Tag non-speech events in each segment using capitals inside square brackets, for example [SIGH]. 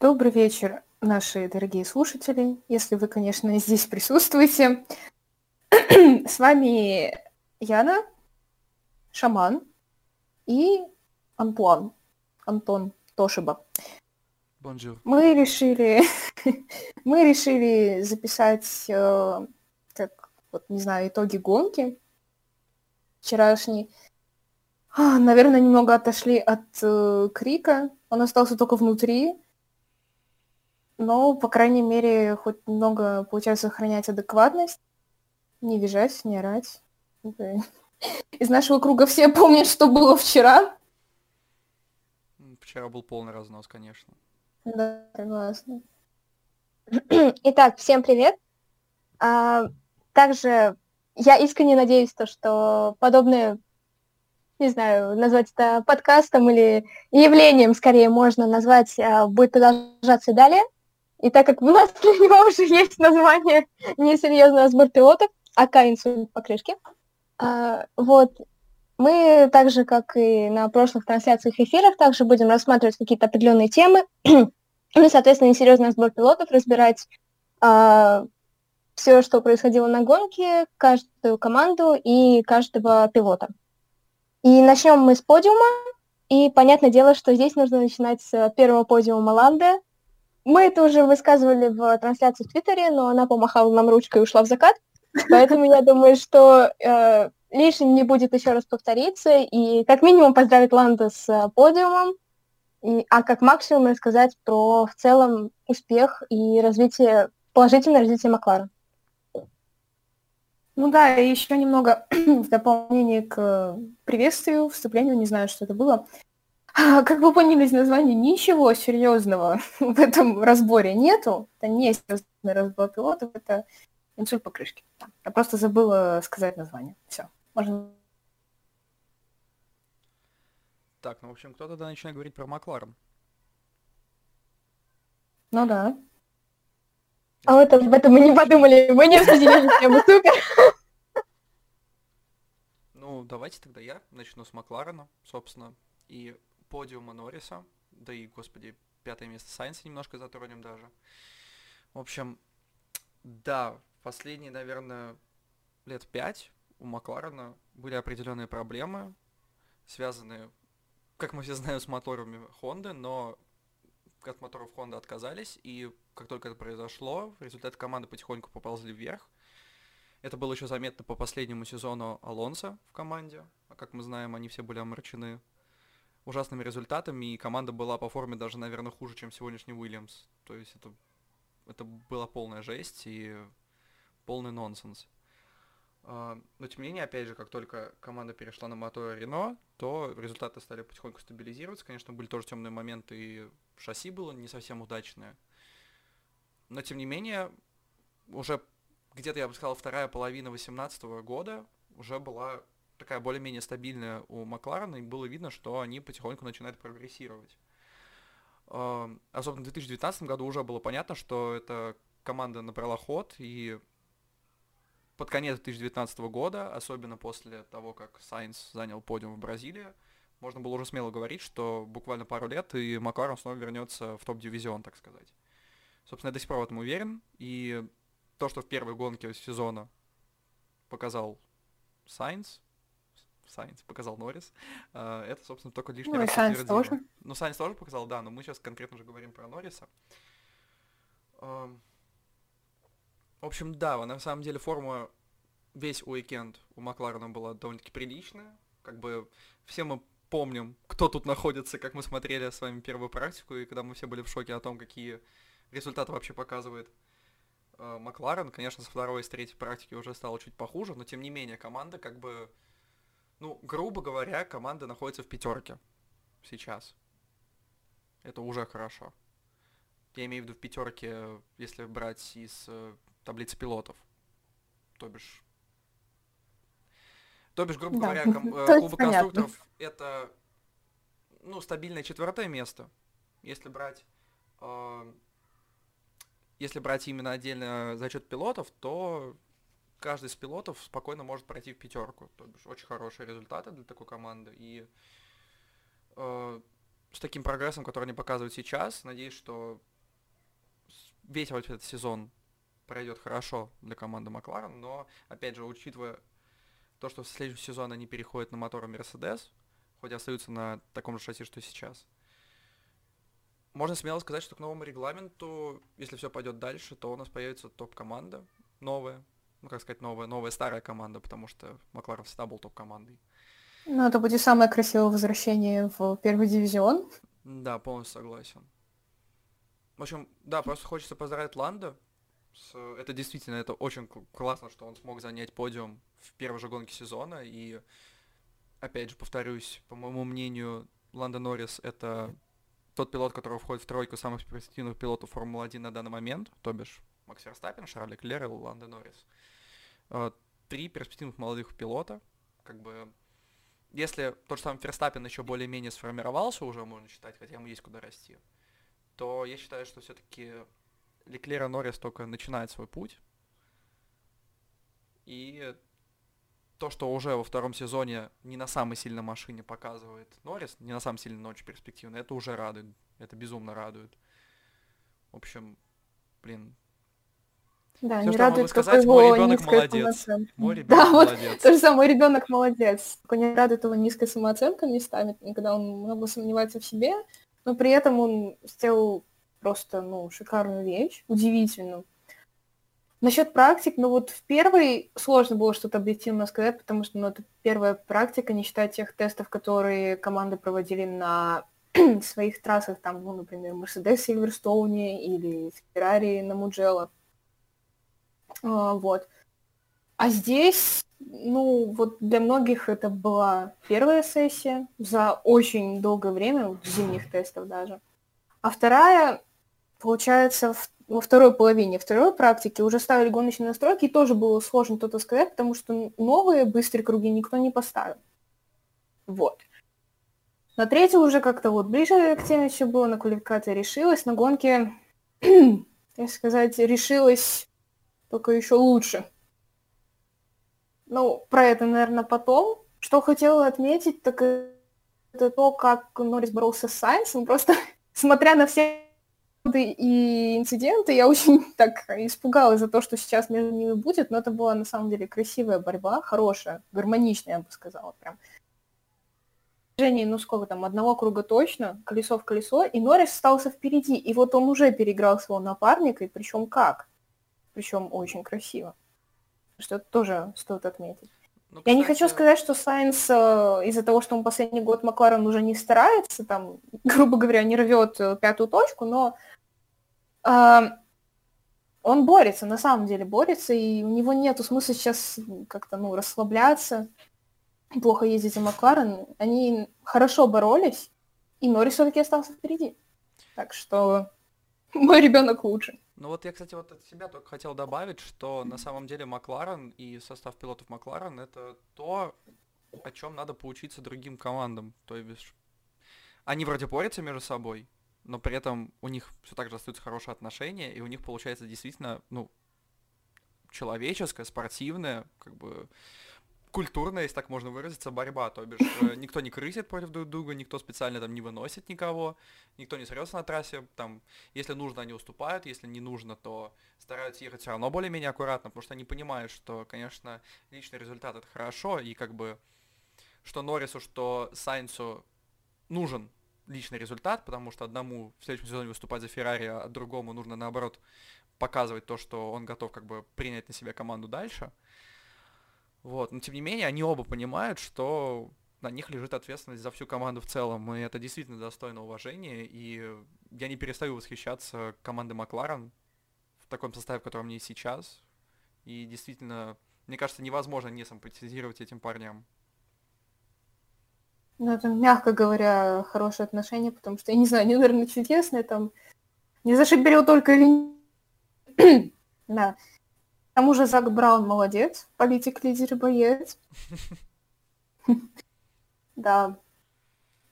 Добрый вечер, наши дорогие слушатели, если вы, конечно, [LAUGHS] здесь присутствуете. С вами Яна, Шаман и Антуан, Антон Тошиба. Bonjour. Мы решили, [LAUGHS] мы решили записать, э, как, вот, не знаю, итоги гонки вчерашней. А, наверное, немного отошли от э, крика. Он остался только внутри. Но, по крайней мере, хоть немного получается сохранять адекватность. Не визжать, не орать. [LAUGHS] Из нашего круга все помнят, что было вчера. Вчера был полный разнос, конечно. Да, согласна. [CLEARS THROAT] Итак, всем привет. А, также я искренне надеюсь, то, что подобное, не знаю, назвать это подкастом или явлением, скорее можно назвать, а, будет продолжаться далее. И так как у нас [LAUGHS] для него уже есть название несерьезного сбор пилотов, АК инсульт покрышки, а, вот, мы так же, как и на прошлых трансляциях эфирах, также будем рассматривать какие-то определенные темы, [CLEARS THROAT] ну, соответственно, несерьезный сбор пилотов, разбирать а, все, что происходило на гонке, каждую команду и каждого пилота. И начнем мы с подиума, и понятное дело, что здесь нужно начинать с первого подиума Ланды, мы это уже высказывали в трансляции в Твиттере, но она помахала нам ручкой и ушла в закат. Поэтому я думаю, что э, лишним не будет еще раз повториться и как минимум поздравить Ланда с э, подиумом, и, а как максимум рассказать про в целом успех и развитие, положительное развитие Маклара. Ну да, и еще немного [CLEARS THROAT] в дополнение к приветствию, вступлению, не знаю, что это было. А, как вы поняли из названия, ничего серьезного [LAUGHS] в этом разборе нету. Это не серьезный разбор пилотов, это инсульт покрышки. Я просто забыла сказать название. Все, можно. Так, ну, в общем, кто тогда начинает говорить про Макларен? Ну да. А вот об этом мы не подумали, мы не обсудили [LAUGHS] тему, супер. Ну, давайте тогда я начну с Макларена, собственно. И подиума Норриса, да и, господи, пятое место Сайнса немножко затронем даже. В общем, да, последние, наверное, лет пять у Макларена были определенные проблемы, связанные, как мы все знаем, с моторами Honda, но от моторов Honda отказались, и как только это произошло, результаты команды потихоньку поползли вверх. Это было еще заметно по последнему сезону Алонса в команде. А как мы знаем, они все были омрачены ужасными результатами, и команда была по форме даже, наверное, хуже, чем сегодняшний Уильямс. То есть это, это была полная жесть и полный нонсенс. А, но тем не менее, опять же, как только команда перешла на мотор Рено, то результаты стали потихоньку стабилизироваться. Конечно, были тоже темные моменты, и шасси было не совсем удачное. Но тем не менее, уже где-то, я бы сказал, вторая половина 2018 года уже была такая более-менее стабильная у Макларена, и было видно, что они потихоньку начинают прогрессировать. Особенно в 2019 году уже было понятно, что эта команда набрала ход, и под конец 2019 года, особенно после того, как Сайнс занял подиум в Бразилии, можно было уже смело говорить, что буквально пару лет и Макларен снова вернется в топ-дивизион, так сказать. Собственно, я до сих пор в этом уверен, и то, что в первой гонке сезона показал Сайнс, Сайнс показал Норрис. А, это, собственно, только лишний ну, раз Сайнс тоже. Ну, Сайнс тоже показал, да, но мы сейчас конкретно уже говорим про Норриса. В общем, да, на самом деле форма весь уикенд у Макларена была довольно-таки приличная. Как бы все мы помним, кто тут находится, как мы смотрели с вами первую практику, и когда мы все были в шоке о том, какие результаты вообще показывает э, Макларен. Конечно, со второй и с третьей практики уже стало чуть похуже, но тем не менее команда как бы ну, грубо говоря, команда находится в пятерке сейчас. Это уже хорошо. Я имею в виду в пятерке, если брать из э, таблицы пилотов. То бишь... То бишь, грубо Да. говоря, ком- [LAUGHS] э, понятно. конструкторов это ну, стабильное четвертое место. Если брать э, если брать именно отдельно зачет пилотов, то каждый из пилотов спокойно может пройти в пятерку. То бишь очень хорошие результаты для такой команды. И э, с таким прогрессом, который они показывают сейчас, надеюсь, что весь вот этот сезон пройдет хорошо для команды Макларен, но, опять же, учитывая то, что в следующем сезоне они переходят на моторы Мерседес, хоть и остаются на таком же шасси, что и сейчас, можно смело сказать, что к новому регламенту, если все пойдет дальше, то у нас появится топ-команда новая. Ну, как сказать, новая, новая старая команда, потому что Макларен всегда был топ-командой. Ну, это будет самое красивое возвращение в первый дивизион. Да, полностью согласен. В общем, да, просто хочется поздравить Ланда. С... Это действительно, это очень классно, что он смог занять подиум в первой же гонке сезона. И, опять же, повторюсь, по моему мнению, Ланда Норрис — это тот пилот, который входит в тройку самых перспективных пилотов Формулы-1 на данный момент, то бишь Макс Верстаппин, Шарль Клер и Ланда Норрис. А, три перспективных молодых пилота, как бы если тот же самый Ферстаппин еще более-менее сформировался уже, можно считать, хотя ему есть куда расти, то я считаю, что все-таки Леклера Норрис только начинает свой путь. И то, что уже во втором сезоне не на самой сильной машине показывает Норрис, не на самой сильной, но очень перспективно, это уже радует. Это безумно радует. В общем, блин. Да, Все, не радует, сказать, мой ребенок молодец. Мой ребенок да, молодец. Вот, [LAUGHS] то же самое, мой ребенок молодец. Только не радует его низкая самооценка местами, когда он много сомневается в себе, но при этом он сделал просто, ну, шикарную вещь, удивительную. Насчет практик, ну вот в первой сложно было что-то объективно сказать, потому что ну, это первая практика, не считая тех тестов, которые команды проводили на [CLEARS THROAT] своих трассах, там, ну, например, в Сильверстоуне или Ferrari на Муджело. А, вот. А здесь, ну, вот для многих это была первая сессия за очень долгое время, зимних тестов даже. А вторая, получается, в во второй половине второй практики уже ставили гоночные настройки, и тоже было сложно что-то сказать, потому что новые быстрые круги никто не поставил. Вот. На третьей уже как-то вот ближе к теме все было, на квалификации решилась, на гонке, [CLEARS THROAT] так сказать, решилась только еще лучше. Ну, про это, наверное, потом. Что хотела отметить, так это то, как Норрис боролся с Сайнсом, просто [LAUGHS] смотря на все и инциденты, я очень [LAUGHS] так испугалась за то, что сейчас между ними будет, но это была на самом деле красивая борьба, хорошая, гармоничная, я бы сказала, прям. Движение, ну сколько там, одного круга точно, колесо в колесо, и Норрис остался впереди, и вот он уже переиграл своего напарника, и причем как? Причем очень красиво. Что это тоже стоит отметить. Ну, кстати... Я не хочу сказать, что Сайнс э, из-за того, что он последний год Макларен уже не старается, там, [LAUGHS] грубо говоря, не рвет э, пятую точку, но э, он борется, на самом деле борется, и у него нет смысла сейчас как-то, ну, расслабляться, плохо ездить за Макларен. Они хорошо боролись, и Норрис все-таки остался впереди. Так что [LAUGHS] мой ребенок лучше. Ну вот я, кстати, вот от себя только хотел добавить, что на самом деле Макларен и состав пилотов Макларен это то, о чем надо поучиться другим командам. То есть они вроде борются между собой, но при этом у них все так же остаются хорошие отношения, и у них получается действительно, ну, человеческое, спортивное, как бы культурная, если так можно выразиться, борьба, то бишь э, никто не крысит против друг друга, никто специально там не выносит никого, никто не срется на трассе, там, если нужно, они уступают, если не нужно, то стараются ехать все равно более-менее аккуратно, потому что они понимают, что, конечно, личный результат это хорошо, и как бы, что Норрису, что Сайнсу нужен личный результат, потому что одному в следующем сезоне выступать за Феррари, а другому нужно, наоборот, показывать то, что он готов как бы принять на себя команду дальше. Вот, но тем не менее, они оба понимают, что на них лежит ответственность за всю команду в целом, и это действительно достойно уважения, и я не перестаю восхищаться командой Макларен в таком составе, в котором они сейчас, и действительно, мне кажется, невозможно не симпатизировать этим парням. Ну, это, мягко говоря, хорошие отношения, потому что, я не знаю, они, наверное, чудесные, там, не зашиберил только или... [CLEARS THROAT] да, к тому же Зак Браун молодец, политик, лидер и боец. [LAUGHS] Да.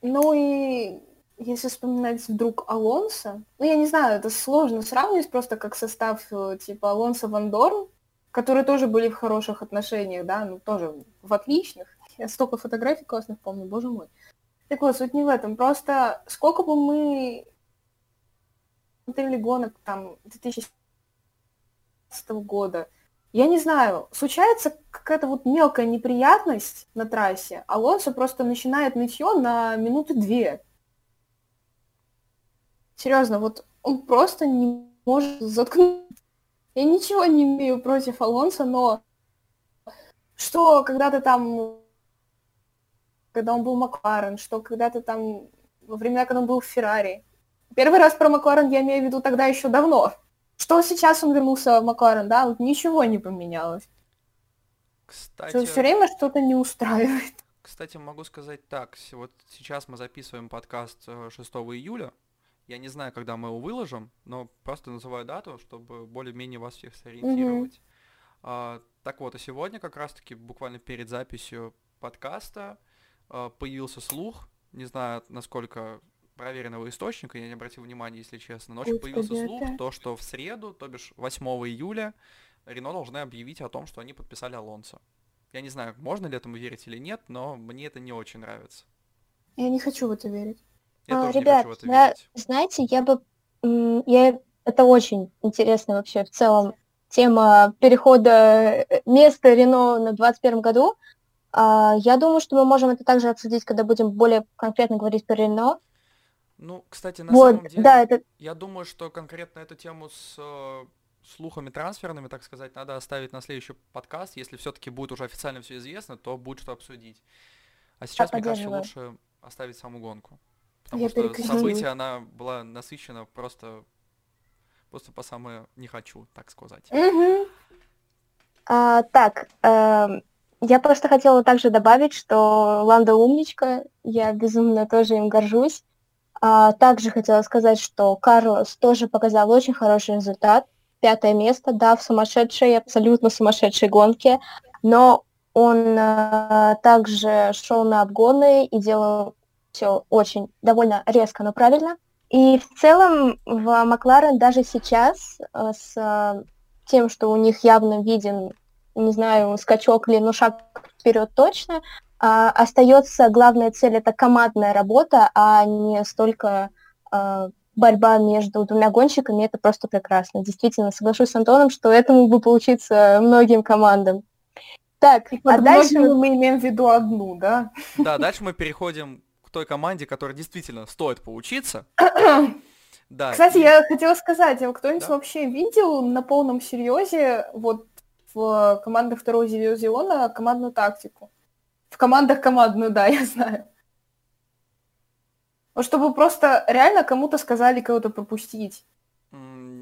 Ну и если вспоминать вдруг Алонса, ну я не знаю, это сложно сравнивать просто как состав э, типа Алонса Ван Дорн, которые тоже были в хороших отношениях, да, ну тоже в отличных. Я столько фотографий классных помню, боже мой. Так вот, суть не в этом. Просто сколько бы мы смотрели гонок там 2007 года. Я не знаю, случается какая-то вот мелкая неприятность на трассе, Алонсо просто начинает нытье на минуты две. Серьезно, вот он просто не может заткнуть. Я ничего не имею против Алонса, но что когда-то там, когда он был Макларен, что когда-то там во времена, когда он был в Феррари. Первый раз про Макларен я имею в виду тогда еще давно. Что сейчас он вернулся в Макларен, да, вот ничего не поменялось. Кстати... Все время что-то не устраивает. [LAUGHS] Кстати, могу сказать так, вот сейчас мы записываем подкаст 6 э, июля, я не знаю, когда мы его выложим, но просто называю дату, чтобы более-менее вас всех сориентировать. Mm-hmm. А, так вот, и сегодня как раз-таки буквально перед записью подкаста а, появился слух, не знаю, насколько проверенного источника, я не обратил внимания, если честно, но очень появился слух, то, что в среду, то бишь 8 июля, Рено должны объявить о том, что они подписали Алонсо. Я не знаю, можно ли этому верить или нет, но мне это не очень нравится. Я не хочу в это верить. Я а, ребят, я, знаете, я бы... Я, это очень интересно вообще в целом тема перехода э, места Рено на 2021 году. А, я думаю, что мы можем это также обсудить, когда будем более конкретно говорить про Рено. Ну, кстати, на вот, самом деле, да, это... я думаю, что конкретно эту тему с э, слухами трансферными, так сказать, надо оставить на следующий подкаст. Если все-таки будет уже официально все известно, то будет что обсудить. А сейчас, я мне кажется, лучше оставить саму гонку. Потому я что событие, она была насыщена просто Просто по самое не хочу, так сказать. Угу. А, так, э, я просто хотела также добавить, что Ланда умничка, я безумно тоже им горжусь. А, также хотела сказать, что Карлос тоже показал очень хороший результат. Пятое место, да, в сумасшедшей, абсолютно сумасшедшей гонке, но он а, также шел на обгоны и делал все очень довольно резко, но правильно. И в целом в Макларен даже сейчас э, с э, тем, что у них явно виден, не знаю, скачок или ну шаг вперед точно, а, остается главная цель это командная работа, а не столько а, борьба между двумя гонщиками. Это просто прекрасно. Действительно, соглашусь с Антоном, что этому бы получиться многим командам. Так, И а дальше мы имеем в виду одну, да? Да, дальше мы переходим к той команде, которая действительно стоит поучиться. [COUGHS] Да. Кстати, я хотела сказать, а кто-нибудь да? вообще видел на полном серьезе вот в командах второго дивизиона командную тактику? В командах командную, да, [LAUGHS] я знаю. Вот чтобы просто реально кому-то сказали кого-то пропустить.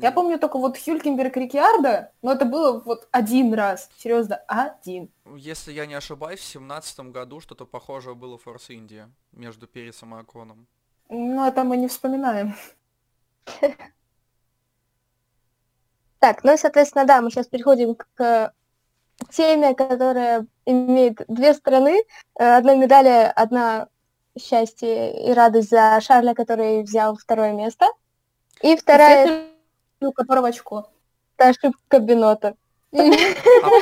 Я помню только вот Хюлькенберг Рикьярда, но это было вот один раз, серьезно, один. Если я не ошибаюсь, в семнадцатом году что-то похожее было в Форс Индия между Пересом и Аконом. Ну, это мы не вспоминаем. [LAUGHS] Так, ну и, соответственно, да, мы сейчас переходим к теме, которая имеет две стороны. Э, одна медаль, одна счастье и радость за Шарля, который взял второе место. И вторая у которого очко. Это ошибка Бинота. А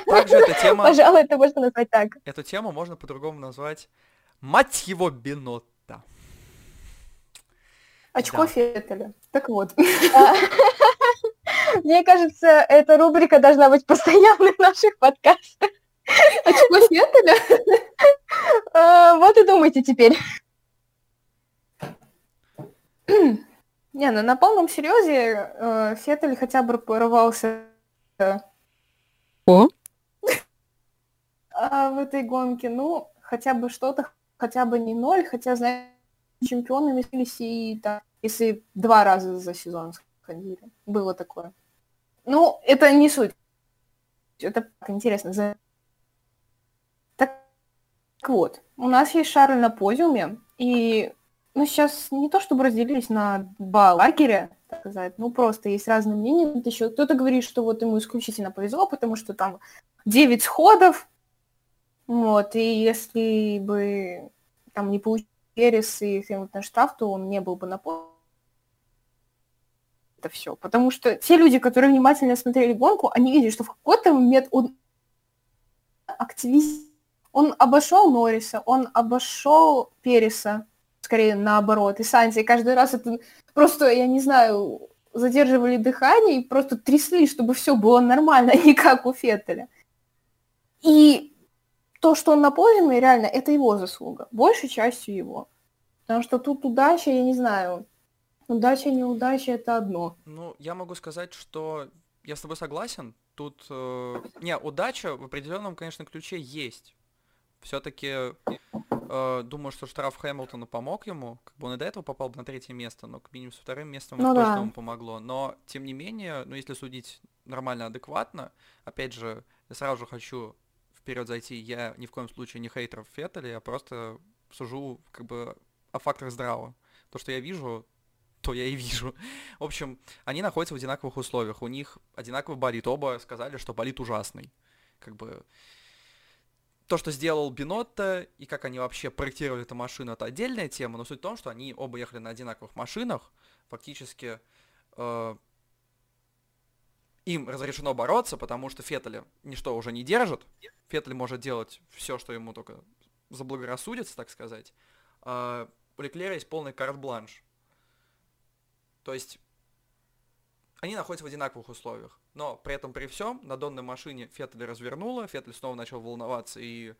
также эта тема... [LAUGHS] Пожалуй, это можно назвать так. Эту тему можно по-другому назвать «Мать его Бинота». Очко да. Феттеля. Так вот. [LAUGHS] Мне кажется, эта рубрика должна быть постоянной в наших подкастах. Очко Феттеля? А, вот и думайте теперь. Не, ну на полном серьезе э, Феттель хотя бы порвался. О? А в этой гонке, ну, хотя бы что-то, хотя бы не ноль, хотя, знаешь, чемпионами снились и так, если два раза за сезон сходили. Было такое. Ну, это не суть. Это интересно. Так вот, у нас есть Шарль на подиуме, и ну, сейчас не то чтобы разделились на два лагеря, так сказать, ну, просто есть разные мнения. Еще кто-то говорит, что вот ему исключительно повезло, потому что там 9 сходов, вот, и если бы там не получил Перес и Хэмилтон штраф, то он не был бы на поле. Это все. Потому что те люди, которые внимательно смотрели гонку, они видели, что в какой-то момент он активист, он обошел Норриса, он обошел Переса, скорее наоборот. И Санти каждый раз это просто, я не знаю, задерживали дыхание и просто трясли, чтобы все было нормально, а не как у Феттеля. И то, что он на подиуме, реально, это его заслуга. Большей частью его. Потому что тут удача, я не знаю, удача, неудача — это одно. Ну, я могу сказать, что я с тобой согласен. Тут, э, не, удача в определенном, конечно, ключе есть. Все-таки э, думаю, что штраф Хэмилтона помог ему. Как бы он и до этого попал бы на третье место, но к минимум с вторым местом ну, точно да. ему помогло. Но, тем не менее, ну, если судить нормально, адекватно, опять же, я сразу же хочу вперед зайти, я ни в коем случае не хейтер Феттеля, я просто сужу как бы о факторах здраво. То, что я вижу, то я и вижу. В общем, они находятся в одинаковых условиях. У них одинаковый болит. Оба сказали, что болит ужасный. Как бы то, что сделал Бинотто, и как они вообще проектировали эту машину, это отдельная тема, но суть в том, что они оба ехали на одинаковых машинах, фактически э, им разрешено бороться, потому что Феттеля ничто уже не держит, Феттель может делать все, что ему только заблагорассудится, так сказать, э, у Леклера есть полный карт-бланш. То есть они находятся в одинаковых условиях. Но при этом при всем на донной машине Феттель развернула, Феттель снова начал волноваться и...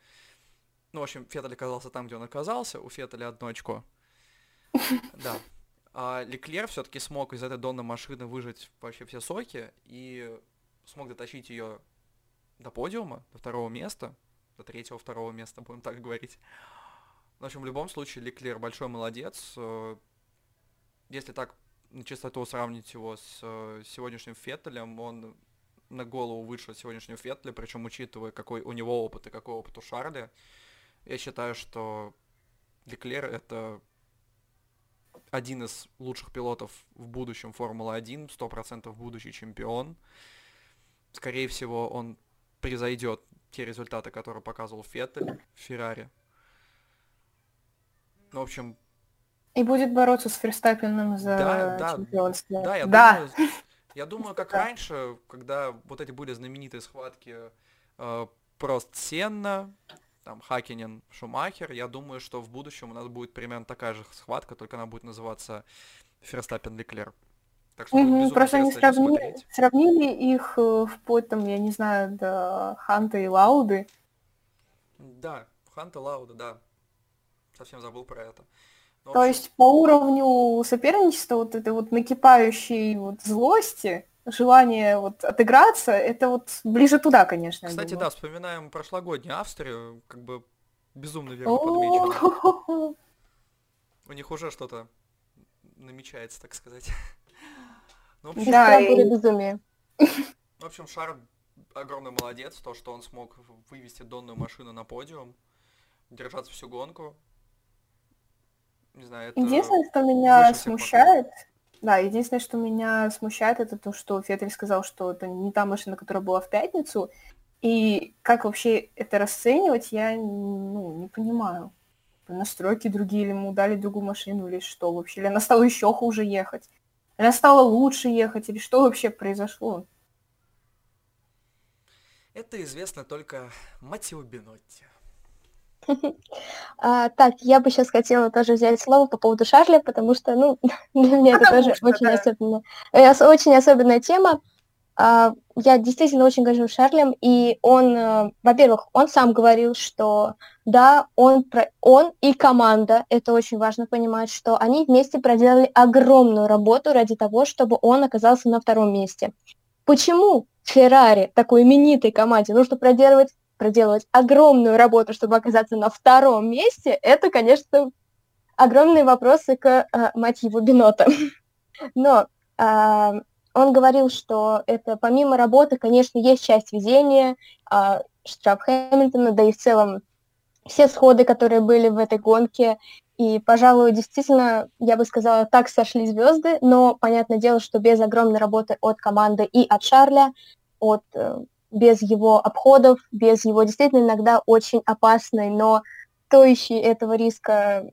Ну, в общем, Феттель оказался там, где он оказался, у Феттеля одно очко. Да. А Леклер все-таки смог из этой донной машины выжать вообще все соки и смог дотащить ее до подиума, до второго места, до третьего, второго места, будем так говорить. В общем, в любом случае, Леклер большой молодец. Э, если так на чистоту сравнить его с э, сегодняшним Феттелем, он на голову выше сегодняшнего Феттеля, причем учитывая, какой у него опыт и какой опыт у Шарля, я считаю, что Леклер это один из лучших пилотов в будущем Формулы-1, 100% будущий чемпион. Скорее всего, он превзойдет те результаты, которые показывал Феттель в Феррари. Ну, в общем, и будет бороться с Ферстаппином за да, да, чемпионство. Да, я да. думаю, я [LAUGHS] думаю, как раньше, когда вот эти были знаменитые схватки э, Прост Сенна, там Хакинен, Шумахер, я думаю, что в будущем у нас будет примерно такая же схватка, только она будет называться Ферстаппин Леклер. Так что угу, просто они сравнили, сравнили их э, вплоть там, я не знаю, до Ханта и Лауды. Да, Ханта и Лауда, да. Совсем забыл про это. Ну, То есть по уровню соперничества вот этой вот накипающей вот злости, желание вот отыграться, это вот ближе туда, конечно. Кстати, да, вспоминаем прошлогоднюю Австрию, как бы безумно верно подмечено. У них уже что-то намечается, так сказать. [LAUGHS] Ну, общем, да, и... безумие. В общем, Шар огромный молодец, то, что он смог вывести донную машину на подиум, держаться всю гонку, не знаю, это... Единственное, что меня смущает, да, единственное, что меня смущает, это то, что Феттель сказал, что это не та машина, которая была в пятницу, и как вообще это расценивать, я ну, не понимаю. Настройки другие, или ему дали другую машину, или что вообще? Или она стала еще хуже ехать? Или она стала лучше ехать, или что вообще произошло? Это известно только Матио Бинотти. А, так, я бы сейчас хотела тоже взять слово по поводу Шарля, потому что, ну, [LAUGHS] для меня это тоже очень особенная, э, очень особенная тема. А, я действительно очень горжусь Шарлем, и он, э, во-первых, он сам говорил, что да, он, он и команда, это очень важно понимать, что они вместе проделали огромную работу ради того, чтобы он оказался на втором месте. Почему Феррари, такой именитой команде, нужно проделывать проделывать огромную работу, чтобы оказаться на втором месте, это, конечно, огромные вопросы к э, мотиву Бинота. [LAUGHS] Но э, он говорил, что это помимо работы, конечно, есть часть везения, э, штраф Хэмилтона, да и в целом все сходы, которые были в этой гонке. И, пожалуй, действительно, я бы сказала, так сошли звезды, но понятное дело, что без огромной работы от команды и от Шарля, от э, без его обходов, без его действительно иногда очень опасной, но стоящей этого риска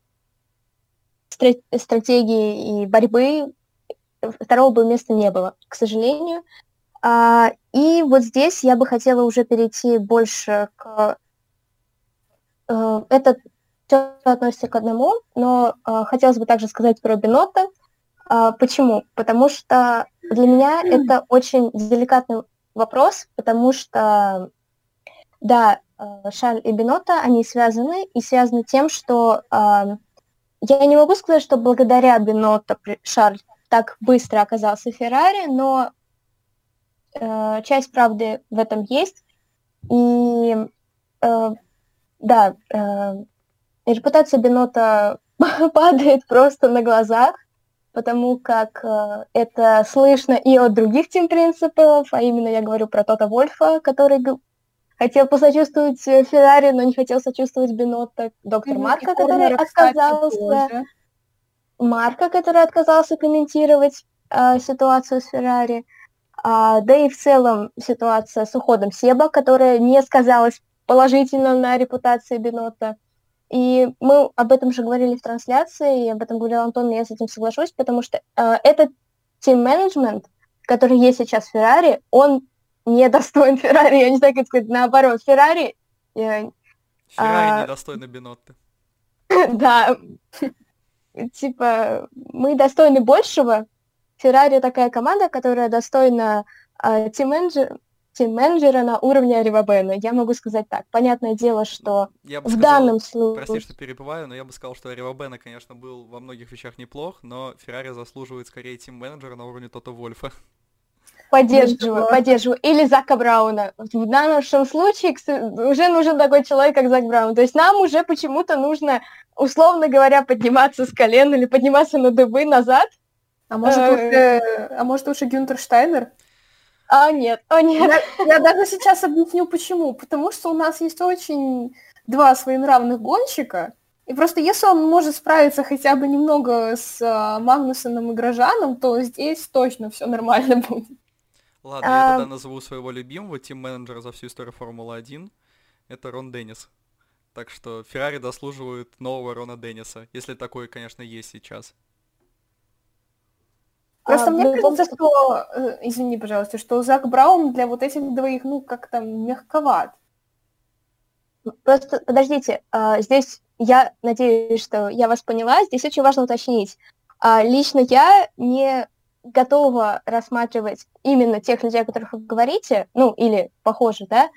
стратегии и борьбы, второго бы места не было, к сожалению. А, и вот здесь я бы хотела уже перейти больше к... Э, это все относится к одному, но э, хотелось бы также сказать про Бинота. А, почему? Потому что для меня [CLEARS THROAT] это очень деликатный вопрос, потому что, да, э, Шарль и Бинота, они связаны, и связаны тем, что э, я не могу сказать, что благодаря Бинота Шарль так быстро оказался в Феррари, но э, часть правды в этом есть. И э, да, э, репутация Бинота [LAUGHS] падает просто на глазах, потому как э, это слышно и от других тим-принципов, а именно я говорю про Тота Вольфа, который хотел посочувствовать Феррари, но не хотел сочувствовать Бенотто, доктор Марка, который отказался, Марка, который отказался комментировать э, ситуацию с Феррари, а, да и в целом ситуация с уходом Себа, которая не сказалась положительно на репутации Бенотто. И мы об этом же говорили в трансляции, и об этом говорил Антон, и я с этим соглашусь, потому что э, этот тим-менеджмент, который есть сейчас в Феррари, он не достоин [LAUGHS] Феррари, я не знаю, как сказать, наоборот, Феррари... Феррари а... недостойна Бенотты. [LAUGHS] Да, типа, мы достойны большего. Феррари такая команда, которая достойна э, тим-менеджера, на уровне Аривабена. Я могу сказать так. Понятное дело, что я бы в сказал, данном случае... Прости, что перебиваю, но я бы сказал, что Аривабена, конечно, был во многих вещах неплох, но Феррари заслуживает скорее тим-менеджера на уровне Тота Вольфа. Поддерживаю, поддерживаю. Или Зака Брауна. В нашем случае уже нужен такой человек, как Зак Браун. То есть нам уже почему-то нужно, условно говоря, подниматься с колен или подниматься на дыбы назад. А может, э, уже, а может уже Гюнтер Штайнер? А, нет, а, нет. Я, я даже сейчас объясню, почему. Потому что у нас есть очень два своенравных гонщика, и просто если он может справиться хотя бы немного с а, Магнусоном и Грожаном, то здесь точно все нормально [LAUGHS] будет. Ладно, а... я тогда назову своего любимого тим-менеджера за всю историю Формулы-1. Это Рон Деннис. Так что Феррари заслуживает нового Рона Денниса, если такой, конечно, есть сейчас. Просто а, мне ну, кажется, что, э, извини, пожалуйста, что Зак Браун для вот этих двоих, ну, как-то мягковат. Просто, подождите, а, здесь я надеюсь, что я вас поняла, здесь очень важно уточнить. А, лично я не готова рассматривать именно тех людей, о которых вы говорите, ну, или похоже, да,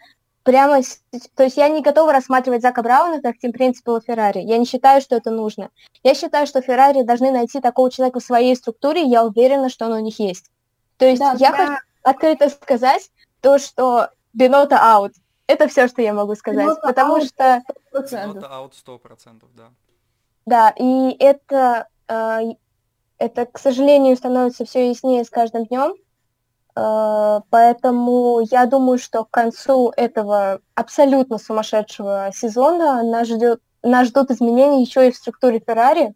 прямо, то есть я не готова рассматривать Зака Брауна как тем принципа Феррари. Я не считаю, что это нужно. Я считаю, что Феррари должны найти такого человека в своей структуре, и я уверена, что он у них есть. То есть да, я да. хочу открыто сказать то, что Бинота аут. Это все, что я могу сказать, Бинота потому out что... Бинота аут 100%, да. Да, и это, э, это, к сожалению, становится все яснее с каждым днем. Э, поэтому я думаю, что к концу этого абсолютно сумасшедшего сезона нас, ждет, нас ждут изменения еще и в структуре Феррари,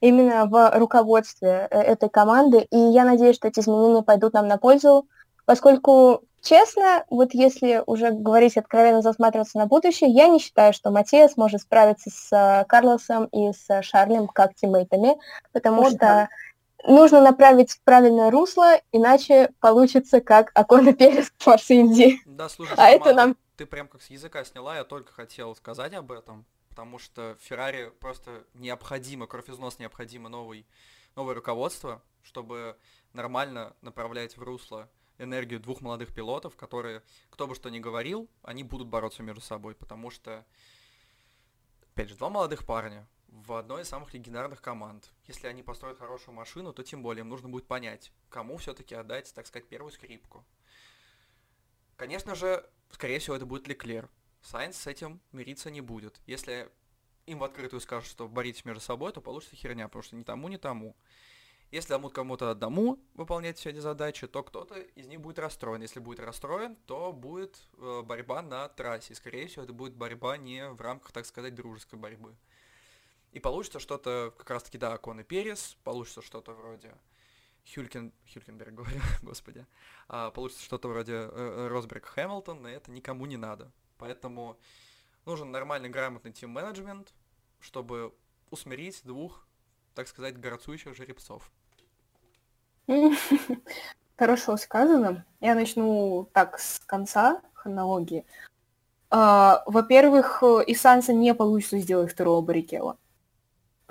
именно в руководстве э, этой команды. И я надеюсь, что эти изменения пойдут нам на пользу, поскольку, честно, вот если уже говорить откровенно, засматриваться на будущее, я не считаю, что Матиас может справиться с э, Карлосом и с Шарлем как тиммейтами, потому вот что... Да нужно направить в правильное русло, иначе получится как Акона Перес в Форс Инди. Да, слушай, а это нам... ты прям как с языка сняла, я только хотел сказать об этом, потому что Феррари просто необходимо, кровь из нос необходимо новый, новое руководство, чтобы нормально направлять в русло энергию двух молодых пилотов, которые, кто бы что ни говорил, они будут бороться между собой, потому что, опять же, два молодых парня, в одной из самых легендарных команд. Если они построят хорошую машину, то тем более им нужно будет понять, кому все-таки отдать, так сказать, первую скрипку. Конечно же, скорее всего, это будет Леклер. Сайнс с этим мириться не будет. Если им в открытую скажут, что боритесь между собой, то получится херня, потому что ни тому, ни тому. Если дадут кому-то одному выполнять все эти задачи, то кто-то из них будет расстроен. Если будет расстроен, то будет э, борьба на трассе. скорее всего, это будет борьба не в рамках, так сказать, дружеской борьбы. И получится что-то, как раз-таки, да, Кон и Перес, получится что-то вроде Хюлькен, Хюлькенберг, [LAUGHS] говорю, господи, а, получится что-то вроде э, э Росберг Хэмилтон, но это никому не надо. Поэтому нужен нормальный, грамотный тим-менеджмент, чтобы усмирить двух, так сказать, горцующих жеребцов. [LAUGHS] Хорошо сказано. Я начну так с конца хронологии. Uh, во-первых, и Санса не получится сделать второго Баррикела.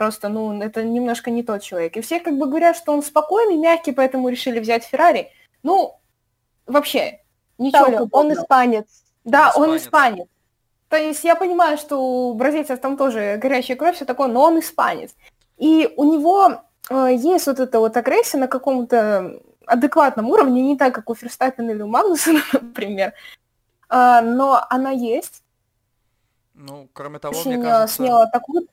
Просто, ну, это немножко не тот человек. И все как бы говорят, что он спокойный, мягкий, поэтому решили взять Феррари. Ну, вообще, ничего Толя, он испанец. Да, Он он испанец. испанец. То есть я понимаю, что у бразильцев там тоже горячая кровь, все такое, но он испанец. И у него э, есть вот эта вот агрессия на каком-то адекватном уровне, не так, как у Ферстаппена или у Магнусона, [LAUGHS] например, А, но она есть. Ну, кроме того, мне Очень э, кажется... смело атакует.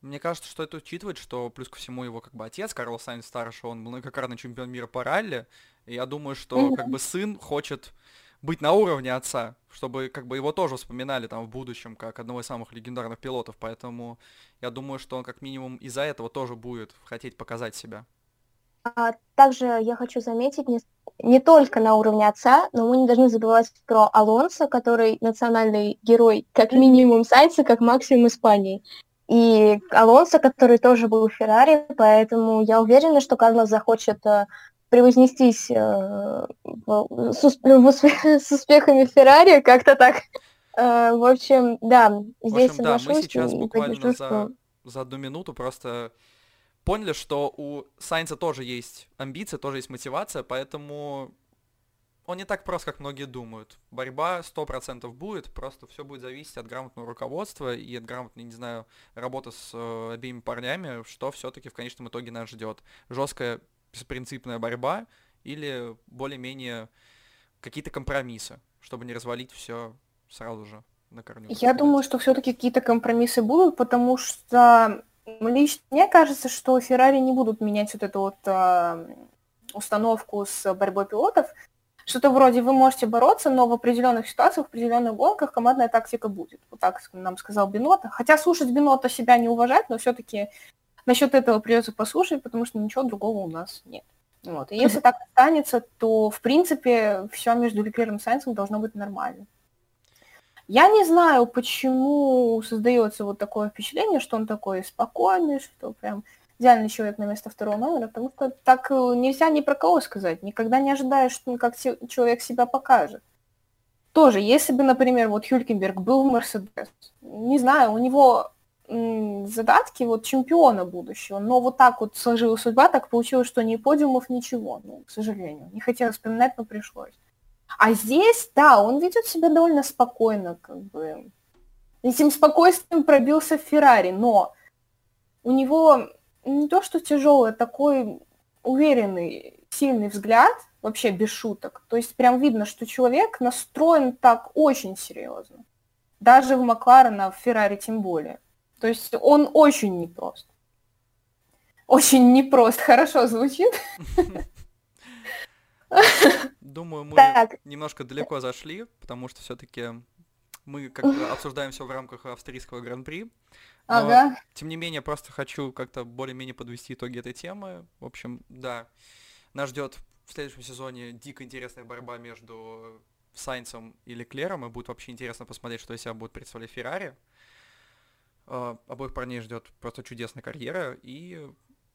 Мне кажется, что это учитывать, что плюс ко всему его как бы отец, Карл Сайнс старший, он многократный чемпион мира по ралли. И я думаю, что как бы сын хочет быть на уровне отца, чтобы как бы его тоже вспоминали там в будущем как одного из самых легендарных пилотов. Поэтому я думаю, что он как минимум из-за этого тоже будет хотеть показать себя. А также я хочу заметить, не, не только на уровне отца, но мы не должны забывать про Алонсо, который национальный герой как минимум Сайнса, как максимум Испании. И Алонсо, который тоже был в Феррари, поэтому я уверена, что Карлос захочет э, превознестись э, в- с, усп- в успе- [LAUGHS] с успехами в Феррари, как-то так. Э, в общем, да, В здесь общем, да, мы сейчас буквально поддержу, за, что- за одну минуту просто поняли, что у Сайнца тоже есть амбиции, тоже есть мотивация, поэтому он не так прост, как многие думают. Борьба 100% будет, просто все будет зависеть от грамотного руководства и от грамотной, не знаю, работы с э, обеими парнями, что все-таки в конечном итоге нас ждет. Жесткая, беспринципная борьба или более-менее какие-то компромиссы, чтобы не развалить все сразу же на корню. Я думаю, что все-таки какие-то компромиссы будут, потому что лично мне кажется, что Феррари не будут менять вот эту вот а, установку с борьбой пилотов. Что-то вроде вы можете бороться, но в определенных ситуациях, в определенных гонках командная тактика будет. Вот так нам сказал Бинота. Хотя слушать Бинота себя не уважать, но все-таки насчет этого придется послушать, потому что ничего другого у нас нет. Вот. И если так останется, то, в принципе, все между Леклером и Сайнсом должно быть нормально. Я не знаю, почему создается вот такое впечатление, что он такой спокойный, что прям идеальный человек на место второго номера, потому что так э, нельзя ни про кого сказать. Никогда не ожидаешь, что как те- человек себя покажет. Тоже, если бы, например, вот Хюлькенберг был в Мерседес, не знаю, у него задатки вот чемпиона будущего, но вот так вот сложилась судьба, так получилось, что ни подиумов, ничего, ну, к сожалению. Не хотела вспоминать, но пришлось. А здесь, да, он ведет себя довольно спокойно, как бы. Этим спокойствием пробился Феррари, но у него не то, что тяжелый, а такой уверенный, сильный взгляд, вообще без шуток. То есть прям видно, что человек настроен так очень серьезно. Даже в Макларена, в Феррари тем более. То есть он очень непрост. Очень непрост, хорошо звучит. Думаю, мы Так. немножко далеко зашли, потому что все-таки мы как бы обсуждаем все в рамках австрийского гран-при. Ага. тем не менее, просто хочу как-то более-менее подвести итоги этой темы. В общем, да, нас ждет в следующем сезоне дико интересная борьба между Сайнсом и Леклером, и будет вообще интересно посмотреть, что из себя будет представлять Феррари. Э, Обоих парней ждет просто чудесная карьера, и,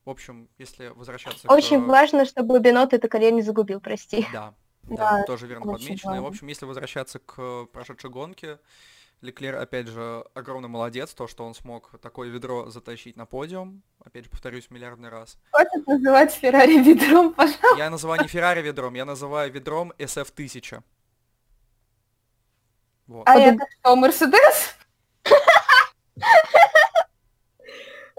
в общем, если возвращаться Очень к... важно, чтобы Бенот эту карьеру не загубил, прости. Да, да, Да, тоже верно подмечено. И, в общем, если возвращаться к прошедшей гонке, Леклер, опять же, огромный молодец, то, что он смог такое ведро затащить на подиум. Опять же, повторюсь миллиардный раз. Хватит называть Феррари ведром, [LAUGHS] пожалуйста. Я называю не Феррари ведром, я называю ведром SF-1000. Вот. А Подум- это что, Мерседес?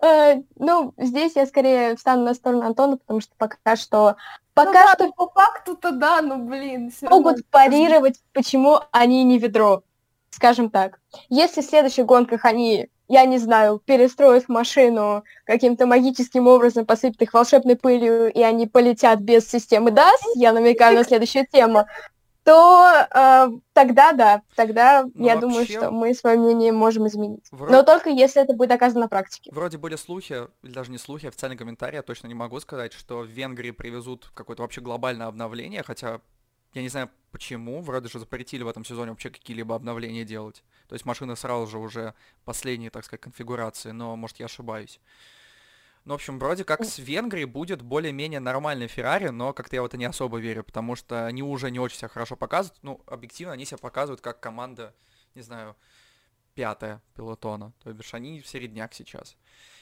Э, ну, здесь я скорее встану на сторону Антона, потому что пока что, пока да, что ну по факту-то да, ну блин. всё равно. могут парировать, почему они не ведро, скажем так. Если в следующих гонках они, я не знаю, перестроят машину каким-то магическим образом, посыпят их волшебной пылью, и они полетят без системы DAS, я намекаю на следующую тему, то э, тогда да, тогда Ну, я думаю, вообще- что мы свое мнение можем изменить. Вро- Но только если это будет доказано на практике. Вроде были слухи, или даже не слухи, официальный комментарий, я точно не могу сказать, что в Венгрии привезут какое-то вообще глобальное обновление, хотя я не знаю почему, вроде же запретили в этом сезоне вообще какие-либо обновления делать. То есть машины сразу же уже последние, так сказать, конфигурации, но может я ошибаюсь. Ну, в общем, вроде как с Венгрией будет более-менее нормальный Феррари, но как-то я в это не особо верю, потому что они уже не очень себя хорошо показывают. Ну, объективно, они себя показывают как команда, не знаю, пятая пилотона. То бишь они в середняк сейчас.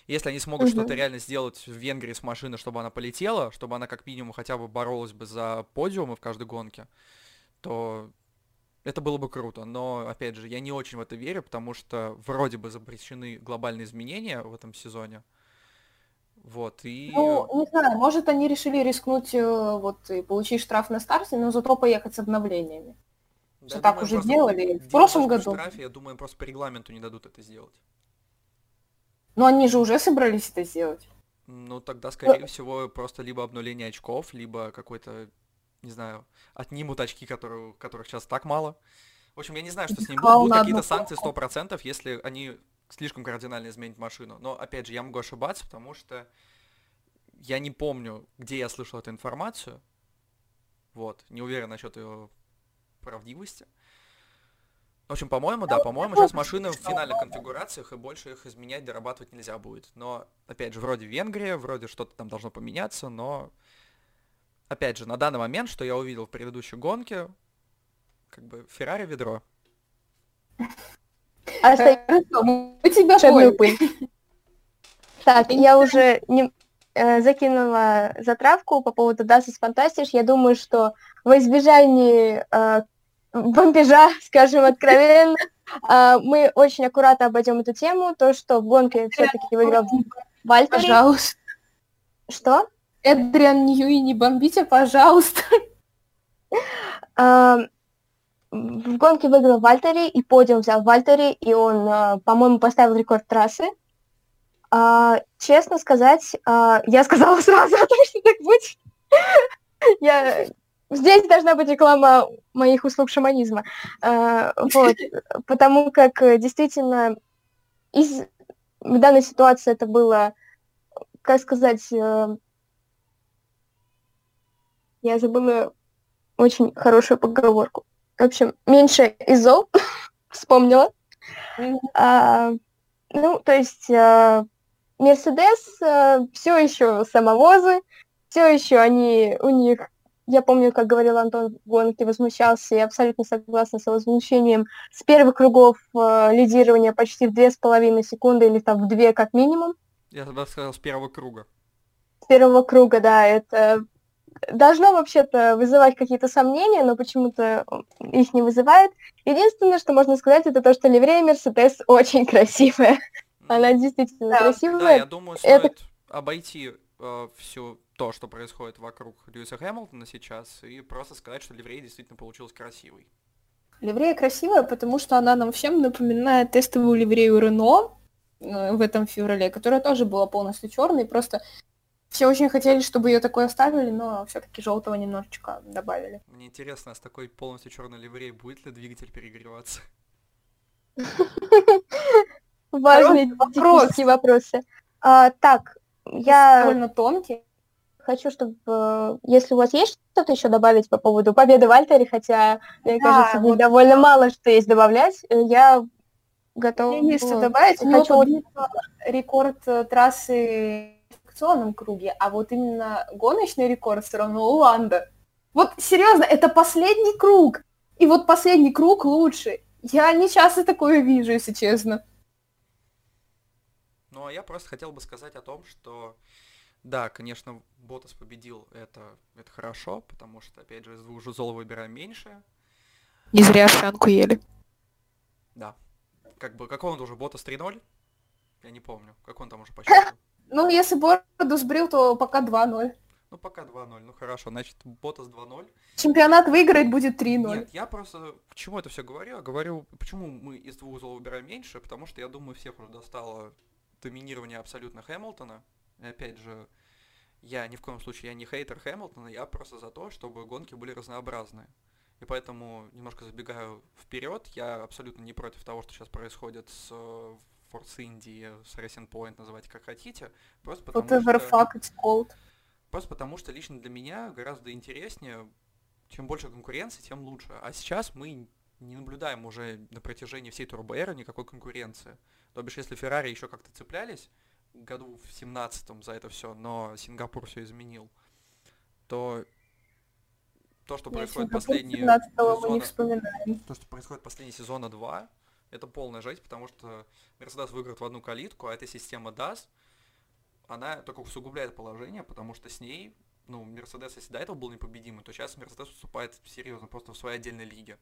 Если они смогут mm-hmm. что-то реально сделать в Венгрии с машины, чтобы она полетела, чтобы она как минимум хотя бы боролась бы за подиумы в каждой гонке, то это было бы круто. Но, опять же, я не очень в это верю, потому что вроде бы запрещены глобальные изменения в этом сезоне. Вот, и... Ну, не знаю, может, они решили рискнуть э, вот и получить штраф на старте, но зато поехать с обновлениями. Да, что так уже делали в прошлом году. Штрафе, я думаю, просто по регламенту не дадут это сделать. Но они же уже собрались это сделать. Ну, тогда, скорее всего, просто либо обнуление очков, либо какой-то, не знаю, отнимут очки, которые, которых сейчас так мало. В общем, я не знаю, что с ним будут. Будут какие-то санкции 100%, если они слишком кардинально изменить машину. Но, опять же, я могу ошибаться, потому что я не помню, где я слышал эту информацию. Вот, не уверен насчет ее правдивости. В общем, по-моему, да, по-моему, сейчас машины в финальных конфигурациях, и больше их изменять, дорабатывать нельзя будет. Но, опять же, вроде Венгрия, вроде что-то там должно поменяться, но, опять же, на данный момент, что я увидел в предыдущей гонке, как бы Феррари ведро. А у тебя шедную пыль. Так, я уже не, э, закинула затравку по поводу Dasus Fantastic. Я думаю, что во избежание э, бомбежа, [LAUGHS] скажем откровенно, э, мы очень аккуратно обойдем эту тему. То, что в гонке все-таки выиграл Вальтери. Пожалуйста. Что? Эдриан Ньюи, не бомбите, пожалуйста. Э, в гонке выиграл Вальтери, и подиум взял Вальтери, и он, а, по-моему, поставил рекорд трассы. А, честно сказать, а, я сказала сразу о [LAUGHS] том, что так будет. Я... Здесь должна быть реклама моих услуг шаманизма. А, вот. Потому как действительно из... в данной ситуации это было, как сказать, э, я забыла очень хорошую поговорку. В общем, меньше из зол, [LAUGHS] вспомнила. А, ну, то есть Мерседес а, а, все еще самовозы, все еще они, у них, я помню, как говорил Антон в гонке, возмущался, и абсолютно согласна с возмущением, с первых кругов а, лидирования почти в две с половиной секунды или там в две как минимум. Я тогда сказал с первого круга. С первого круга, да, это должно вообще-то вызывать какие-то сомнения, но почему-то их не вызывает. Единственное, что можно сказать, это то, что ливрея Мерседес [LAUGHS] очень красивая. Она действительно да. красивая. Да, я думаю, стоит это... обойти э, все то, что происходит вокруг Льюиса Хэмилтона сейчас, и просто сказать, что ливрея действительно получилась красивой. Ливрея красивая, потому что она нам всем напоминает тестовую ливрею Рено э, в этом феврале, которая тоже была полностью черной, просто все очень хотели, чтобы ее такой оставили, но все-таки желтого немножечко добавили. Мне интересно, а с такой полностью черной ливреей будет ли двигатель перегреваться? Важные технические вопросы. А, так, я... Довольно тонкий. Хочу, чтобы, если у вас есть что-то еще добавить по поводу победы Вальтери, хотя, мне кажется, довольно мало что есть добавлять, э, я готова... Есть что добавить, хочу... рекорд э, трассы квалификационном круге, а вот именно гоночный рекорд все равно у Ланда. Вот серьезно, это последний круг. И вот последний круг лучше. Я не часто такое вижу, если честно. Ну, а я просто хотел бы сказать о том, что да, конечно, Ботас победил, это, это хорошо, потому что, опять же, из двух жузол выбираем меньше. Не зря шанку ели. Да. Как бы, какой он уже, Ботас 3-0? Я не помню, как он там уже по счету. Ну, если бороду сбрил, то пока 2-0. Ну, пока 2-0. Ну, хорошо. Значит, Ботас 2-0. Чемпионат выиграет будет 3-0. Нет, я просто... К чему это все говорю? Я говорю, почему мы из двух зол выбираем меньше? Потому что, я думаю, всех уже достало доминирование абсолютно Хэмилтона. И опять же, я ни в коем случае я не хейтер Хэмилтона, я просто за то, чтобы гонки были разнообразные. И поэтому, немножко забегаю вперед, я абсолютно не против того, что сейчас происходит с Force Indy, с Racing Point, называйте как хотите. Просто потому Whatever что... fuck it's called. Просто потому что лично для меня гораздо интереснее, чем больше конкуренции, тем лучше. А сейчас мы не наблюдаем уже на протяжении всей турбоэры никакой конкуренции. То бишь, если Феррари еще как-то цеплялись году в 17-м за это все, но Сингапур все изменил, то то, что происходит последние сезона, то, что происходит последние сезона 2, Это полная жесть, потому что Мерседес выиграет в одну калитку, а эта система DAS, она только усугубляет положение, потому что с ней, ну, Мерседес, если до этого был непобедимый, то сейчас Мерседес выступает серьезно, просто в своей отдельной лиге.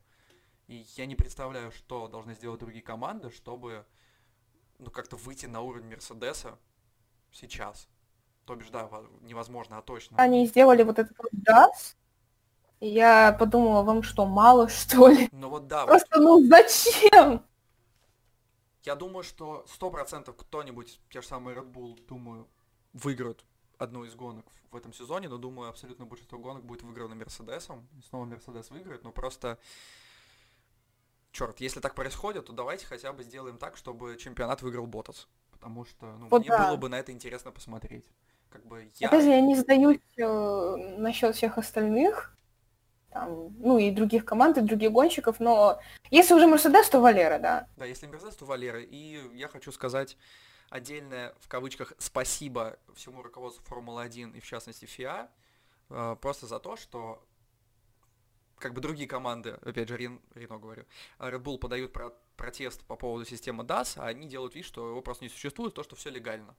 И я не представляю, что должны сделать другие команды, чтобы, ну, как-то выйти на уровень Мерседеса сейчас. То бишь, да, невозможно, а точно. Они сделали вот этот вот DAS, и я подумала, вам что, мало, что ли? Ну вот да. Просто, вот. ну зачем? Я думаю, что сто процентов кто-нибудь, те же самые Red Bull, думаю, выиграют одну из гонок в этом сезоне, но думаю, абсолютно большинство гонок будет выиграно Мерседесом. И снова Мерседес выиграет, но просто... Черт, если так происходит, то давайте хотя бы сделаем так, чтобы чемпионат выиграл Ботас. Потому что ну, вот мне да. было бы на это интересно посмотреть. Как бы я... Опять же, я не сдаюсь э, насчет всех остальных там, ну и других команд, и других гонщиков, но если уже Мерседес, то Валера, да. Да, если Мерседес, то Валера. И я хочу сказать отдельное, в кавычках, спасибо всему руководству Формулы-1 и в частности ФИА, э, просто за то, что как бы другие команды, опять же, Рен, Рено говорю, Red Bull подают про протест по поводу системы DAS, а они делают вид, что его просто не существует, то, что все легально.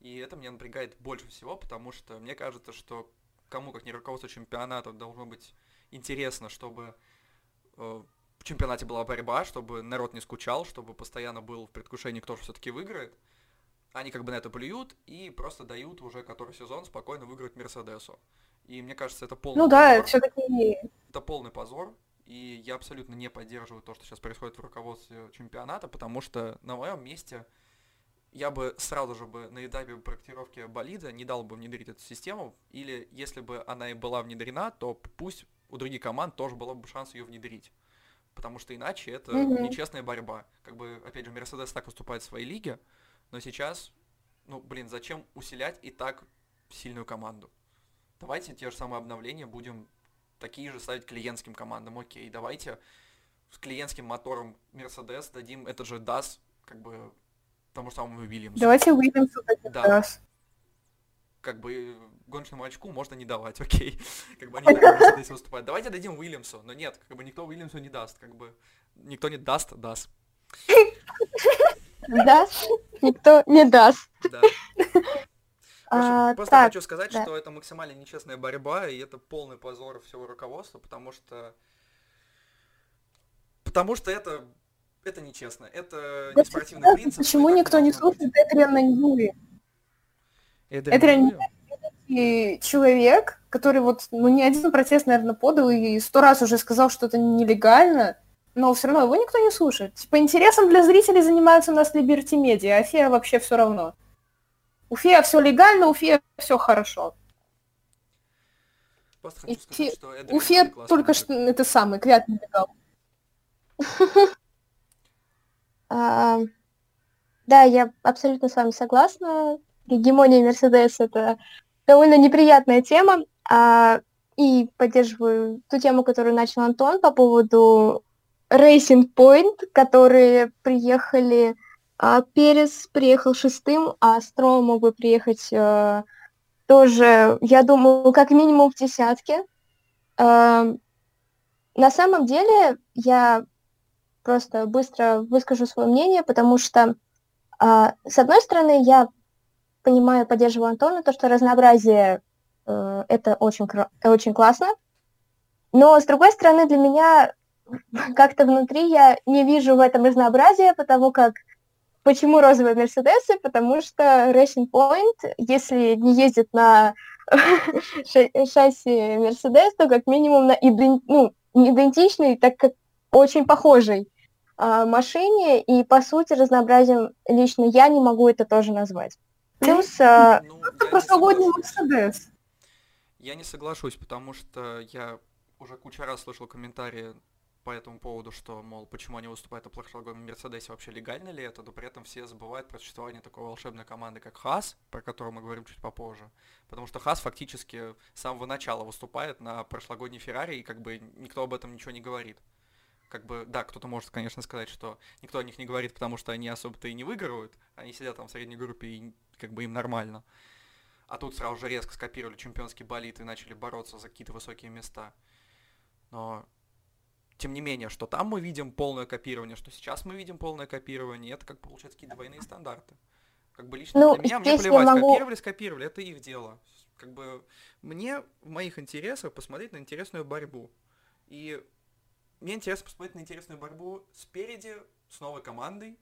И это меня напрягает больше всего, потому что мне кажется, что кому как не руководство чемпионата должно быть интересно, чтобы э, в чемпионате была борьба, чтобы народ не скучал, чтобы постоянно был в предвкушении, кто же все-таки выиграет. Они как бы на это плюют и просто дают уже который сезон спокойно выиграть Мерседесу. И мне кажется, это полный Ну да, все-таки... Это полный позор. И я абсолютно не поддерживаю то, что сейчас происходит в руководстве чемпионата, потому что на моем месте я бы сразу же бы на этапе проектировки болида не дал бы внедрить эту систему, или если бы она и была внедрена, то пусть у других команд тоже был бы шанс ее внедрить. Потому что иначе это mm-hmm. нечестная борьба. Как бы, опять же, Мерседес так выступает в своей лиге, но сейчас, ну, блин, зачем усилять и так сильную команду? Давайте те же самые обновления будем такие же ставить клиентским командам. Окей, давайте с клиентским мотором Мерседес дадим этот же DAS, как бы, тому же самому Уильямсу. Давайте Уильямсу дадим да. DAS. Как бы гоночному очку можно не давать, [LAUGHS] окей. Как бы они здесь выступают. Давайте дадим Уильямсу, но нет, как бы никто Уильямсу не даст, как бы никто не даст, даст. Даст? Никто не даст. Да. А, просто так, хочу сказать, да. что это максимально нечестная борьба, и это полный позор всего руководства, потому что... Потому что это... Это нечестно. Это не спортивный принцип. Почему никто не слушает Эдриана Ньюи? Эдриан Ньюи? Человек, который вот, ну, не один протест, наверное, подал и сто раз уже сказал, что это нелегально, но все равно его никто не слушает. Типа интересом для зрителей занимаются у нас Liberty Media, а Фея вообще все равно. У Фея все легально, у Фея все хорошо. Просто хочу сказать, Фе... что у Фея только что это самый клят нелегал. [LAUGHS] Да, я абсолютно с вами согласна. Гегемония Мерседес это довольно неприятная тема. А, и поддерживаю ту тему, которую начал Антон по поводу Racing Point, которые приехали... А, Перес приехал шестым, а Строу мог бы приехать а, тоже, я думаю, как минимум в десятке. А, на самом деле, я просто быстро выскажу свое мнение, потому что, а, с одной стороны, я понимаю, поддерживаю Антона, то, что разнообразие э, это очень, очень классно. Но, с другой стороны, для меня как-то внутри я не вижу в этом разнообразия, потому как Почему розовые Мерседесы? Потому что Racing Point, если не ездит на [LAUGHS] шасси Мерседес, то как минимум на иден... ну, не идентичный, так как очень похожей а, машине, и по сути разнообразием лично я не могу это тоже назвать. Плюс... А, ну, прошлогодний Мерседес. Я не соглашусь, потому что я уже куча раз слышал комментарии по этому поводу, что, мол, почему они выступают на прошлогоднем Мерседесе, вообще легально ли это, но при этом все забывают про существование такой волшебной команды, как Хас, про которую мы говорим чуть попозже. Потому что Хас фактически с самого начала выступает на прошлогодней Феррари, и как бы никто об этом ничего не говорит. Как бы, да, кто-то может, конечно, сказать, что никто о них не говорит, потому что они особо-то и не выигрывают, они сидят там в средней группе и как бы им нормально. А тут сразу же резко скопировали чемпионский болид и начали бороться за какие-то высокие места. Но тем не менее, что там мы видим полное копирование, что сейчас мы видим полное копирование, это как получается какие-то двойные стандарты. Как бы лично Ну, для меня, мне плевать, могу- копировали, скопировали, это их дело. Как бы мне в моих интересах посмотреть на интересную борьбу. И мне интересно посмотреть на интересную борьбу спереди, с новой командой.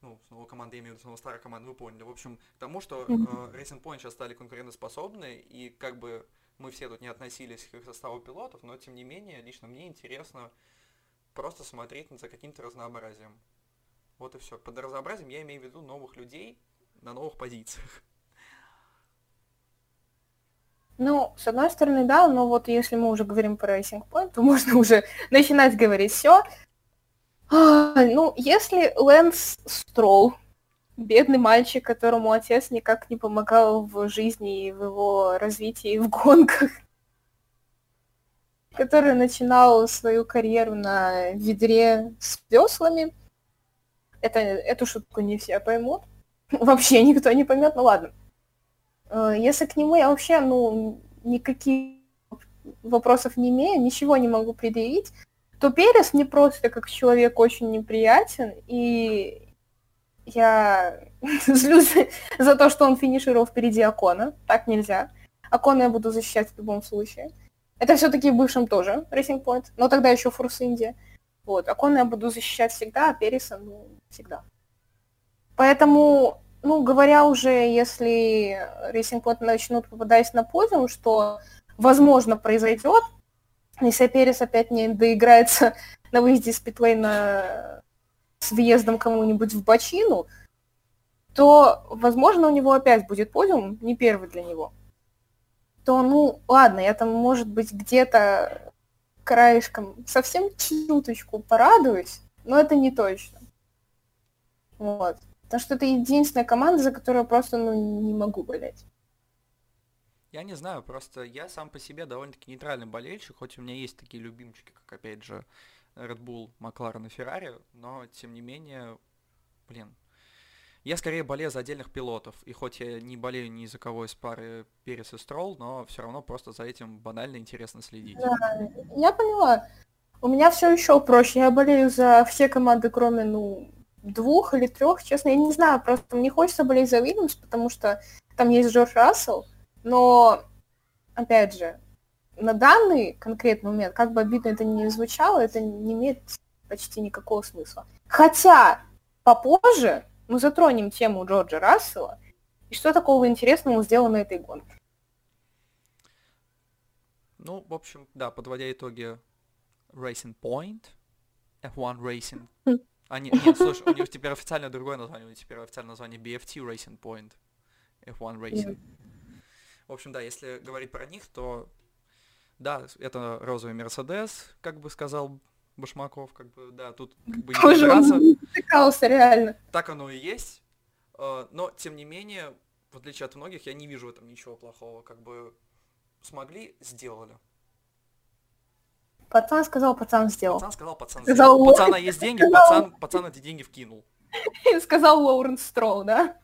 Ну, с новой командой, я имею в виду, с новой старой командой, вы поняли. В общем, к тому, что э, Racing Point сейчас стали конкурентоспособны, и как бы мы все тут не относились к их составу пилотов, но тем не менее, лично мне интересно просто смотреть за каким-то разнообразием. Вот и все. Под разнообразием я имею в виду новых людей на новых позициях. Ну, с одной стороны, да, но вот если мы уже говорим про Racing Point, то можно [LAUGHS] уже начинать говорить все. Ну, если Лэнс Стролл, бедный мальчик, которому отец никак не помогал в жизни и в его развитии в гонках, который начинал свою карьеру на ведре с веслами, это, эту шутку не все поймут. [LAUGHS] Вообще никто не поймет, ну ладно. Э, Если к нему я вообще, ну, никаких вопросов не имею, ничего не могу предъявить, то Перес мне просто как человек очень неприятен, и я [LAUGHS] злюсь за то, что он финишировал впереди Акона. Так нельзя. Акона я буду защищать в любом случае. Это все-таки в бывшем тоже Racing Point, но тогда еще Форс Индия. Вот, Акона я буду защищать всегда, а Переса, ну, всегда. Поэтому, ну, говоря уже, если Racing Point начнут попадать на подиум, что, возможно, произойдет, если Перес опять не доиграется [LAUGHS] на выезде из питлейна с въездом кому-нибудь в бочину, то, возможно, у него опять будет подиум, не первый для него. То, ну, ладно, я там, может быть, где-то краешком совсем чуточку порадуюсь, но это не точно. Вот. Потому что это единственная команда, за которую просто ну, не могу болеть. Я не знаю, просто я сам по себе довольно-таки нейтральный болельщик, хоть у меня есть такие любимчики, как, опять же, Red Bull, Макларен и Феррари, но, тем не менее, блин, я скорее болею за отдельных пилотов, и хоть я не болею ни за кого из пары Перес и Стролл, но все равно просто за этим банально интересно следить. Да, я поняла. У меня все еще проще. Я болею за все команды, кроме, ну, двух или трех, честно, я не знаю, просто мне хочется болеть за Уильямс, потому что там есть Джордж Рассел, но, опять же, на данный конкретный момент, как бы обидно это ни звучало, это не имеет почти никакого смысла. Хотя попозже мы затронем тему Джорджа Рассела и что такого интересного сделано этой гонке. Ну, в общем, да, подводя итоги Racing Point, F1 Racing. А, нет, нет, слушай, у них теперь официально другое название, у них теперь официальное название BFT Racing Point, F1 Racing. В общем, да, если говорить про них, то да, это розовый Мерседес, как бы сказал Башмаков, как бы, да, тут как бы не Боже, он затыкался, реально. Так оно и есть. Э, Но, тем не менее, в отличие от многих, я не вижу в этом ничего плохого. Как бы смогли, сделали. Пацан сказал, пацан сделал. Пацан сказал, пацан Сказал сделал. У пацана есть деньги, пацан, пацан эти деньги вкинул. [LAUGHS] Сказал Лоуренс Строу, да?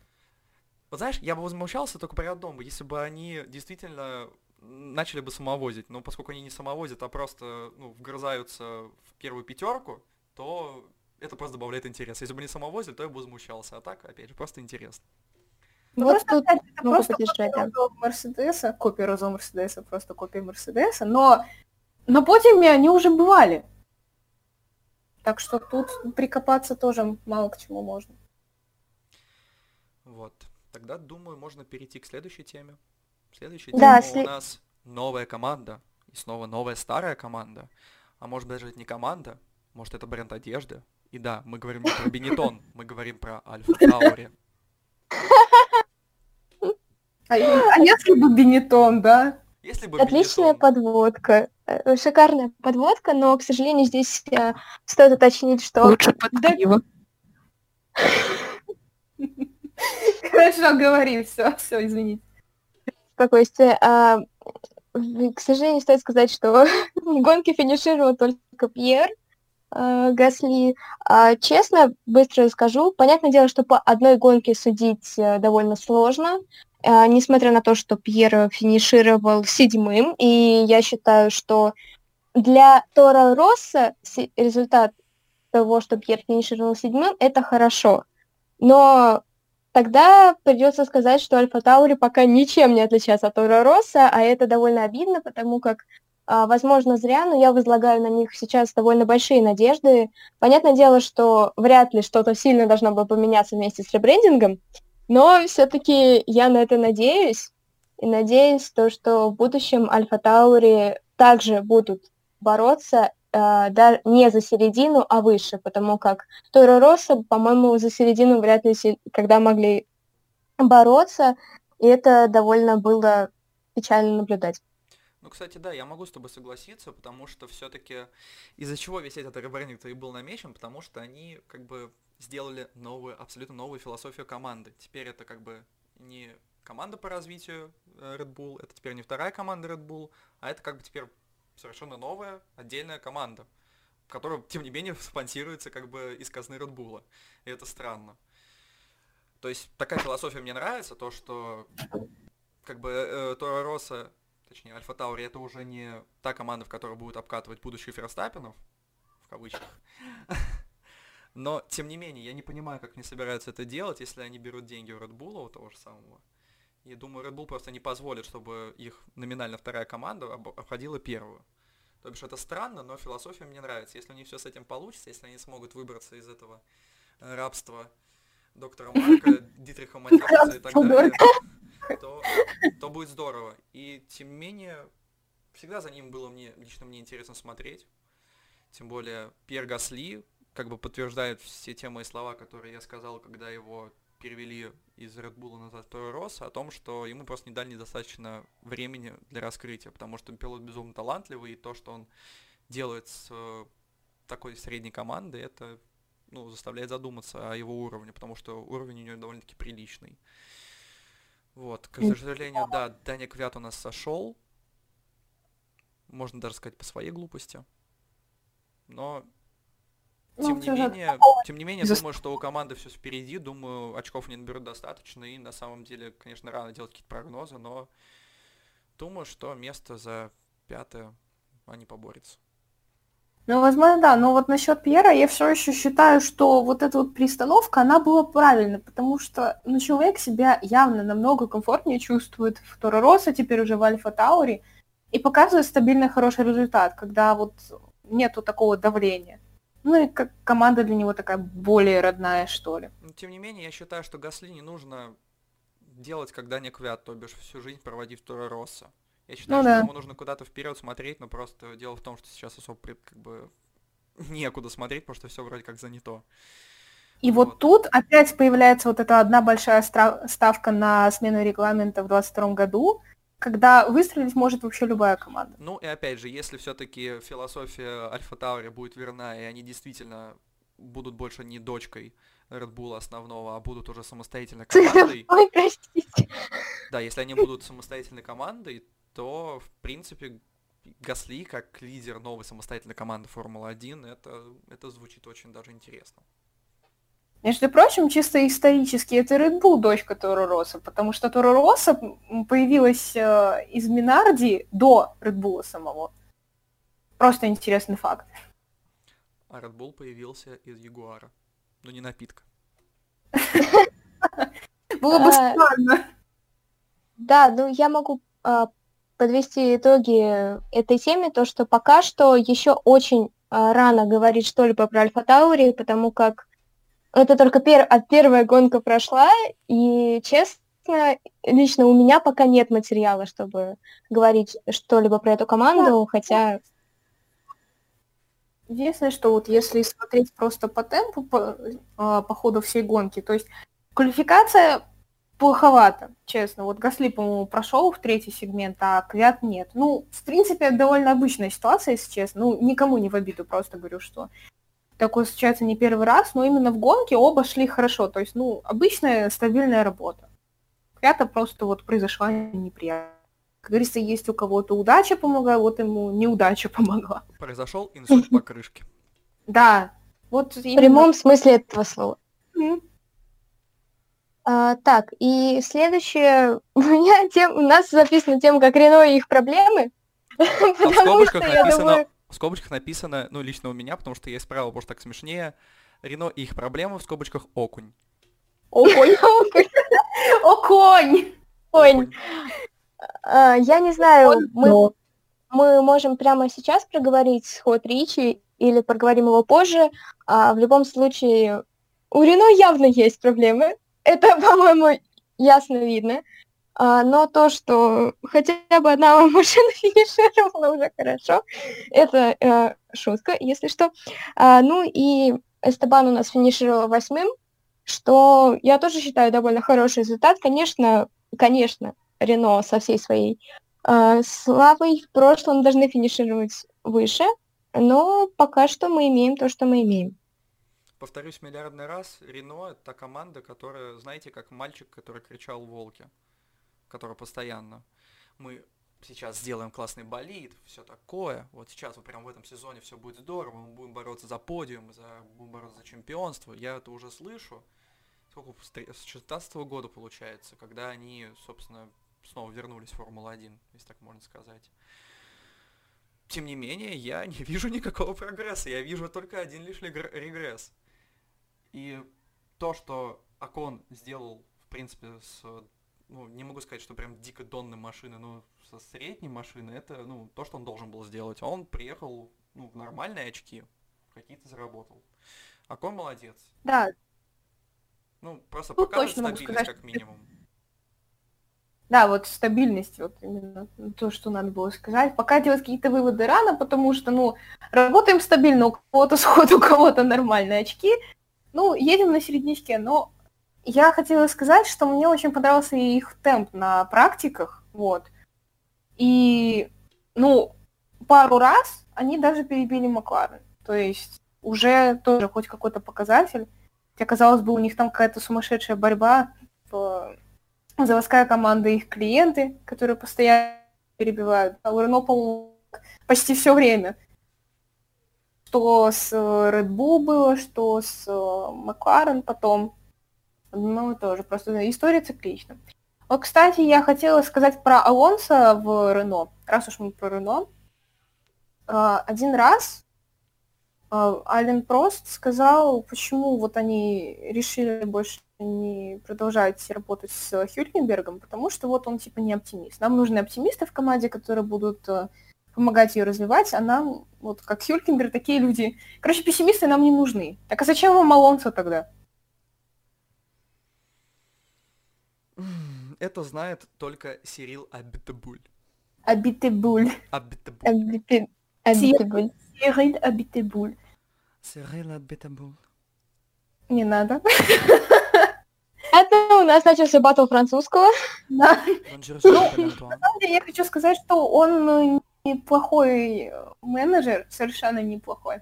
Вот знаешь, я бы возмущался только при одном, если бы они действительно начали бы самовозить. Но поскольку они не самовозят, а просто ну, вгрызаются в первую пятерку, то это просто добавляет интерес. Если бы не самовозили, то я бы возмущался. А так, опять же, просто интересно. Ну, Вот просто, тут опять, это просто поддержать, копия да. Мерседеса, копия розового Мерседеса, просто копия Мерседеса, но на подиуме они уже бывали. Так что тут прикопаться тоже мало к чему можно. Вот. Тогда, думаю, можно перейти к следующей теме. Следующая Да, тема сле- у нас новая команда. И снова новая старая команда. А может даже это не команда, может это бренд одежды. И да, мы говорим не про Бенетон, [LAUGHS] мы говорим про Альфа Таури. А, а если бы Бенетон, да? Если бы Отличная Benetton- подводка. Э, Шикарная подводка, но, к сожалению, здесь э, стоит уточнить, что... Лучше под Да. пиво. [LAUGHS] Хорошо, говори, все, все, извините. спокойствие. А, к сожалению, стоит сказать, что [LAUGHS] в гонке финишировал только Пьер а, Гасли. А, честно, быстро скажу. Понятное дело, что по одной гонке судить э, довольно сложно, а, несмотря на то, что Пьер финишировал седьмым, и я считаю, что для Тора Росса результат того, что Пьер финишировал седьмым, это хорошо. Но тогда придется сказать, что Альфа Таури пока ничем не отличается от Тора а это довольно обидно, потому как, а, возможно, зря, но я возлагаю на них сейчас довольно большие надежды. Понятное дело, что вряд ли что-то сильно должно было поменяться вместе с ребрендингом, но все-таки я на это надеюсь. И надеюсь, то, что в будущем Альфа Таури также будут бороться да, не за середину, а выше, потому как Торо Росса, по-моему, за середину вряд ли когда могли бороться, и это довольно было печально наблюдать. Ну, кстати, да, я могу с тобой согласиться, потому что все-таки из-за чего весь этот ребрендинг и был намечен, потому что они как бы сделали новую, абсолютно новую философию команды. Теперь это как бы не команда по развитию э, Red Bull, это теперь не вторая команда Red Bull, а это как бы теперь совершенно новая отдельная команда, которая, тем не менее, [LAUGHS] спонсируется как бы из казны Bull. И это странно. То есть такая философия мне нравится, то, что как бы э, Тора Росса, точнее Альфа Таури, это уже не та команда, в которой будут обкатывать будущих Ферстаппинов, в кавычках. [LAUGHS] Но, тем не менее, я не понимаю, как они собираются это делать, если они берут деньги у Bull, у того же самого. И думаю, Red Bull просто не позволит, чтобы их номинально вторая команда обходила первую. То бишь это странно, но философия мне нравится. Если у них все с этим получится, если они смогут выбраться из этого э, рабства доктора Марка, [LAUGHS] Дитриха Матиаса и так далее, то, то будет здорово. И тем не менее, всегда за ним было мне, лично мне интересно смотреть. Тем более Пьер Гасли как бы подтверждает все те мои слова, которые я сказал, когда его перевели из Red Bull назад в Рос, о том, что ему просто не дали недостаточно времени для раскрытия, потому что пилот безумно талантливый, и то, что он делает с э, такой средней командой, это ну, заставляет задуматься о его уровне, потому что уровень у него довольно-таки приличный. Вот, к сожалению, да, Даня Квят у нас сошел. Можно даже сказать по своей глупости. Но ну, тем, не менее, тем не менее, думаю, что у команды все впереди. Думаю, очков не наберут достаточно. И на самом деле, конечно, рано делать какие-то прогнозы, но думаю, что место за пятое они поборются. Ну, возможно, да. Но вот насчет Пьера я все еще считаю, что вот эта вот перестановка, она была правильной, потому что ну, человек себя явно намного комфортнее чувствует в Торо Росса, теперь уже в Альфа Таури, и показывает стабильный хороший результат, когда вот нету такого давления. Ну и как команда для него такая более родная, что ли. Но, тем не менее, я считаю, что Гасли не нужно делать, когда не квят, то бишь всю жизнь проводить в Торо Росса. Я считаю, ну, что да. ему нужно куда-то вперед смотреть, но просто дело в том, что сейчас особо как бы [LAUGHS] некуда смотреть, потому что все вроде как занято. И вот. вот тут опять появляется вот эта одна большая ставка на смену регламента в 2022 году, когда выстрелить может вообще любая команда. Ну и опять же, если все-таки философия Альфа Таури будет верна, и они действительно будут больше не дочкой Red Bull основного, а будут уже самостоятельной [LAUGHS] командой. Ой, простите. Да, если они будут самостоятельной командой, то, в принципе, Гасли, как лидер новой самостоятельной команды Формулы-1, это, это звучит очень даже интересно. Между прочим, чисто исторически это Red Bull дочка Торо Росса, потому что Торо Росса появилась э, из Минарди до Red Bull самого. Просто интересный факт. А Red Bull появился из Ягуара. но не напитка. [LAUGHS] Было бы а, странно. Да, ну я могу а, подвести итоги этой теме, то что пока что еще очень а, рано говорить что-либо про Альфа Таури, потому как это только пер... а первая гонка прошла, и, честно, лично у меня пока нет материала, чтобы говорить что-либо про эту команду, да. хотя... Единственное, что вот если смотреть просто по темпу, по, а, по ходу всей гонки, то есть квалификация плоховато, честно. Вот Гасли, по-моему, прошел в третий сегмент, а Квят нет. Ну, в принципе, довольно обычная ситуация, если честно. Ну, никому не в обиду, просто говорю, что такое случается не первый раз, но именно в гонке оба шли хорошо. То есть, ну, обычная стабильная работа. Это просто вот произошла неприятность. Как говорится, есть у кого-то удача помогла, вот ему неудача [LAUGHS] помогла. Произошел инсульт по крышке. [LAUGHS] Да. Вот именно... В прямом смысле этого слова. А, так, и следующее, [LAUGHS] у меня тем, у нас записана тема как Рено и их проблемы. А в скобочках написано, в скобочках написано, ну, лично у меня, потому что я исправил, потому что так смешнее, Рено и их проблемы, в скобочках, [LAUGHS] окунь. Окунь. Окунь. Окунь. А, я не знаю, мы, мы можем прямо сейчас проговорить ход Ричи или проговорим его позже. А в любом случае, у Рено явно есть проблемы. Это, [LAUGHS] по-моему, ясно видно. А, но то, что хотя бы одна машина финишировала уже хорошо, это э, шутка, если что. А, ну и Эстебан у нас финишировал восьмым, что я тоже считаю довольно хороший результат. Конечно, конечно, Рено со всей своей э, славой в прошлом должны финишировать выше, но пока что мы имеем то, что мы имеем. Повторюсь миллиардный раз, Рено это та команда, которая, знаете, как мальчик, который кричал волки которая постоянно. Мы сейчас сделаем классный болид, все такое. Вот сейчас вот прям в этом сезоне все будет здорово, мы будем бороться за подиум, за, будем бороться за чемпионство. Я это уже слышу. Сколько с 2016 года получается, когда они, собственно, снова вернулись в Формулу-1, если так можно сказать. Тем не менее, я не [LAUGHS] вижу никакого прогресса, я вижу только один лишь регресс. И то, что Акон сделал, в принципе, с ну, не могу сказать, что прям дико донной машины, но со средней машины это, ну, то, что он должен был сделать. А он приехал, ну, в нормальные очки, какие-то заработал. А кон молодец. Да. Ну, просто ну, показывает стабильность сказать, как минимум. Да, вот стабильность, вот именно то, что надо было сказать. Пока делать какие-то выводы рано, потому что, ну, работаем стабильно, у кого-то [LAUGHS] сход, у кого-то нормальные очки. Ну, едем на середнячке, но я хотела сказать, что мне очень понравился их темп на практиках, вот. И, ну, пару раз они даже перебили Макларен. То есть уже тоже хоть какой-то показатель. Хотя, казалось бы, у них там какая-то сумасшедшая борьба. Заводская команда их клиенты, которые постоянно перебивают. А у Рено, по почти все время. Что с Red Bull было, что с Макларен потом. Ну, тоже, просто история циклична. Вот, кстати, я хотела сказать про Алонса в Рено. Раз уж мы про Рено. А, один раз а, Ален Прост сказал, почему вот они решили больше не продолжать работать с Хюлькенбергом, потому что вот он типа не оптимист. Нам нужны оптимисты в команде, которые будут э, помогать ее развивать, а нам, вот как Хюлькенберг, такие люди... Короче, пессимисты нам не нужны. Так а зачем вам Алонсо тогда? Это знает только Сирил Абитабуль. Абитабуль. Абитабуль. Абитабуль. Сирил Абитабуль. Сирил Абитабуль. Не надо. [LAUGHS] Это у нас начался батл французского. [LAUGHS] Да. Ну, на самом деле я хочу сказать, что он ну, неплохой менеджер, совершенно неплохой.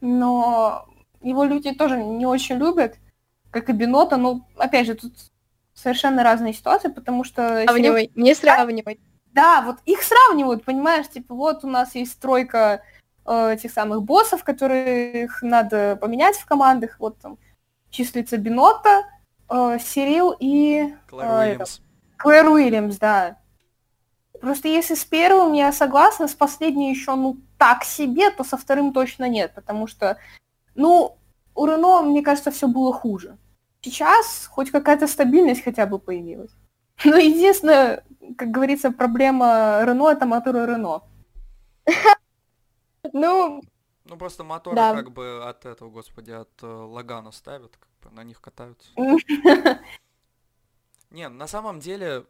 Но его люди тоже не очень любят, как и Бинота. Но, опять же, тут совершенно разные ситуации, потому что... Сравнивай, не сравнивай. Да, вот их сравнивают, понимаешь, типа вот у нас есть тройка э, тех самых боссов, которых надо поменять в командах, вот там числится Бинота, э, Сирил и... Клэр э, Уильямс. Клэр Уильямс, да. Просто если с первым я согласна, с последней еще, ну, так себе, то со вторым точно нет, потому что, ну, у Рено, мне кажется, все было хуже сейчас хоть какая-то стабильность хотя бы появилась. [LAUGHS] Но единственное, как говорится, проблема Рено это моторы Рено. [LAUGHS] Ну, ну просто моторы да. как бы от этого, господи, от э, Лагана ставят, как бы на них катаются. [LAUGHS] Не, на самом деле,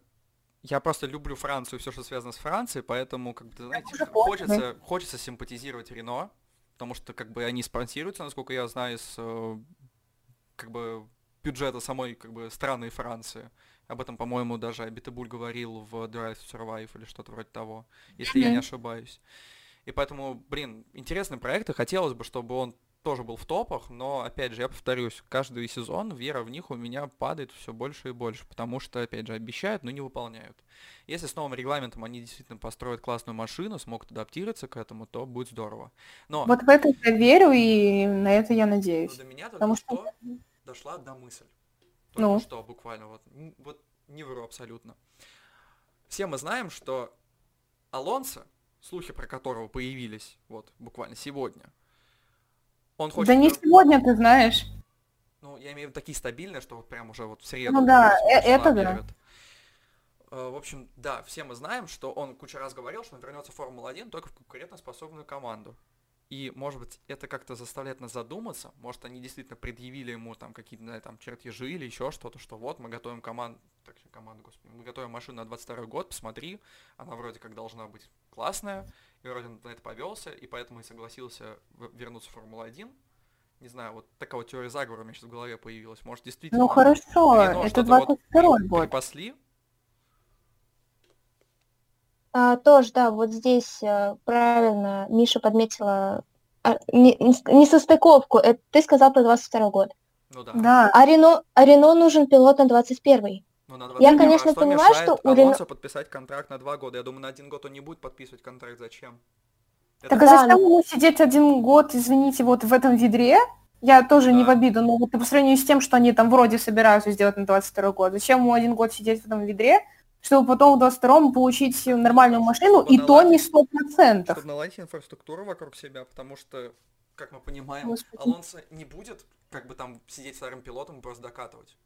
я просто люблю Францию, все, что связано с Францией, поэтому, как бы, знаете, хочется, хочется симпатизировать Рено, потому что, как бы, они спонсируются, насколько я знаю, с, э, как бы, бюджета самой как бы страны Франции. Об этом, по-моему, даже Абитабуль говорил в Drive to Survive или что-то вроде того, если я не ошибаюсь. И поэтому, блин, интересный проект, и хотелось бы, чтобы он тоже был в топах, но, опять же, я повторюсь, каждый сезон вера в них у меня падает все больше и больше, потому что, опять же, обещают, но не выполняют. Если с новым регламентом они действительно построят классную машину, смогут адаптироваться к этому, то будет здорово. Но... Вот в это я верю, и на это я надеюсь. Но до меня потому что... что дошла одна мысль. Только ну. что буквально, вот, вот не вру абсолютно. Все мы знаем, что Алонсо слухи про которого появились вот буквально сегодня. Он хочет... Да не сегодня, ты знаешь. Ну, я имею в виду такие стабильные, что вот прям уже вот в среду. Ну да, э- это да. объявят. Э, В общем, да, все мы знаем, что он куча раз говорил, что он вернется в Формулу-1 только в конкурентоспособную команду. И, может быть, это как-то заставляет нас задуматься. Может, они действительно предъявили ему там какие-то, там, чертежи или еще что-то, что вот мы готовим команду, так, команду, господи, мы готовим машину на 22 год, посмотри, она вроде как должна быть классная, и вроде на это повелся, и поэтому и согласился вернуться в Формулу-1. Не знаю, вот такая вот теория заговора у меня сейчас в голове появилась. Может, действительно... Ну хорошо, Рено это что-то вот 22 при- год. припасли, А, тоже, да, вот здесь э, правильно Миша подметила а, не- не- несостыковку. Это ты сказал про 22 год. ну да. Да, А Рено, а Рено нужен пилот на 21 Ну, на Я, 21, конечно, а что понимаю, мешает что у Рено- подписать контракт на два года? Я думаю, на один год он не будет подписывать контракт. Зачем? Это Так а Да, зачем ну- ему сидеть один год, извините, вот в этом ведре? Я тоже не в Да. обиду, но вот по сравнению с тем, что они там вроде собираются сделать на 22 год, зачем ему один год сидеть в этом ведре, чтобы потом в 22-м получить нормальную машину, Чтобы и то не наладить- 100%. чтобы наладить инфраструктуру вокруг себя, потому что, как мы понимаем, Господи. Алонсо не будет как бы там сидеть вторым пилотом и просто докатывать.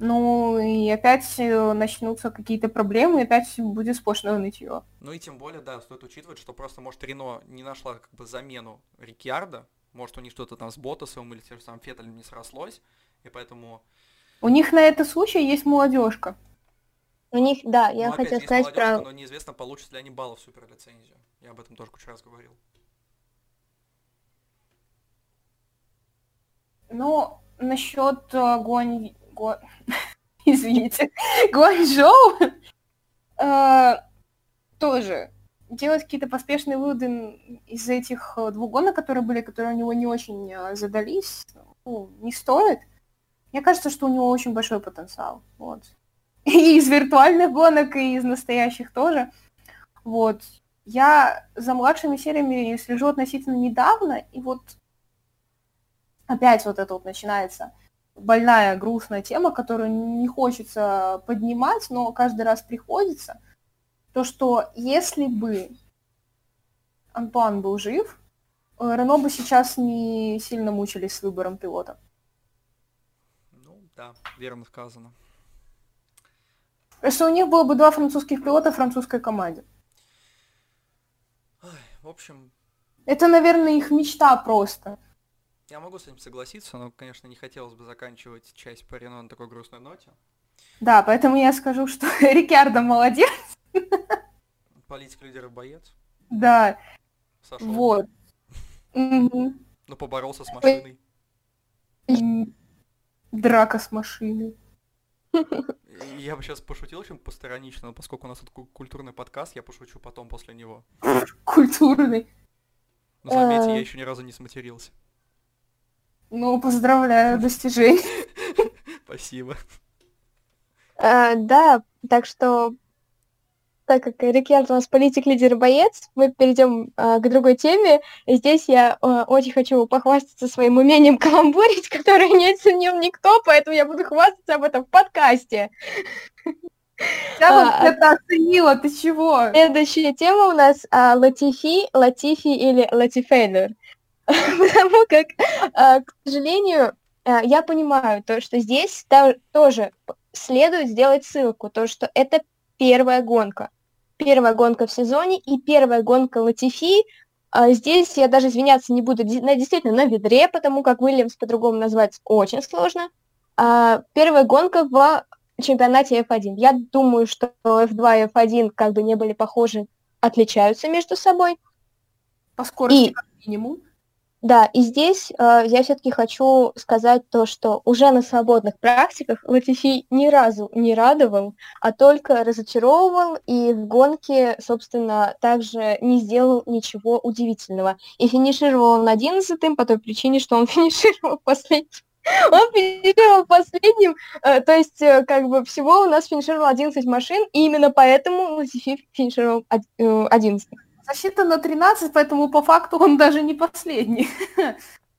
Ну, и опять э, начнутся какие-то проблемы, и опять будет сплошное нытье. Ну и тем более, да, стоит учитывать, что просто, может, Рено не нашла как бы замену Рикьярда, может, у них что-то там с Ботасом или тем же самым Феттелем не срослось, и поэтому... У них на этот случай есть молодежка. У них, да, я ну, опять хотела есть сказать про... но неизвестно, получат ли они баллов в суперлицензию. Я об этом тоже кучу раз говорил. Ну, насчет э, Гуань... Гуа- [LAUGHS] Извините. Гуанчжоу э, тоже делать какие-то поспешные выводы из этих э, двух гонок, которые были, которые у него не очень э, задались, ну, не стоит. Мне кажется, что у него очень большой потенциал. Вот. [LAUGHS] И из виртуальных гонок, и из настоящих тоже. Вот. Я за младшими сериями слежу относительно недавно, и вот опять вот это вот начинается больная, грустная тема, которую не хочется поднимать, но каждый раз приходится. То, что если бы Антуан был жив, э, Рено бы сейчас не сильно мучились с выбором пилота. Да, верно сказано. Что у них было бы два французских пилота в французской команде. Ай, в общем, Это, наверное, их мечта просто. я могу с этим согласиться, но, конечно, не хотелось бы заканчивать часть по Рено на такой грустной ноте. Да, поэтому я скажу, что [LAUGHS] Рикардо молодец. Политик, лидер и боец. Да, Сошел. вот. Ну, поборолся с машиной. Драка с машиной. [LAUGHS] Я бы сейчас пошутил очень посторонично, но поскольку у нас тут ку- культурный подкаст, я пошучу потом после него. Культурный. Но заметьте, Э. я еще ни разу не сматерился. Ну, поздравляю, [LAUGHS] достижение. Спасибо. Э, да, так что, так как Рикьярд у нас политик, лидер боец, мы перейдем э, к другой теме. И здесь я э, очень хочу похвастаться своим умением каламбурить, [LAUGHS] которое не оценил никто, поэтому я буду хвастаться об этом в подкасте. Я вот А, это оценила, ты чего? Следующая тема у нас а, Латифи, Латифи или Латифейнер. [LAUGHS] Потому как, а, к сожалению, а, я понимаю то, что здесь тоже следует сделать ссылку, то, что это первая гонка. Первая гонка в сезоне и первая гонка Латифи. А, Здесь я даже извиняться не буду, на- действительно, на ведре, потому как Уильямс по-другому назвать очень сложно. А, Первая гонка в чемпионате F1. Я думаю, что F2 и F1 как бы не были похожи, отличаются между собой. По скорости И- как минимум. Да, и здесь э, я все-таки хочу сказать то, что уже на свободных практиках Латифи ни разу не радовал, а только разочаровывал, и в гонке, собственно, также не сделал ничего удивительного. И финишировал он 11 по той причине, что он [LAUGHS] финишировал последним. Он финишировал последним, э, то есть э, как бы всего у нас финишировало 11 машин, и именно поэтому Латифи финишировал од- э, 11. Засчитано 13, поэтому по факту он даже не последний. [CLEARS THROAT]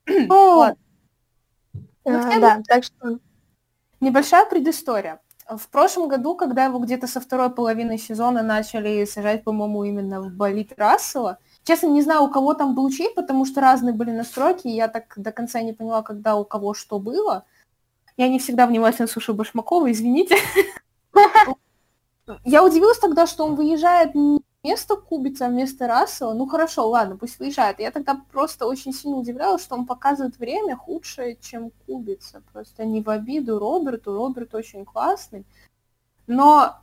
Ну, Ладно. Ну, целом- да, так что... Небольшая предыстория. В прошлом году, когда его где-то со второй половины сезона начали сажать, по-моему, именно в болит Рассела, честно, не знаю, у кого там был чей, потому что разные были настройки, и я так до конца не поняла, когда у кого что было. Я не всегда внимательно слушаю Башмакова, извините. [LAUGHS] Я удивилась тогда, что он выезжает не вместо Кубица, вместо Рассела. Ну хорошо, ладно, пусть выезжает. Я тогда просто очень сильно удивлялась, что он показывает время худшее, чем Кубица. Просто не в обиду Роберту. Роберт очень классный. Но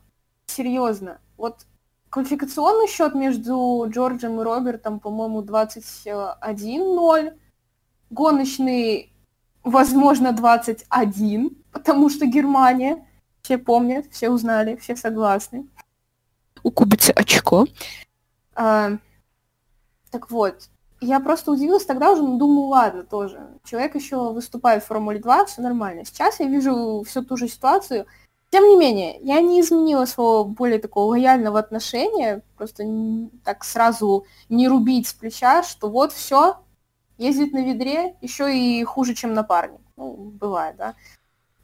серьезно, вот квалификационный счет между Джорджем и Робертом, по-моему, 21-0. Гоночный, возможно, 21, потому что Германия. Все помнят, все узнали, все согласны. У Кубицы очко. А, так вот, я просто удивилась тогда уже, ну, думаю, ладно, тоже. Человек еще выступает в Формуле 2, все нормально. Сейчас я вижу всю ту же ситуацию. Тем не менее, я не изменила своего более такого лояльного отношения, просто так сразу не рубить с плеча, что вот все, ездит на ведре еще и хуже, чем напарник. Ну, бывает, да.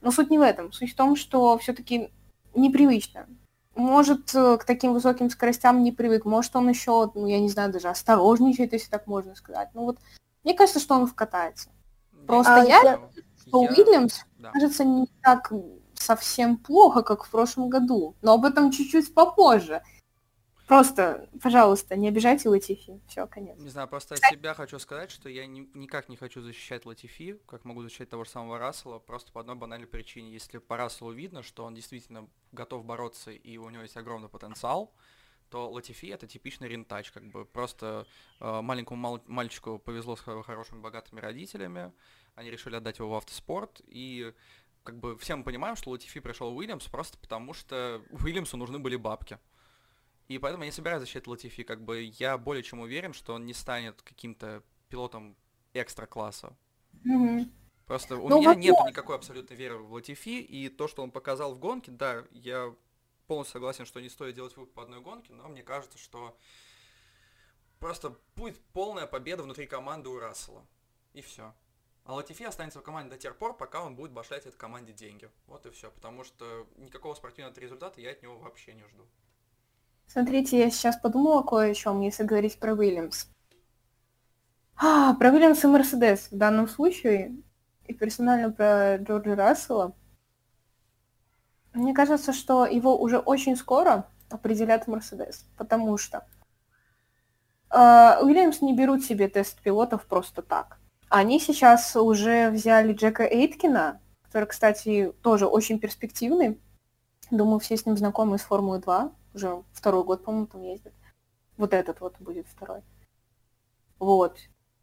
Но суть не в этом. Суть в том, что все-таки непривычно. Может, э, к таким высоким скоростям не привык. Может, он еще, ну, я не знаю, даже осторожничает, если так можно сказать. Ну вот, мне кажется, что он вкатается. Просто а, я, я, что я... Уильямс, да. кажется, не так совсем плохо, как в прошлом году. Но об этом чуть-чуть попозже. Просто, пожалуйста, не обижайте Латифи. Все, конец. Не знаю, просто от себя хочу сказать, что я ни, никак не хочу защищать Латифи, как могу защищать того же самого Рассела, просто по одной банальной причине. Если по Расселу видно, что он действительно готов бороться и у него есть огромный потенциал, то Латифи это типичный рентач, как бы просто э, маленькому мал- мальчику повезло с хорошими богатыми родителями, они решили отдать его в автоспорт, и как бы все мы понимаем, что Латифи пришел Уильямс просто потому, что Уильямсу нужны были бабки. И поэтому я не собираюсь защищать Латифи, как бы я более чем уверен, что он не станет каким-то пилотом экстра класса. Mm-hmm. Просто у ну, меня вот нет никакой абсолютной веры в Латифи, и то, что он показал в гонке, да, я полностью согласен, что не стоит делать вывод по одной гонке, но мне кажется, что просто будет полная победа внутри команды у Рассела. И все. А Латифи останется в команде до тех пор, пока он будет башлять этой команде деньги. Вот и все. Потому что никакого спортивного результата я от него вообще не жду. Смотрите, я сейчас подумала кое о чем, если говорить про Уильямс. А, про Уильямс и Мерседес в данном случае, и персонально про Джорджа Рассела. Мне кажется, что его уже очень скоро определят Мерседес, потому что э, Уильямс не берут себе тест пилотов просто так. Они сейчас уже взяли Джека Эйткина, который, кстати, тоже очень перспективный. Думаю, все с ним знакомы из Формулы 2 уже второй год, по-моему, там ездит. Вот этот вот будет второй. Вот.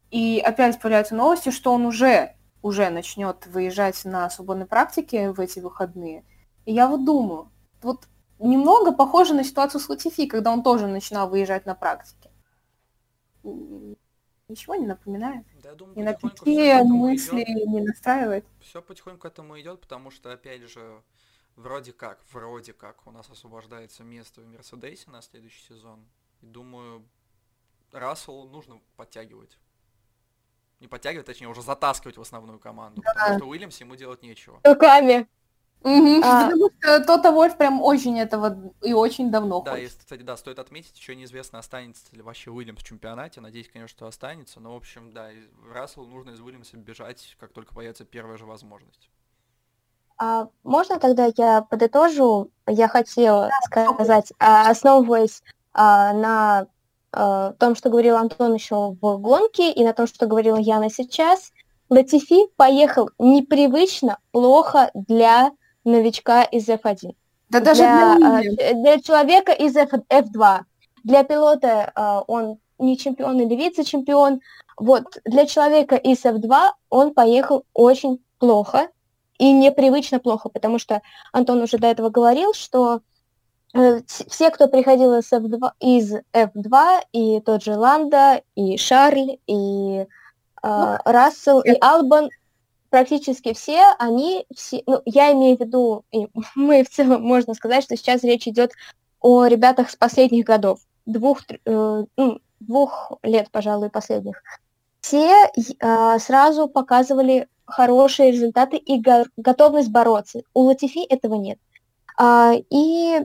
И опять появляются новости, что он уже, уже начнет выезжать на свободной практике в эти выходные. И я вот думаю, вот немного похоже на ситуацию с Латифи, когда он тоже начинал выезжать на практике. Ничего не напоминает? Да, я думаю, и на такие мысли идет. не настраивает. Все потихоньку к этому идет, потому что, опять же, вроде как, вроде как у нас освобождается место в Мерседесе на следующий сезон. И думаю, Расселу нужно подтягивать. Не подтягивать, точнее, уже затаскивать в основную команду. Да. Потому что Уильямс ему делать нечего. Руками. Угу. А... Потому что Тота Вольф прям очень этого и очень давно Да, хочет. и, кстати, да, стоит отметить, еще неизвестно, останется ли вообще Уильямс в чемпионате. Надеюсь, конечно, что останется. Но, в общем, да, Расселу нужно из Уильямса бежать, как только появится первая же возможность. А можно тогда я подытожу? Я хотела сказать, а, основываясь а, на а, том, что говорил Антон еще в гонке, и на том, что говорила Яна сейчас, Латифи поехал непривычно плохо для новичка из F1. Да для, даже для, для человека из F, F2. Для пилота он не чемпион или вице-чемпион. Вот для человека из F2 он поехал очень плохо, и непривычно плохо, потому что Антон уже до этого говорил, что э, все, кто приходил из F2, из F2, и тот же Ланда, и Шарль, и э, ну, Рассел, и Албан, практически все, они все, ну, я имею в виду, и [LAUGHS] мы в целом можно сказать, что сейчас речь идет о ребятах с последних годов, двух, э, ну, двух лет, пожалуй, последних. Все э, сразу показывали хорошие результаты и го- готовность бороться. У Латифи этого нет. А, и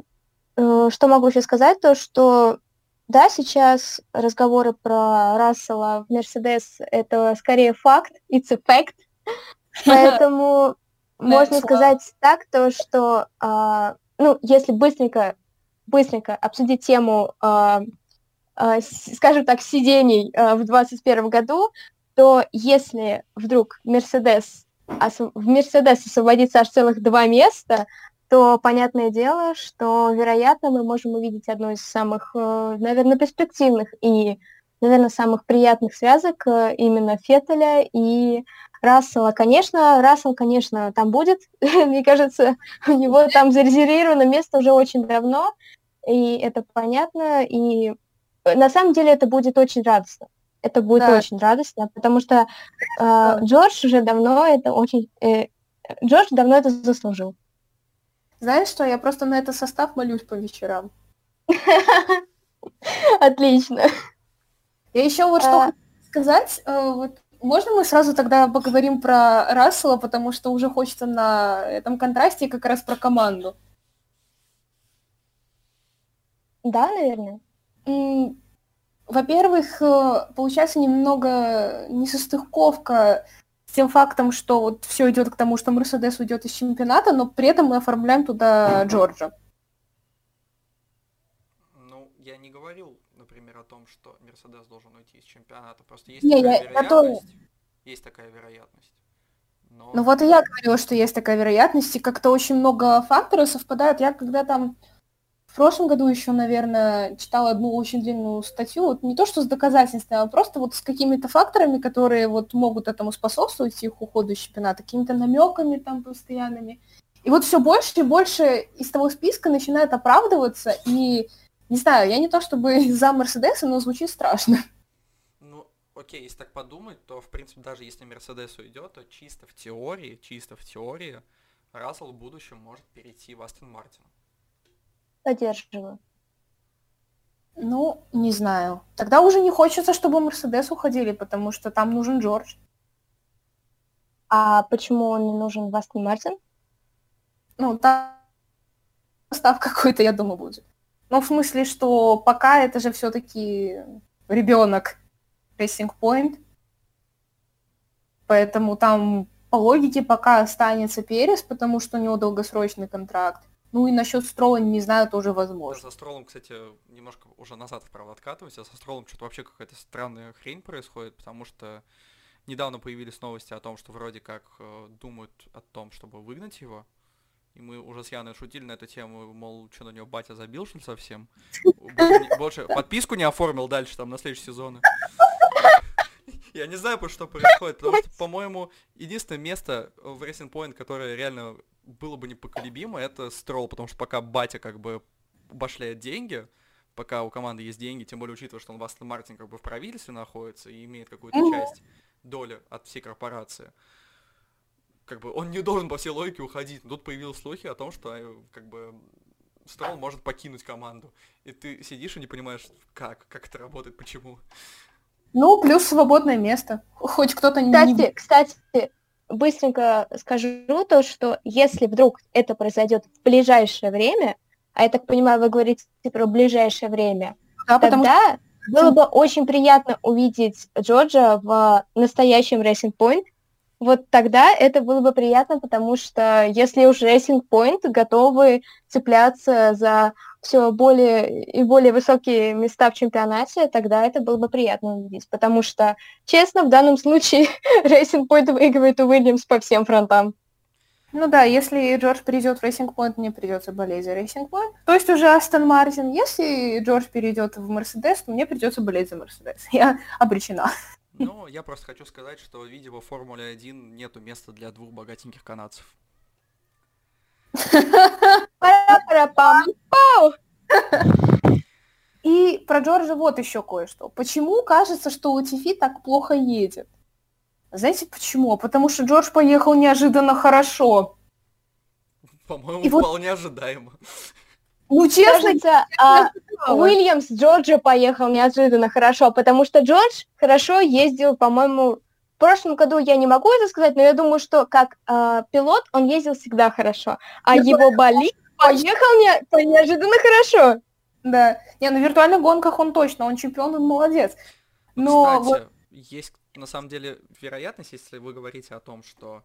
э, что могу еще сказать, то что да, сейчас разговоры про Рассела в Мерседес это скорее факт, it's a fact, [LAUGHS] поэтому можно сказать так, то что, а, ну, если быстренько, быстренько обсудить тему, а, скажем так, сидений а, в 2021 году, то если вдруг Мерседес, в Мерседес освободится аж целых два места, то понятное дело, что, вероятно, мы можем увидеть одну из самых, э, наверное, перспективных и, наверное, самых приятных связок э, именно Феттеля и Рассела. Конечно, Рассел, конечно, там будет. [LAUGHS] Мне кажется, у него там зарезервировано место уже очень давно, и это понятно. И на самом деле это будет очень радостно. Это будет да. очень радостно, потому что э, Джордж уже давно это очень... Э, Джордж давно это заслужил. Знаешь что, я просто на этот состав молюсь по вечерам. [LAUGHS] Отлично. Я еще вот что а. сказать. Э, вот можно мы сразу тогда поговорим про Рассела, потому что уже хочется на этом контрасте как раз про команду. Да, наверное. Во-первых, э, получается немного несостыковка с тем фактом, что вот все идет к тому, что Мерседес уйдет из чемпионата, но при этом мы оформляем туда Джорджа. Ну, я не говорил, например, о том, что Мерседес должен уйти из чемпионата. Просто есть не, такая я, вероятность. Я есть такая вероятность. Но... Ну вот и я говорила, что есть такая вероятность, и как-то очень много факторов совпадают. Я когда там в прошлом году еще, наверное, читала одну очень длинную статью, вот не то что с доказательствами, а просто вот с какими-то факторами, которые вот могут этому способствовать их уходу из чемпионата, какими-то намеками там постоянными. И вот все больше и больше из того списка начинает оправдываться, и не знаю, я не то чтобы [LAUGHS] за Мерседеса, но звучит страшно. Ну, окей, если так подумать, то, в принципе, даже если Мерседес уйдет, то чисто в теории, чисто в теории, Рассел в будущем может перейти в Астон Мартин. Поддерживаю. Ну, не знаю. Тогда уже не хочется, чтобы Мерседес уходили, потому что там нужен Джордж. А почему он не нужен в Астон Мартин? Ну, там состав какой-то, я думаю, будет. Ну, в смысле, что пока это же все-таки ребенок Racing Point. Поэтому там по логике пока останется Перес, потому что у него долгосрочный контракт. Ну и насчет Строла, не знаю, тоже возможно. Со Стролом, кстати, немножко уже назад вправо откатываюсь, а со Стролом что-то вообще какая-то странная хрень происходит, потому что недавно появились новости о том, что вроде как э, думают о том, чтобы выгнать его. И мы уже с Яной шутили на эту тему, мол, что на него батя забил, что ли, совсем? Больше, [LAUGHS] подписку не оформил дальше, там, на следующие сезоны. [LAUGHS] Я не знаю, что происходит, потому что, по-моему, единственное место в Racing Point, которое реально было бы непоколебимо, это Строл, потому что пока батя как бы башляет деньги, пока у команды есть деньги, тем более учитывая, что он в Астон Мартин как бы в правительстве находится и имеет какую-то часть доли от всей корпорации, как бы он не должен по всей логике уходить. Но тут появились слухи о том, что э, как бы Строл может покинуть команду. И ты сидишь и не понимаешь, как, как это работает, почему. Ну, плюс свободное место. Хоть кто-то не... Кстати, кстати, быстренько скажу то, что если вдруг это произойдет в ближайшее время, а я так понимаю, вы говорите про ближайшее время, да, тогда что... было бы очень приятно увидеть Джорджа в настоящем Racing Point. Вот тогда это было бы приятно, потому что если уж Racing Point готовы цепляться за все более и более высокие места в чемпионате, тогда это было бы приятно увидеть. Потому что, честно, в данном случае [LAUGHS] Racing Point выигрывает у Уильямс по всем фронтам. Ну да, если Джордж перейдет в Racing Point, мне придется болеть за Racing Point. То есть уже Астон Мартин. Если Джордж перейдет в Мерседес, то мне придется болеть за Мерседес. [LAUGHS] Я обречена. Ну, я просто хочу сказать, что, видимо, в Формуле 1 нету места для двух богатеньких канадцев. [LAUGHS] И про Джорджа вот еще кое-что. Почему кажется, что Латифи так плохо едет? Знаете почему? Потому что Джордж поехал неожиданно хорошо. По-моему, вполне вот... ожидаемо. Ну, честно, Кажется, а, Уильямс Джорджа поехал неожиданно хорошо, потому что Джордж хорошо ездил, по-моему, в прошлом году я не могу это сказать, но я думаю, что как э, пилот он ездил всегда хорошо, а его болид поехал не, по- неожиданно хорошо. Да. Не, ну в виртуальных гонках он точно, он чемпион, он молодец. Но Кстати, вот есть на самом деле вероятность, если вы говорите о том, что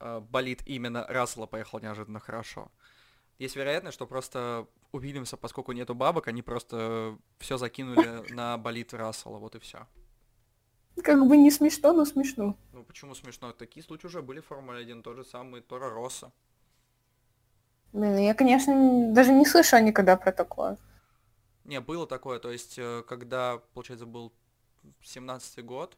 э, болит именно Рассела поехал неожиданно хорошо. Есть вероятность, что просто у Вильямса, поскольку нету бабок, они просто все закинули на болит Рассела, вот и все. как бы не смешно, но смешно. Ну почему смешно? Такие случаи уже были в Формуле 1, тот же самый Тора Росса. Блин, я, конечно, даже не слышала никогда про такое. Не, было такое, то есть, э, когда, получается, был 17-й год,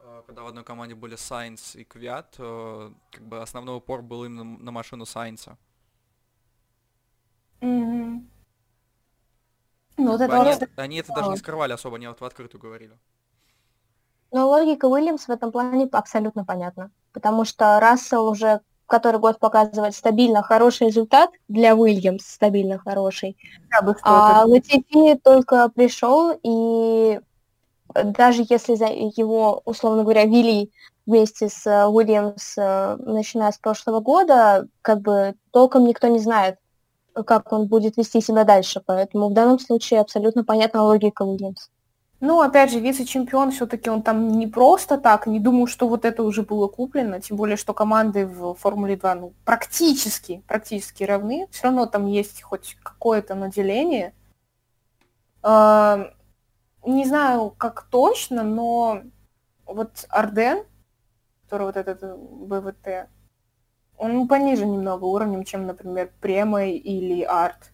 э, когда в одной команде были Сайнс и Квят, э, как бы основной упор был именно на машину Сайнса. Мгм. Ну, вот Как это бы вот... они, они это даже не скрывали особо, они вот в открытую говорили. Но логика Уильямс в этом плане абсолютно понятна. Потому что Рассел уже который год показывает стабильно хороший результат для Уильямс, стабильно хороший. А. Латифи только пришел, и даже если за его, условно говоря, вели вместе с э, Уильямс, э, начиная с прошлого года, как бы толком никто не знает, как он будет вести себя дальше. Поэтому в данном случае абсолютно понятна логика Уильямс. Ну, опять же, вице-чемпион все-таки он там не просто так, не думаю, что вот это уже было куплено, тем более, что команды в Формуле 2 ну, практически, практически равны, все равно там есть хоть какое-то наделение. А, не знаю, как точно, но вот Арден, который вот этот э, БВТ, он пониже немного уровнем, чем, например, Премой или Арт.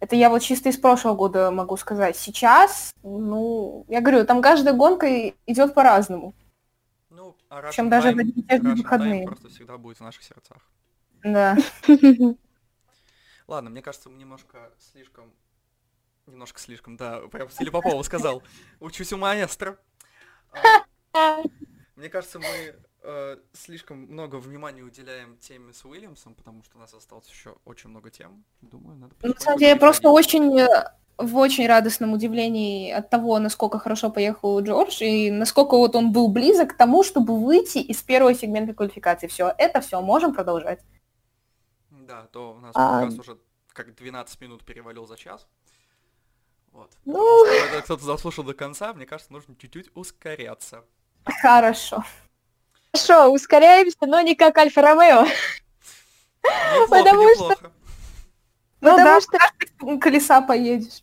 Это я вот чисто из прошлого года могу сказать. Сейчас, ну, я говорю, там каждая гонка идет по-разному. Ну, а Russian даже в Time- одни и те же Time выходные. просто всегда будет в наших сердцах. Да. Ладно, мне кажется, мы немножко слишком... Немножко слишком, да, прям в стиле Попова сказал. Учусь у маэстро. А, Мне кажется, мы э, слишком много внимания уделяем теме с Уильямсом, потому что у нас осталось еще очень много тем. Думаю, надо Ну, На самом деле, я просто очень э, в очень радостном удивлении от того, насколько хорошо поехал Джордж, и насколько вот он был близок к тому, чтобы выйти из первого сегмента квалификации. Все, это все, можем продолжать. Да, то у нас А, подкаст уже как 12 минут перевалил за час. Вот. Ну. Когда кто-то заслушал до конца, мне кажется, нужно чуть-чуть ускоряться. Хорошо. Хорошо, ускоряемся, но не как Альфа-Ромео. Неплохо, Потому что-. Ну Потому да, что колеса поедешь.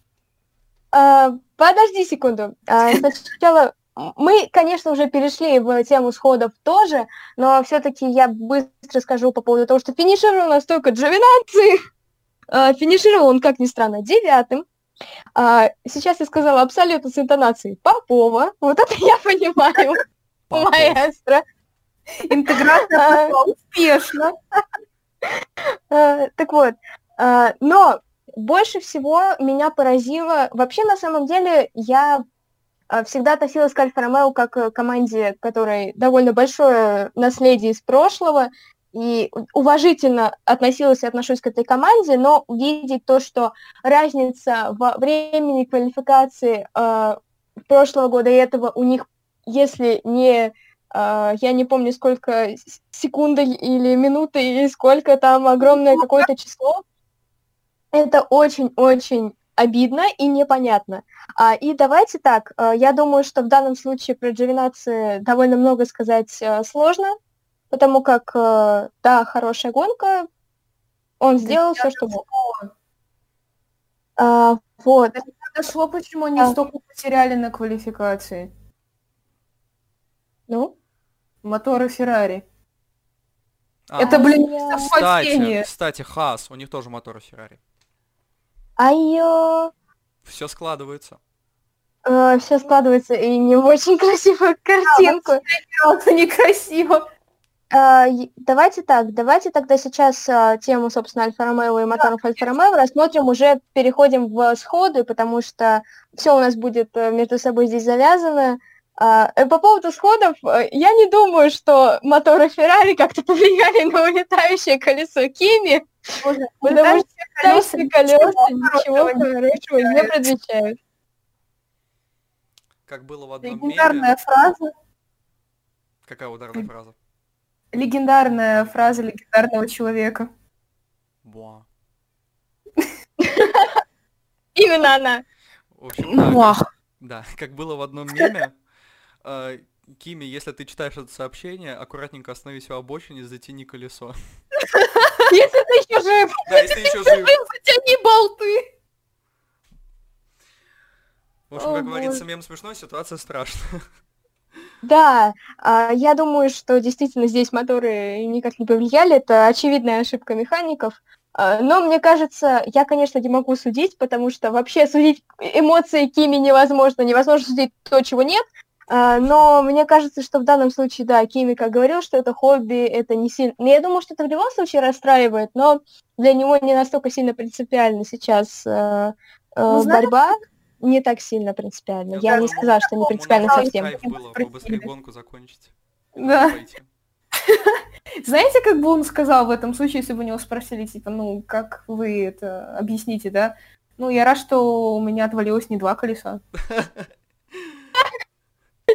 А, подожди секунду. А, сначала мы, конечно, уже перешли в тему сходов тоже, но все-таки я быстро скажу по поводу того, что финишировал у нас только Джовинаци. А, финишировал он, как ни странно, девятым. А, сейчас я сказала абсолютно с интонацией Попова. Вот это я понимаю, маэстро. Интеграция А. успешно. А, Так вот, а, но больше всего меня поразило... Вообще, на самом деле, я всегда относилась к Альфа-Ромео как к команде, которой довольно большое наследие из прошлого, и уважительно относилась и отношусь к этой команде, но увидеть то, что разница во времени квалификации а, прошлого года и этого у них, если не я не помню, сколько секунды или минуты, или сколько там огромное какое-то число. Это очень-очень обидно и непонятно. А, и давайте так, а, я думаю, что в данном случае про Джовинаци довольно много сказать а, сложно, потому как, а, да, хорошая гонка, он сделал все, что мог. А, вот. Дошло, почему они А. столько потеряли на квалификации. Ну, Моторы Феррари. А, Это, блин, Я- совпадение. Кстати, кстати, Хас, у них тоже моторы Феррари. Айо, Все складывается. все складывается и не в очень [LAUGHS] красивую картинку. Это некрасиво. Е- Давайте так, давайте тогда сейчас а, тему, собственно, Альфа-Ромео и моторов Альфа-Ромео рассмотрим, уже переходим в сходы, потому что все у нас будет э, между собой здесь завязано. А, э, По поводу сходов, э, я не думаю, что моторы Феррари как-то [LAUGHS] повлияли на улетающее колесо Кими, потому что улетающие колеса ничего хорошего не предвещают. Как было в одном Легендарная меме. фраза. Какая ударная фраза? Легендарная фраза легендарного человека. Буа. [LAUGHS] Именно она. В общем, да, как, да, как было в одном меме, Кими, если ты читаешь это сообщение, аккуратненько остановись у обочины, затяни колесо. Если ты еще жив. Да, если еще жив. Затяни болты! В общем, как говорится, мем смешной, ситуация страшная. Да, а, я думаю, что действительно здесь моторы никак не повлияли. Это очевидная ошибка механиков. А, Но мне кажется, я, конечно, не могу судить, потому что вообще судить эмоции Кими невозможно. Невозможно судить то, чего нет. А, Но мне кажется, что в данном случае, да, Кими, как говорил, что это хобби, это не сильно... Ну, Я думаю, что это в любом случае расстраивает, но для него не настолько сильно принципиально сейчас э, э, Ну, знаешь, борьба. Не так сильно принципиально. Я не думаю, сказала, что не принципиально совсем. кайф было побыстрее гонку закончить. Да. [LAUGHS] Знаете, как бы он сказал в этом случае, если бы у него спросили, типа, ну, как вы это объясните, да? Ну, я рад, что у меня отвалилось не два колеса. [LAUGHS]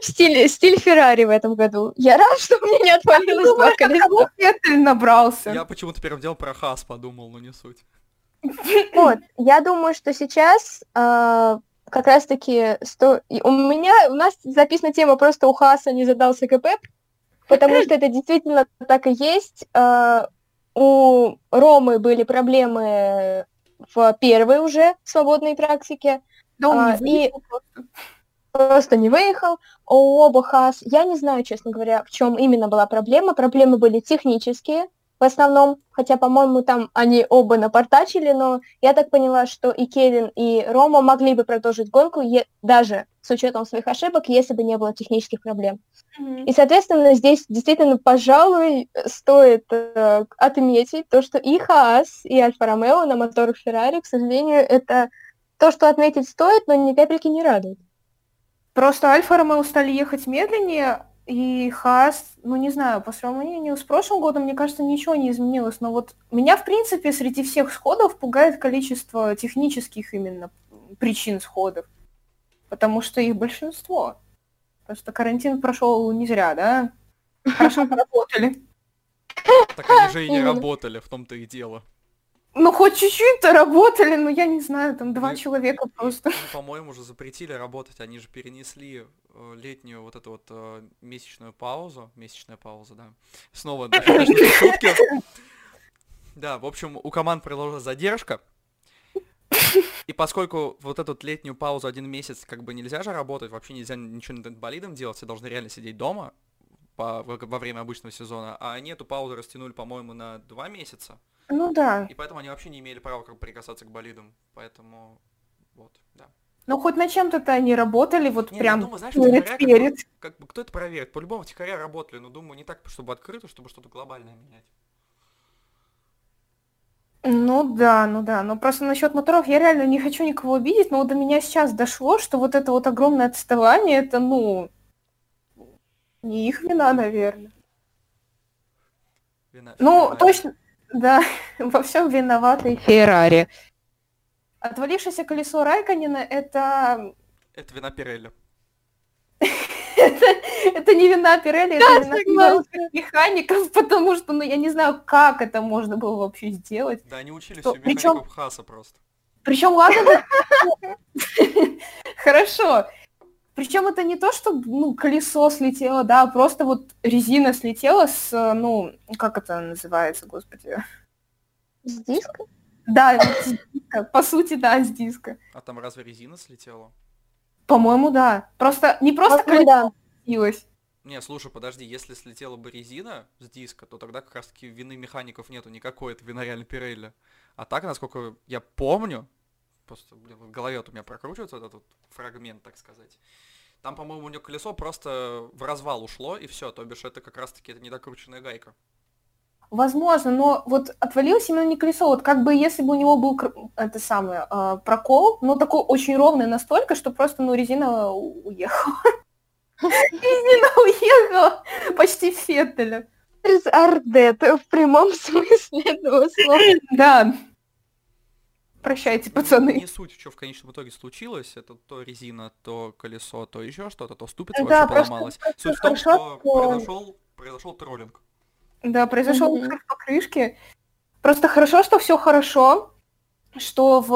Стиль, стиль Феррари в этом году. Я рад, что у меня не отвалилось два колеса. Феттель набрался? Я почему-то первым делом про Хас подумал, но не суть. [LAUGHS] Вот, я думаю, что сейчас э, как раз-таки сто... у меня, у нас записана тема просто у Хаса не задался КП, потому что это действительно так и есть. Э, у Ромы были проблемы в первой уже свободной практике, Да он а, и- просто. Просто не выехал. У оба Хас, я не знаю, честно говоря, в чем именно была проблема. Проблемы были технические в основном, хотя, по-моему, там они оба напортачили, но я так поняла, что и Кевин, и Рома могли бы продолжить гонку, е- даже с учетом своих ошибок, если бы не было технических проблем. И, соответственно, здесь действительно, пожалуй, стоит э, отметить то, что и Хаас, и Альфа Ромео на моторах Феррари, к сожалению, это то, что отметить стоит, но ни капельки не радует. Просто Альфа Ромео стали ехать медленнее, и Хаас, ну не знаю, по сравнению с прошлым годом, мне кажется, ничего не изменилось. Но вот меня, в принципе, среди всех сходов пугает количество технических именно причин сходов. Потому что их большинство. Просто карантин прошел не зря, да? Хорошо [LAUGHS] поработали. Так они же и не работали, в том-то и дело. Ну, хоть чуть-чуть-то работали, но я не знаю, там два Ну, человека просто. Ну, по-моему, уже запретили работать, они же перенесли э, летнюю вот эту вот э, месячную паузу, месячная пауза, да. Снова с шутки. Да, в общем, у команд продолжилась задержка. И поскольку вот эту летнюю паузу один месяц как бы нельзя же работать, вообще нельзя ничего над болидом делать, все должны реально сидеть дома по- во время обычного сезона, а они эту паузу растянули, по-моему, на два месяца. Ну да. И поэтому они вообще не имели права как прикасаться к болидам. Поэтому вот, да. Ну, хоть на чем-то-то они работали, вот Не, прям я думаю, знаешь, перед, втихаря как бы- перед. Как бы кто это проверит? По-любому втихаря работали, но думаю, не так, чтобы открыто, чтобы что-то глобальное менять. Ну да, ну да. Но просто насчет моторов я реально не хочу никого обидеть, но вот до меня сейчас дошло, что вот это вот огромное отставание, это, ну, не их вина, наверное. Вина- Ну, Феррари. точно, да, [LAUGHS] во всем виноваты Феррари. Отвалившееся колесо Райканина это... Это вина Пирелли. это, [LAUGHS] это не вина Пирелли, Да, это вина механиков, [LAUGHS] потому что, ну, я не знаю, как это можно было вообще сделать. Да, они учились Что, у механиков Хаса просто. Причем, ладно, хорошо. Причем это не то, что ну, колесо слетело, да, а просто вот резина слетела с, ну, как это называется, господи. С диска? Да, с диска. По сути, да, с диска. А там разве резина слетела? По-моему, да. Просто не просто колесо да. слилось. Не, слушай, подожди, если слетела бы резина с диска, то тогда как раз таки вины механиков нету никакой, это вина реально Пирелли. А так, насколько я помню, просто, блин, в голове вот у меня прокручивается этот вот фрагмент, так сказать. Там, по-моему, у него колесо просто в развал ушло, и все, то бишь это как раз-таки это недокрученная гайка. Возможно, но вот отвалилось именно не колесо. Вот как бы если бы у него был это самое э, прокол, но такой очень ровный настолько, что просто ну резина уехала. [LAUGHS] Резина уехала почти в Феттеля. Из Ардета в прямом смысле этого слова. Да. Прощайте, Ну, пацаны. Не суть, что в конечном итоге случилось, это то резина, то колесо, то еще что-то, то ступица Да, вообще просто- поломалась. просто Суть в том, что что- произошел, произошел троллинг. Да, произошел покрышки. Просто хорошо, что все хорошо. что в,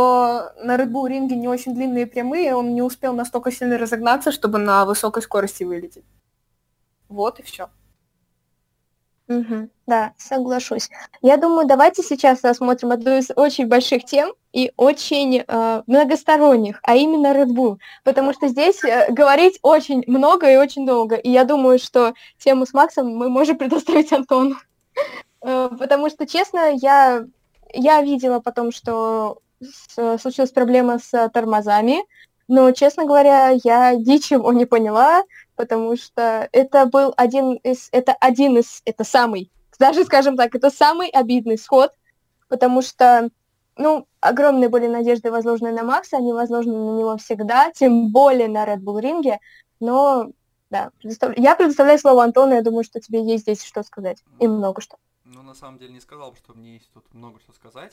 на Red Bull ринге не очень длинные прямые, он не успел настолько сильно разогнаться, чтобы на высокой скорости вылететь. Вот и все. Угу, да, соглашусь. Я думаю, давайте сейчас рассмотрим одну из очень больших тем и очень э, многосторонних, а именно Red Bull, потому что здесь э, говорить очень много и очень долго, и я думаю, что тему с Максом мы можем [LAUGHS] предоставить Антону, э, потому что, честно, я, я видела потом, что случилась проблема с тормозами, но, честно говоря, я ничего не поняла, потому что это был один из, это один из, это самый, даже, скажем так, это самый обидный сход, потому что, ну, огромные были надежды возложены на Макса, они возложены на него всегда, тем более на Red Bull ринге, но, да, предостав... я предоставляю слово Антону, я думаю, что тебе есть здесь что сказать, и много что. Ну, на самом деле, не сказал, что мне есть тут много что сказать.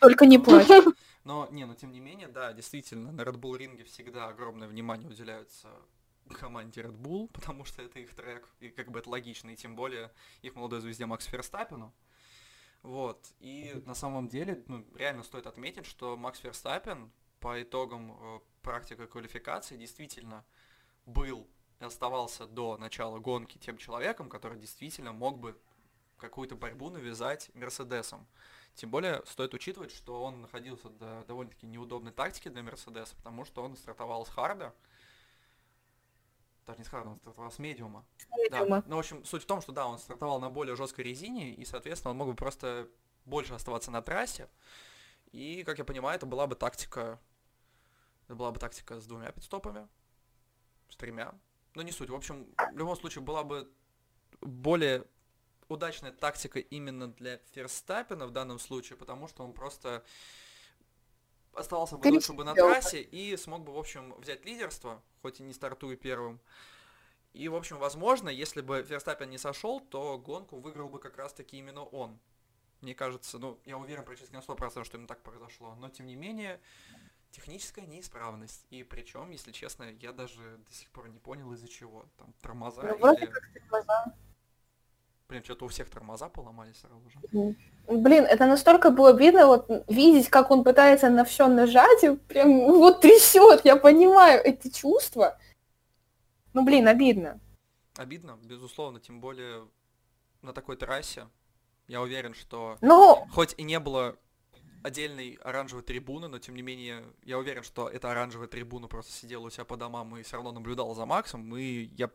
Только не плачь. [LAUGHS] Но, не, но тем не менее, да, действительно, на Red Bull ринге всегда огромное внимание уделяется команде Red Bull, [LAUGHS] потому что это их трек, и как бы это логично, и тем более их молодой звезде Макс Ферстаппину. Вот, и на самом деле, ну, реально стоит отметить, что Макс Ферстаппин по итогам э, практики квалификации действительно был и оставался до начала гонки тем человеком, который действительно мог бы какую-то борьбу навязать Мерседесом. Тем более стоит учитывать, что он находился до довольно-таки неудобной тактики для Мерседеса, потому что он стартовал с харда, даже не с харда, он стартовал с медиума. медиума. Да. Ну, в общем, суть в том, что да, он стартовал на более жесткой резине, и, соответственно, он мог бы просто больше оставаться на трассе. И, как я понимаю, это была бы тактика... Это была бы тактика с двумя пидстопами, с тремя. Но не суть. В общем, в любом случае, была бы более удачная тактика именно для Ферстаппина в данном случае, потому что он просто оставался бы дольше бы на трассе и смог бы, в общем, взять лидерство, хоть и не стартуя первым. И, в общем, возможно, если бы Ферстаппин не сошел, то гонку выиграл бы как раз-таки именно он. Мне кажется, ну, я уверен практически на 100%, что именно так произошло. Но, тем не менее, техническая неисправность. И причем, если честно, я даже до сих пор не понял, из-за чего. Там тормоза ну, вроде или... как тормоза. Блин, что-то у всех тормоза поломались сразу же. Блин, это настолько было обидно, вот видеть, как он пытается на все нажать, и прям вот трясет, я понимаю эти чувства. Ну, блин, обидно. Обидно, безусловно, тем более на такой трассе. Я уверен, что ну... хоть и не было отдельной оранжевой трибуны, но тем не менее, я уверен, что эта оранжевая трибуна просто сидела у себя по домам и все равно наблюдала за Максом, и я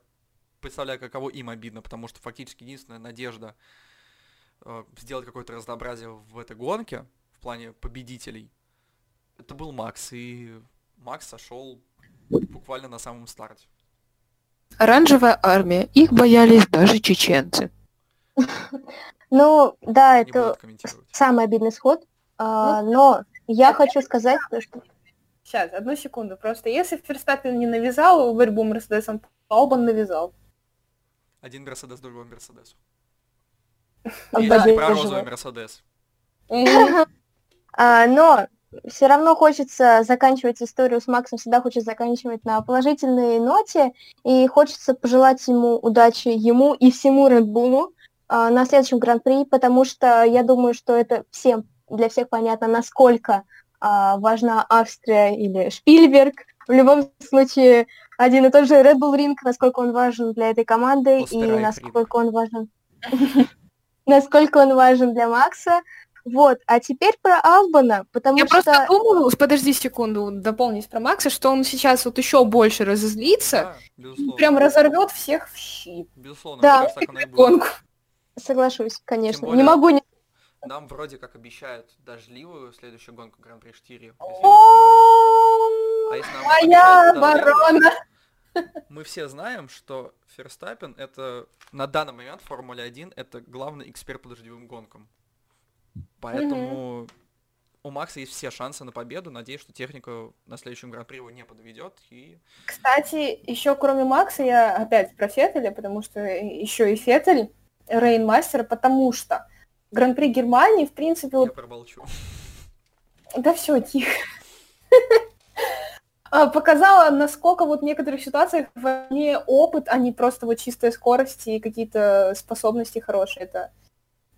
представляю, каково им обидно, потому что фактически единственная надежда э, сделать какое-то разнообразие в этой гонке, в плане победителей, это был Макс, и Макс сошел буквально на самом старте. Оранжевая армия, их боялись даже чеченцы. [LAUGHS] Ну, да, это самый обидный сход, а, ну, но я хочу сказать, что... Сейчас, одну секунду. Просто если Ферстаппин не навязал борьбу Мерседесом, то Албан навязал. Один Мерседес другому Мерседесу. Или про розовый Мерседес. [LAUGHS] А, но все равно хочется заканчивать историю с Максом, всегда хочется заканчивать на положительной ноте, и хочется пожелать ему удачи, ему и всему Red Bull а, на следующем Гран-при, потому что я думаю, что это всем, для всех понятно, насколько а, важна Австрия или Шпильберг. В любом случае, один и тот же Red Bull Ring, насколько он важен для этой команды и насколько он важен [LAUGHS] насколько он важен для Макса. Вот, а теперь про Албана, потому Я что... Я просто думаю, подожди секунду, дополнить про Макса, что он сейчас вот еще больше разозлится, да, прям разорвет всех в щи. Безусловно, да. кажется, гонку. Соглашусь, конечно. Более, не могу не... Нам вроде как обещают дождливую следующую гонку Гран-при Штири. А если нам Моя оборона! Мы все знаем, что Ферстаппин это на данный момент в Формуле 1 это главный эксперт по дождевым гонкам. Поэтому у Макса есть все шансы на победу. Надеюсь, что техника на следующем гран-при его не подведет. И... Кстати, еще кроме Макса, я опять про Феттеля, потому что еще и Феттель Рейнмастер, потому что Гран-при Германии, в принципе... Я вот... промолчу. Да все, тихо. А, показала, насколько вот в некоторых ситуациях не опыт, а не просто вот чистая скорость и какие-то способности хорошие. Это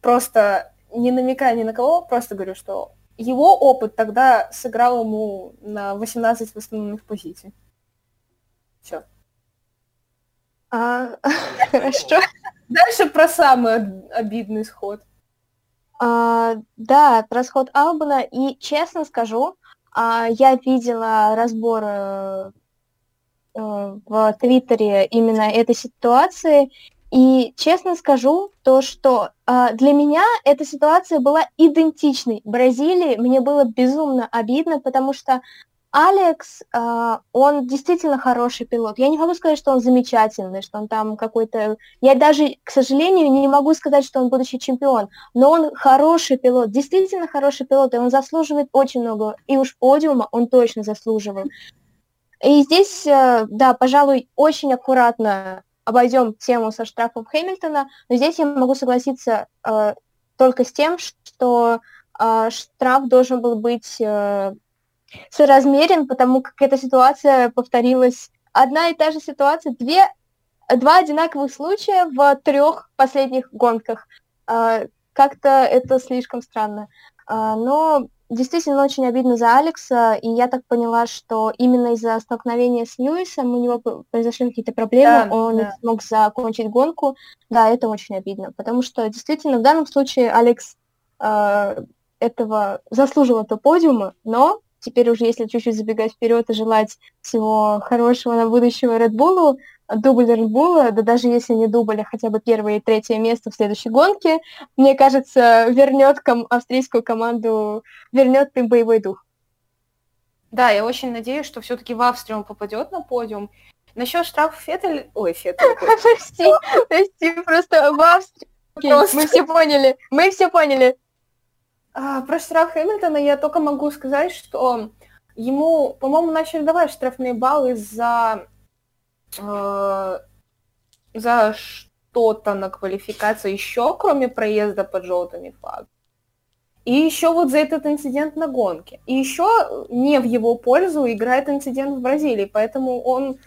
просто не намекая ни на кого, просто говорю, что его опыт тогда сыграл ему на 18 восстановленных позиций. Все. А, [LAUGHS] хорошо. Дальше про самый об- обидный сход. А, да, про сход Албана. И честно скажу, я видела разбор э, э, в Твиттере именно этой ситуации. И честно скажу, то, что а, для меня эта ситуация была идентичной Бразилии. Мне было безумно обидно, потому что Алекс, а, он действительно хороший пилот. Я не могу сказать, что он замечательный, что он там какой-то... Я даже, к сожалению, не могу сказать, что он будущий чемпион, но он хороший пилот, действительно хороший пилот, и он заслуживает очень много. И уж подиума он точно заслуживает. И здесь, э, да, пожалуй, очень аккуратно обойдем тему со штрафом Хэмилтона, но здесь я могу согласиться э, только с тем, что э, штраф должен был быть э, соразмерен, потому как эта ситуация повторилась. Одна и та же ситуация, две, два одинаковых случая в трех последних гонках. Э, как-то это слишком странно. Э, но действительно очень обидно за Алекса, и я так поняла, что именно из-за столкновения с Льюисом у него произошли какие-то проблемы, Да, он не да. смог закончить гонку. Да, это очень обидно, потому что действительно в данном случае Алекс э, этого заслужил этого подиума, но теперь уже если чуть-чуть забегать вперед и желать всего хорошего на будущего Red Bull, дубль Red Bull, да даже если не дубль, а хотя бы первое и третье место в следующей гонке, мне кажется, вернет ком- австрийскую команду, вернет им боевой дух. Да, я очень надеюсь, что все-таки в Австрию он попадет на подиум. Насчет штрафа Феттель... Ой, Феттель. [LAUGHS] Прости, прости, просто в Австрии. Мы все поняли, мы все поняли. А, про штраф Хэмилтона я только могу сказать, что ему, по-моему, начали давать штрафные баллы за, э, за что-то на квалификации еще, кроме проезда под желтыми флагами. И еще вот за этот инцидент на гонке. И еще не в его пользу играет инцидент в Бразилии, поэтому он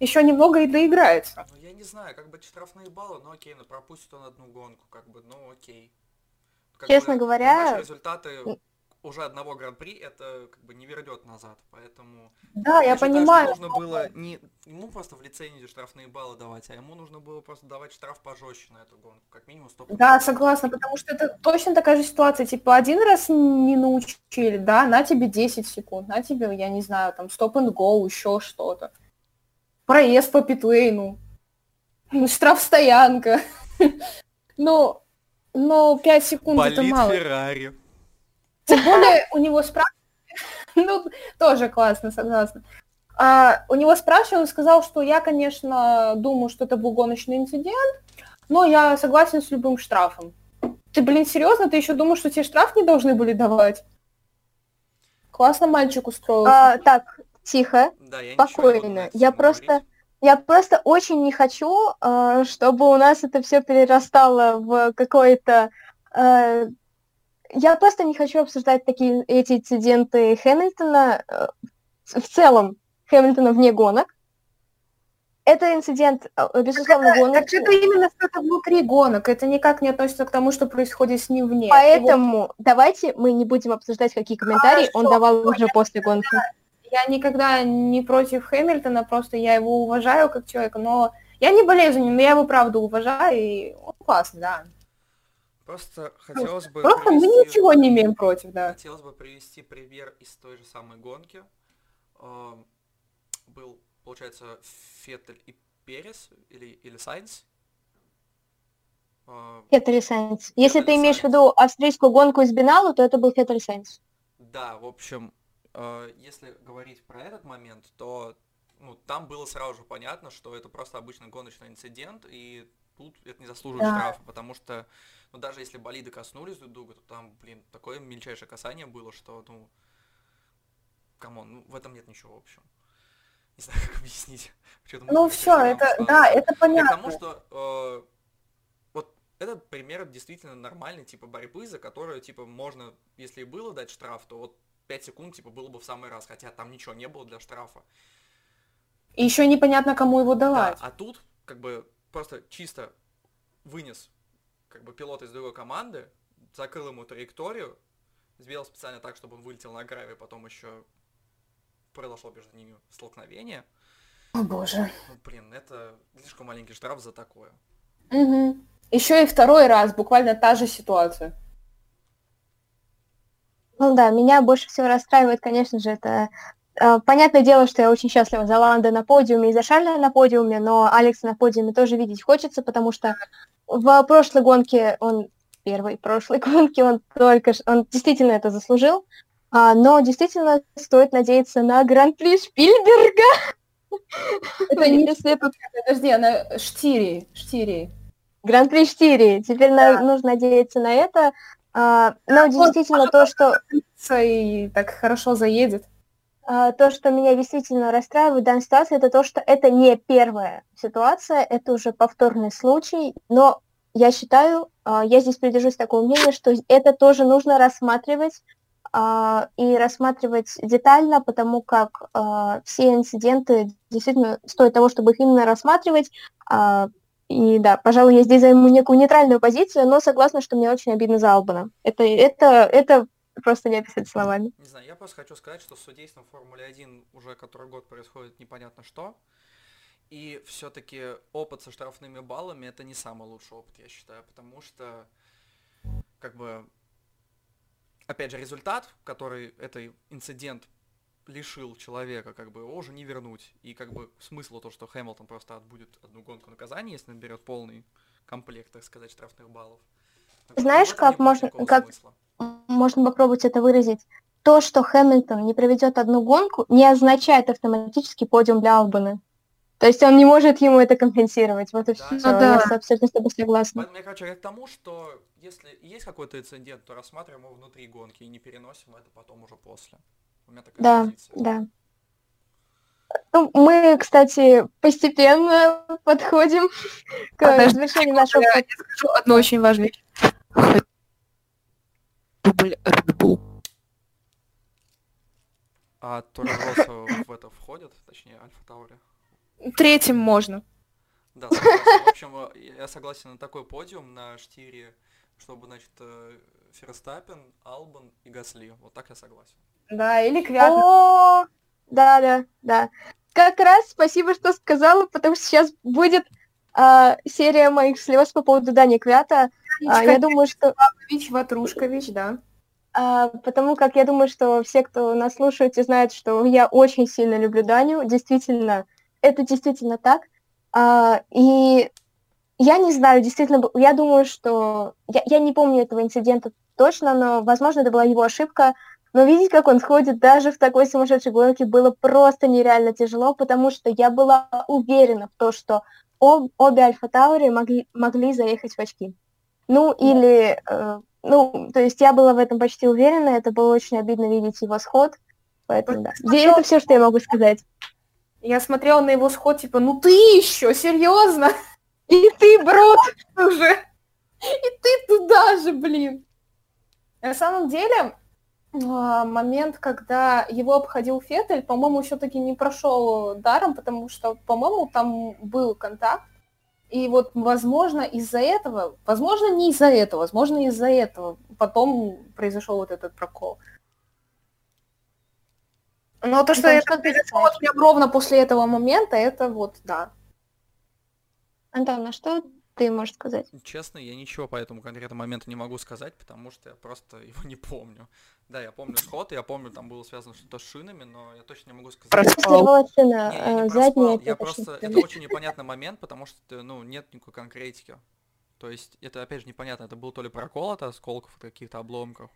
еще немного и доиграется. Ну, я не знаю, как бы штрафные баллы, ну окей, ну пропустит он одну гонку, как бы, ну окей. Как Честно бы, говоря, наши результаты уже одного гран-при это как бы не вернет назад, поэтому... Да, я, считаю, что понимаю. нужно было не ему просто в лицензию штрафные баллы давать, а ему нужно было просто давать штраф пожестче на эту гонку, как минимум 100 Да, согласна, потому что это точно такая же ситуация. Типа, один раз не научили, да, на тебе 10 секунд, на тебе, я не знаю, там, стоп and go, еще что-то. Проезд по питлейну. Штрафстоянка. [LAUGHS] Ну, но 5 секунд это Болит мало. Феррари. Тем более у него спрашивали, [LAUGHS] ну, тоже классно, согласна. А, у него спрашивали, он сказал, что я, конечно, думаю, что это был гоночный инцидент, но я согласен с любым штрафом. Ты, блин, серьезно? Ты еще думаешь, что тебе штраф не должны были давать? Классно мальчик устроился. А, так, тихо, Да, я спокойно. Я просто, говорить. Я просто очень не хочу, э, чтобы у нас это все перерастало в какое-то. э, я просто не хочу обсуждать такие эти инциденты Хэмилтона э, в целом Хэмилтона вне гонок. Это инцидент, безусловно, гонок. Так это именно что-то внутри гонок, это никак не относится к тому, что происходит с ним вне. Поэтому давайте мы не будем обсуждать, какие комментарии он Хорошо, давал уже после гонки. Я никогда не против Хэмилтона, просто я его уважаю как человека, но я не болею за ним, но я его правда уважаю, и он классный, да. Просто хотелось бы Просто мы привести- ничего не имеем против, да. Хотелось бы привести пример из той же самой гонки. Эм, Был, получается, Феттель и Перес, или, или Сайнс. Э, Феттель и Сайнс. Если Феттель ты имеешь в Сайнс. виду австрийскую гонку из Биналу, то это был Феттель и Сайнс. Да, в общем, если говорить про этот момент, то ну, там было сразу же понятно, что это просто обычный гоночный инцидент, и тут это не заслуживает Да. штрафа, потому что, ну, даже если болиды коснулись друг друга, то там, блин, такое мельчайшее касание было, что, ну, come on, ну, в этом нет ничего, в общем. [LAUGHS] Не знаю, как объяснить. [LAUGHS] Ну все, это, да, это понятно. тому, что э, вот этот пример действительно нормальный, типа, борьбы, за которую, типа, можно, если и было дать штраф, то вот 5 секунд, типа, было бы в самый раз, хотя там ничего не было для штрафа. И еще непонятно, кому его Да, давать. а тут, как бы, просто чисто вынес, как бы, пилот из другой команды, закрыл ему траекторию, сделал специально так, чтобы он вылетел на гравий, потом еще произошло между ними столкновение. О боже. Ну, блин, это слишком маленький штраф за такое. Угу. Еще и второй раз, буквально та же ситуация. Ну да, меня больше всего расстраивает, конечно же, это э, понятное дело, что я очень счастлива за Ланда на подиуме и за Шарля на подиуме, но Алекса на подиуме тоже видеть хочется, потому что в прошлой гонке он первой прошлой [LAUGHS] гонке он только он действительно это заслужил, а, но действительно стоит надеяться на гран-при Шпильберга. [LAUGHS] Это не. Подожди, она Штири, Штири. Гран-при Штири. Теперь нужно надеяться на это. А, но действительно то, что... И так хорошо заедет. А, то, что меня действительно расстраивает в данной ситуации, это то, что это не первая ситуация, это уже повторный случай, но я считаю, а, я здесь придержусь такого мнения, что это тоже нужно рассматривать а, и рассматривать детально, потому как все инциденты действительно стоят того, чтобы их именно рассматривать, и да, пожалуй, я здесь займу некую нейтральную позицию, но согласна, что мне очень обидно за Албана. Это, это, это просто не описать словами. Не знаю, я просто хочу сказать, что с судейством Формуле 1 уже который год происходит непонятно что. И все-таки опыт со штрафными баллами это не самый лучший опыт, я считаю, потому что как бы опять же результат, который этот инцидент лишил человека, как бы его уже не вернуть. И как бы смысл то, что Хэмилтон просто отбудет одну гонку наказания, если наберет полный комплект, так сказать, штрафных баллов. Знаешь, как можно, как можно попробовать это выразить? То, что Хэмилтон не проведет одну гонку, не означает автоматически подиум для Албана. То есть он не может ему это компенсировать. Вот и да, все. Ну, да. Я абсолютно с тобой согласна. Поэтому я, короче, к тому, что если есть какой-то инцидент, то рассматриваем его внутри гонки и не переносим это потом уже после. У меня такая да, позиция. Да, ну, мы, кстати, постепенно подходим [LAUGHS] к Подожди, завершению нашего... Я скажу одну очень важную вещь. Дубль Red Bull. А Торроса в это входит, точнее, Альфа Таури? Третьим можно. Да, согласен. В общем, я согласен на такой подиум на штире, чтобы, значит, Ферстаппен, Албан и Гасли. Вот так я согласен. Да, или Квят. О, да, да, да. Как раз спасибо, что сказала, потому что сейчас будет а, серия моих слез по поводу Дани Квята. А, я думаю, что... Ватрушкович, Ватрушкович, да. А, потому как я думаю, что все, кто нас слушает, знают, что я очень сильно люблю Даню. Действительно, это действительно так. А, и я не знаю, действительно, я думаю, что... Я, я не помню этого инцидента точно, но, возможно, это была его ошибка. Но видеть, как он сходит даже в такой сумасшедшей гонке, было просто нереально тяжело, потому что я была уверена в том, что об, обе Альфа Таури могли, могли заехать в очки. Ну, или... Э, ну, то есть я была в этом почти уверена, это было очень обидно видеть его сход. Поэтому, да. Это все, что я могу сказать. Я смотрела на его сход, типа, ну ты еще, серьезно? И ты, брат, уже. И ты туда же, блин. На самом деле, момент, когда его обходил Феттель, по-моему, все-таки не прошел даром, потому что, по-моему, там был контакт. И вот, возможно, из-за этого, возможно, не из-за этого, возможно, из-за этого потом произошел вот этот прокол. Но то, что это, это произошло прям ровно после этого момента, это вот, да. Антон, а что ты можешь сказать? Честно, я ничего по этому конкретному моменту не могу сказать, потому что я просто [LAUGHS] его не помню. Да, я помню сход, я помню, там было связано что-то с шинами, но я точно не могу сказать. Проспал. Шина, не, я не проспал, я просто... Это очень непонятный момент, потому что, ну, нет никакой конкретики. То есть это, опять же, непонятно, это был то ли прокол от осколков, от каких-то обломков,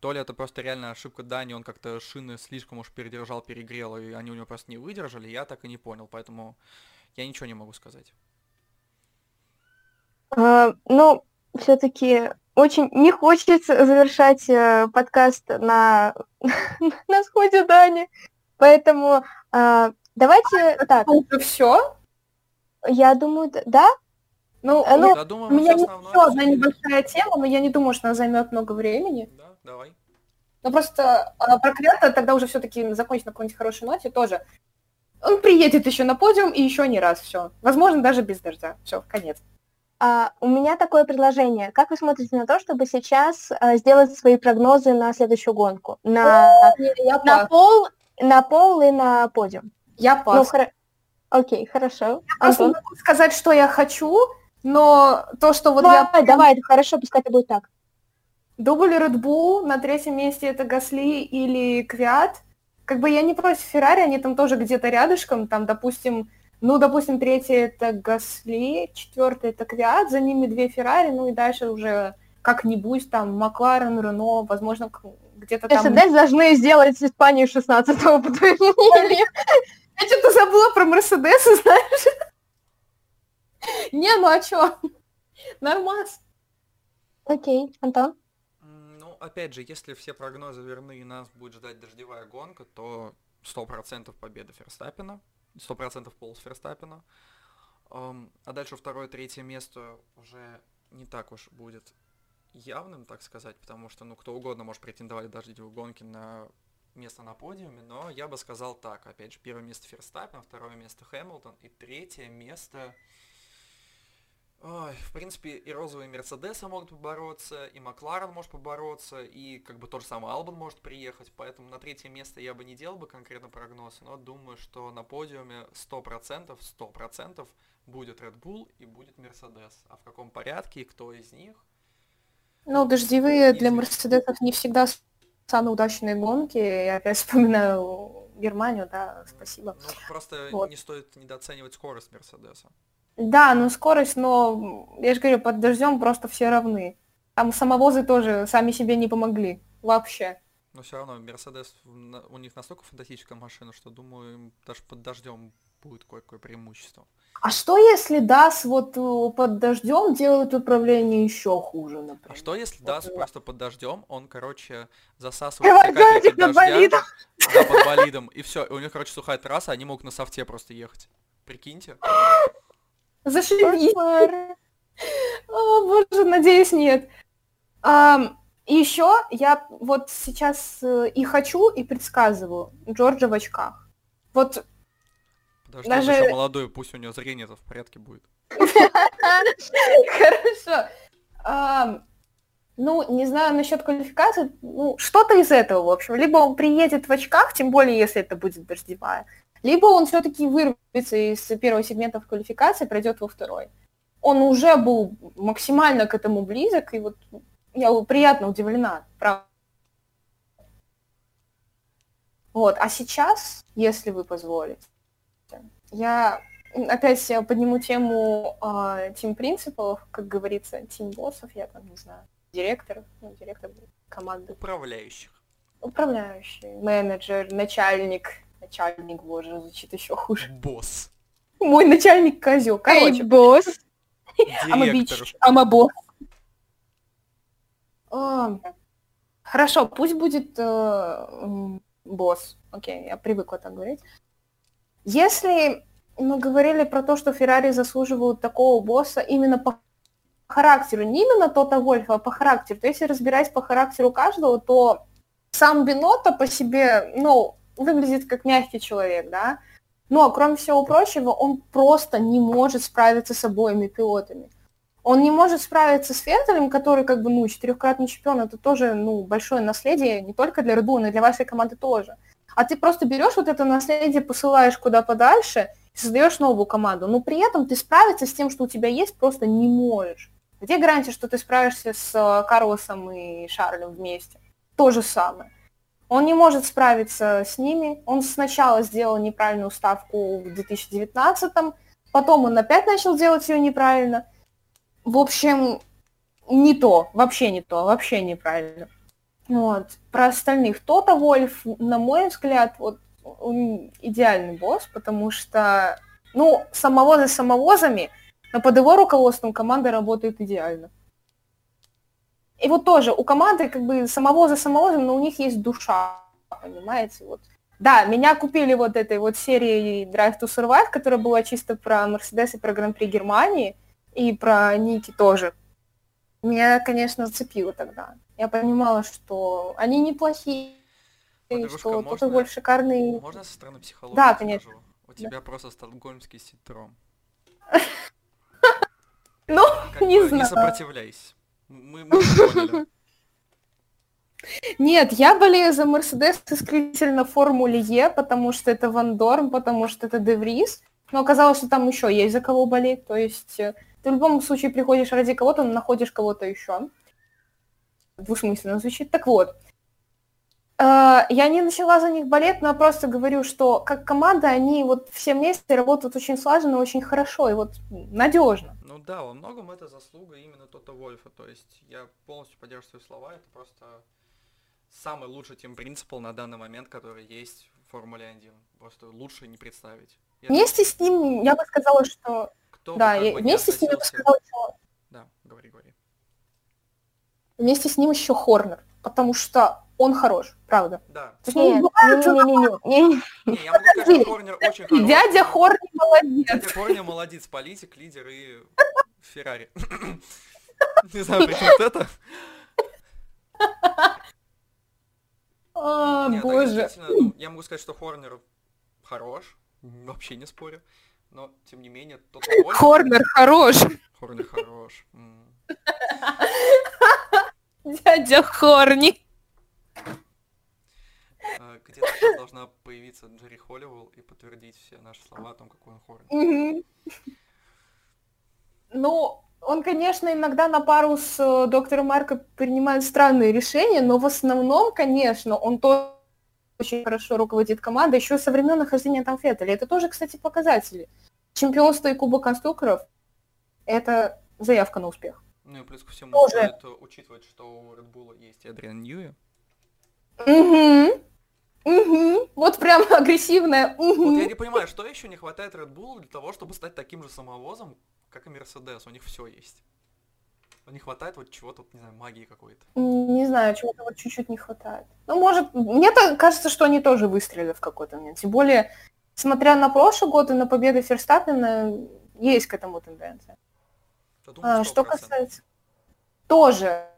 то ли это просто реально ошибка Дани, он как-то шины слишком уж передержал, перегрел, и они у него просто не выдержали, я так и не понял, поэтому я ничего не могу сказать. А, ну, все-таки очень не хочется завершать э, подкаст на, [LAUGHS] на сходе Дани, поэтому э, давайте так. Уже все? Я думаю, да. Ну, э, ну я думаю, у меня есть еще одна небольшая тема, но я не думаю, что она займет много времени. Да, давай. Ну просто а, про Крета тогда уже все-таки закончить на какой-нибудь хорошей ноте тоже. Он приедет еще на подиум и еще не раз, все. Возможно, даже без дождя. Все, конец. А, у меня такое предложение. Как вы смотрите на то, чтобы сейчас а, сделать свои прогнозы на следующую гонку? На, Я на, пол, на пол и на подиум. Я Ну, пас. хоро- Окей, хорошо. Просто Антон? могу сказать, что я хочу, но то, что вот давай, я... давай, хорошо, пускай это будет так. Дубль Red Bull, на третьем месте это Гасли или Квят. Как бы я не против Феррари, они там тоже где-то рядышком, там, допустим, ну, допустим, третье это Гасли, четвертое это Квят, за ними две Феррари, ну и дальше уже как-нибудь там Макларен, Рено, возможно, где-то там... СД должны сделать Испанию 16-го, по твоему мнению. [LAUGHS] Я что-то забыла про Мерседесы, знаешь? Не, ну а чё? Нормас. Окей, Антон? Ну, опять же, если все прогнозы верны и нас будет ждать дождевая гонка, то 100% победа Ферстаппина, 100% пол с Ферстаппина. А дальше второе, третье место уже не так уж будет явным, так сказать, потому что, ну, кто угодно может претендовать в дождевой гонке на место на подиуме, но я бы сказал так, опять же, первое место Ферстаппин, второе место Хэмилтон и третье место... Ой, в принципе, и розовые Мерседесы могут побороться, и Макларен может побороться, и как бы тот же самый Албан может приехать, поэтому на третье место я бы не делал бы конкретно прогноз, но думаю, что на подиуме 100%, 100% будет Red Bull и будет Мерседес. А в каком порядке и кто из них? Ну, дождевые для. Мерседесов не всегда самые удачные гонки. Я опять [LAUGHS] вспоминаю Германию, да, спасибо. Ну, просто Вот. не стоит недооценивать скорость Мерседеса. Да, ну скорость, но я же говорю, под дождем просто все равны. Там самовозы тоже сами себе не помогли. Вообще. Но все равно Мерседес, у них настолько фантастическая машина, что, думаю, им даже под дождем будет кое-какое преимущество. А что если DAS вот э, под дождем делает управление еще хуже, например? А что если Вот Дас да. просто под дождем, он, короче, засасывает все капельки дождя да, под болидом, и все, и у них, короче, сухая трасса, они могут на софте просто ехать. Прикиньте. Зашибись. О, боже, надеюсь, нет. И еще я вот сейчас э, и хочу, и предсказываю Джорджа в очках. Вот Подожди, Даже- он еще молодой, пусть у него зрение-то в порядке будет. [LAUGHS] Хорошо. Ну, не знаю насчет квалификации, ну, что-то из этого, в общем. Либо он приедет в очках, тем более, если это будет дождевая, либо он все-таки вырвется из первого сегмента в квалификации, пройдет во второй. Он уже был максимально к этому близок, и вот я приятно удивлена, правда. Вот, а сейчас, если вы позволите, я опять я подниму тему тим принципов, как говорится, тим боссов, я там не знаю, директор, ну, директор команды, Управляющих. управляющий, менеджер, начальник, начальник, боже, звучит еще хуже. Босс. Мой начальник козел. Эй, Короче, босс. ама Директор. бич, ама босс. А, Хорошо, пусть будет э, босс. Окей, я привыкла так говорить. Если мы говорили про то, что Феррари заслуживают такого босса именно по характеру, не именно Тота Вольфа, а по характеру, то если разбирать по характеру каждого, то сам Бинота по себе, ну, выглядит как мягкий человек, да, но, кроме всего прочего, он просто не может справиться с обоими пилотами. Он не может справиться с Феттелем, который, как бы, ну, четырехкратный чемпион, это тоже, ну, большое наследие не только для Red но и для вашей команды тоже. А ты просто берешь вот это наследие, посылаешь куда подальше, создаешь новую команду. Но при этом ты справиться с тем, что у тебя есть, просто не можешь. Где гарантия, что ты справишься с э, Карлосом и Шарлем вместе? То же самое. Он не может справиться с ними. Он сначала сделал неправильную ставку в 2019-м, потом он опять начал делать ее неправильно. В общем, не то, вообще не то, вообще неправильно. Вот. Про остальных. Тота Вольф, на мой взгляд, вот он идеальный босс, потому что, ну, самовозы самовозами, но под его руководством команда работает идеально. И вот тоже у команды как бы самовозы самовозом, но у них есть душа, понимаете, вот. Да, меня купили вот этой вот серией Drive to Survive, которая была чисто про Мерседес и про Гран-при Германии, и про Ники тоже. Меня, конечно, зацепило тогда. Я понимала, что они неплохие, Подружка, что можно- Тота Вольф шикарный. Можно со стороны психологии Да, скажу? конечно. У тебя просто стокгольмский синдром. [LAUGHS] Ну, не знаю. Не сопротивляйся. Мы, мы. [LAUGHS] Нет, я болею за Мерседес исключительно в Формуле Е, потому что это Ван Дорн, потому что это Деврис. Но оказалось, что там еще есть за кого болеть. То есть э, ты в любом случае приходишь ради кого-то, но находишь кого-то еще. Двусмысленно звучит. Так вот. Э, Я не начала за них болеть, но я просто говорю, что как команда они вот все вместе работают очень слаженно, очень хорошо и вот надежно. Ну да, во многом это заслуга именно Тота Вольфа. То есть я полностью поддерживаю слова. Это просто самый лучший тим принципал на данный момент, который есть в Формуле 1. Просто лучше не представить. Я- Вместе с ним я бы сказала, что... кто бы Да, как и бы вместе с ним я бы сказала, что Да, говори, говори. вместе с ним еще Хорнер, потому что он хорош, правда. Да. Ну, Нет, бывает, не-не-не-не. Не, я могу сказать, что Хорнер очень хороший. Дядя Хорнер молодец. Дядя Хорнер молодец, политик, лидер и Феррари. [LAUGHS] Не знаю, при чем вот это. А, боже. действительно, ну, я могу сказать, что Хорнер хорош, вообще не спорю. Но, тем не менее, тот Хорнер хорош. Хорнер хорош. [LAUGHS] Дядя Хорни. А, Где-то должна появиться Джерри Холливелл и подтвердить все наши слова о том, какой он. Мгм. Ну, он, конечно, иногда на пару с э, доктором Марко принимает странные решения, но в основном, конечно, он тоже очень хорошо руководит командой, еще со времен нахождения там Феттеля. Это тоже, кстати, показатели. Чемпионство и Кубок конструкторов – это заявка на успех. Ну и плюс ко всему Тоже. стоит э, учитывать, что у Red Bull есть Эдриан Ньюи. Угу. Угу. Вот прям [LAUGHS] агрессивная. Вот я Угу. не понимаю, что еще не хватает Red Bull для того, чтобы стать таким же самовозом, как и Мерседес. У них все есть. Не хватает вот чего-то, не знаю, магии какой-то. Не знаю, чего-то вот чуть-чуть не хватает. Ну, может, мне так кажется, что они тоже выстрелили в какой-то момент. Тем более, смотря на прошлый год и на победы Ферстаппена, есть к этому тенденция. Думаю, А, что 100%. касается... Тоже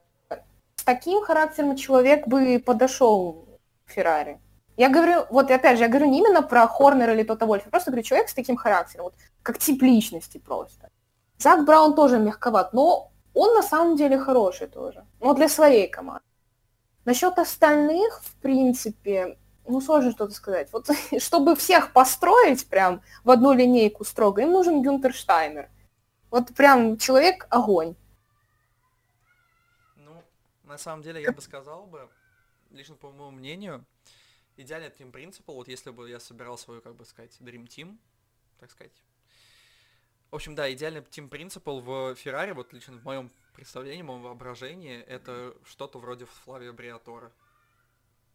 с таким характером человек бы подошел к Феррари. Я говорю, вот опять же, я говорю не именно про Хорнера или Тота Вольфа, просто говорю, человек с таким характером, вот как тип личности просто. Зак Браун тоже мягковат, но он на самом деле хороший тоже. Но для своей команды. Насчет остальных, в принципе, ну, сложно что-то сказать. Вот [LAUGHS] чтобы всех построить прям в одну линейку строго, им нужен Гюнтер Штайнер. Вот прям человек огонь. Ну, на самом деле, я бы сказал бы, лично по моему мнению, идеальный Team Principal, вот если бы я собирал свою, как бы сказать, Dream Team, так сказать. В общем, да, идеальный Team Principal в Феррари, вот лично в моем представлении, в моем воображении, это что-то вроде Флавио Бриатора.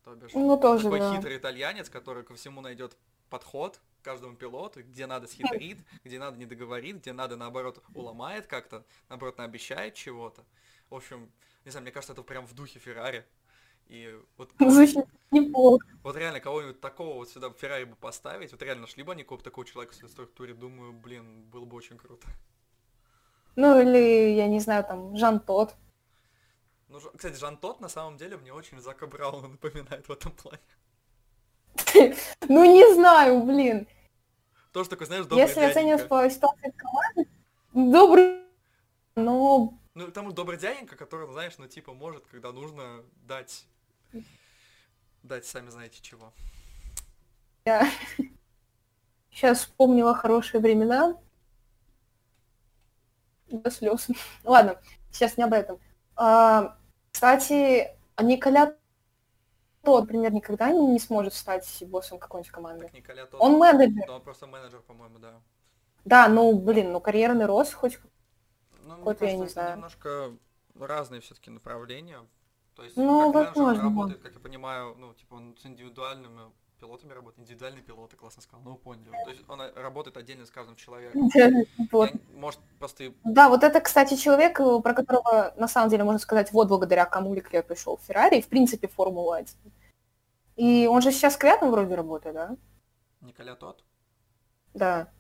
То бишь, Ну, тоже, такой да. хитрый итальянец, который ко всему найдет подход к каждому пилоту, где надо схитрит, [LAUGHS] где надо не договорит, где надо, наоборот, уломает как-то, наоборот, наобещает чего-то. В общем, не знаю, мне кажется, это прям в духе Феррари. И вот, [LAUGHS] Звучит неплохо. вот реально кого-нибудь такого вот сюда в Феррари бы поставить, вот реально нашли бы они какого-то такого человека в своей структуре, думаю, блин, было бы очень круто. Ну, или, я не знаю, там, Жан Тот. Ну, кстати, Жан Тот на самом деле мне очень Зака Брауна [LAUGHS] напоминает в этом плане. [LAUGHS] Ну, не знаю, блин. Тоже такой, знаешь, добрый Если оценивать по ситуации команды, добрый, но Ну, тому добрый дяденька, который, знаешь, ну, типа, может, когда нужно дать... Дать, сами знаете чего. я [LAUGHS] сейчас вспомнила хорошие времена. До слез. [LAUGHS] Ладно, сейчас не об этом. А, кстати, а Николя тот, например, никогда не сможет стать боссом какой-нибудь команды. Так Николя тот... Он менеджер. да, он просто менеджер, по-моему, да. Да, ну, блин, ну карьерный рост хоть Ну, Вот я не знаю. немножко разные все-таки направления. То есть, Ну, как возможно, работает, как я понимаю, ну, типа, он с индивидуальными пилотами работает. Индивидуальные пилоты, классно сказал, ну, вы поняли. То есть, он э, работает отдельно с каждым человеком. вот. Я может, просто Да, вот это, кстати, человек, э, про которого, на самом деле, можно сказать, вот благодаря кому Леклер пришел в Феррари, и, в принципе, в Формулу-1. И он же сейчас квятом вроде работает, да? Николя тот. Да.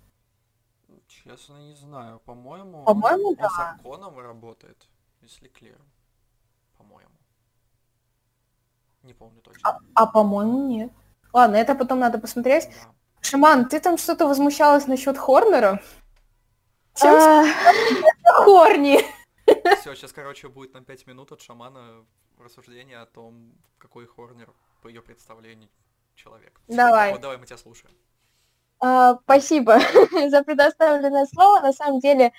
Честно, не знаю. По-моему, По-моему, он да. с Арконом работает. И с Леклером. По-моему. Не помню точно. А, а, по-моему, нет. Ладно, это потом надо посмотреть. Да. Шиман, ты там что-то возмущалась насчет Хорнера? А, Хорни. Все, сейчас, [LAUGHS] короче, будет на 5 минут от шамана рассуждение о том, какой Хорнер по ее представлению человек. Давай. Вот давай, мы тебя слушаем. а, Спасибо [LAUGHS] за предоставленное слово. На самом деле,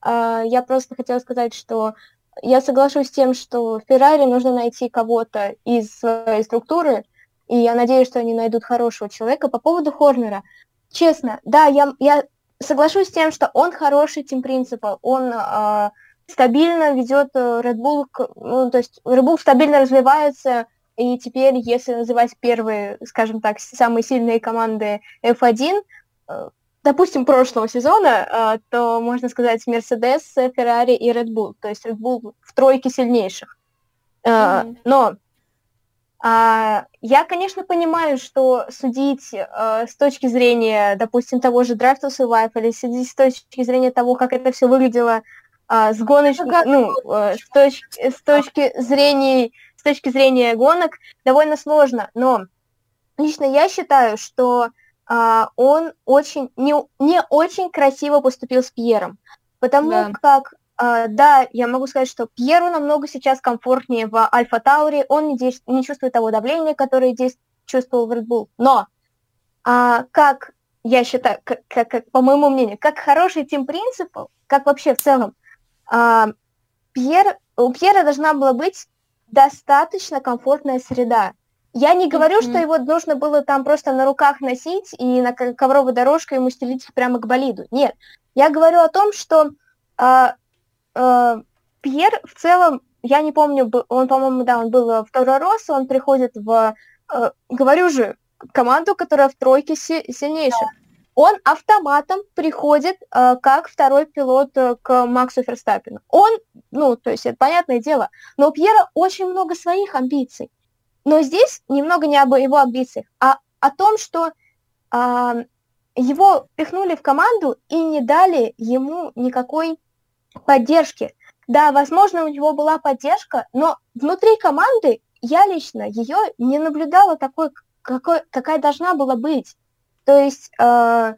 а, я просто хотела сказать, что я соглашусь с тем, что Феррари нужно найти кого-то из своей структуры, и я надеюсь, что они найдут хорошего человека. По поводу Хорнера, честно, да, я, я соглашусь с тем, что он хороший тим принципал, он а, стабильно ведет э, Red Bull, ну, то есть Red Bull стабильно развивается, и теперь, если называть первые, скажем так, самые сильные команды F1, э, допустим, прошлого сезона, э, то можно сказать Mercedes, Ferrari и Red Bull, то есть Red Bull в тройке сильнейших. Мгм. Но а, я, конечно, понимаю, что судить с точки зрения, допустим, того же Drive to Survive или судить с точки зрения того, как это все выглядело а, с Ага. ну, с, точки, с точки зрения, с точки зрения гонок, довольно сложно. Но лично я считаю, что а, он очень не, не очень красиво поступил с Пьером, потому Да. как а, да, я могу сказать, что Пьеру намного сейчас комфортнее в Альфа Тауре, он не, действ- не чувствует того давления, которое здесь чувствовал в Red Bull. Но, а, как я считаю, как, как- как, по моему мнению, как хороший тим принципал, как вообще в целом, а, Пьер, у Пьера должна была быть достаточно комфортная среда. Я не говорю, что Мгм. его нужно было там просто на руках носить и на ко- ковровой дорожке ему стелить прямо к болиду. Нет. Я говорю о том, что а, а, Пьер в целом, я не помню, он, по-моему, да, он был э, второй рост, он приходит в, э, говорю же, команду, которая в тройке си- сильнейших. Он автоматом приходит э, как второй пилот э, к Максу Ферстаппину. Он, ну, то есть это понятное дело, но у Пьера очень много своих амбиций. Но здесь немного не об его амбициях, а о том, что а, его пихнули в команду и не дали ему никакой поддержки. Да, возможно, у него была поддержка, но внутри команды я лично ее не наблюдала такой, какой, какая должна была быть. То есть э,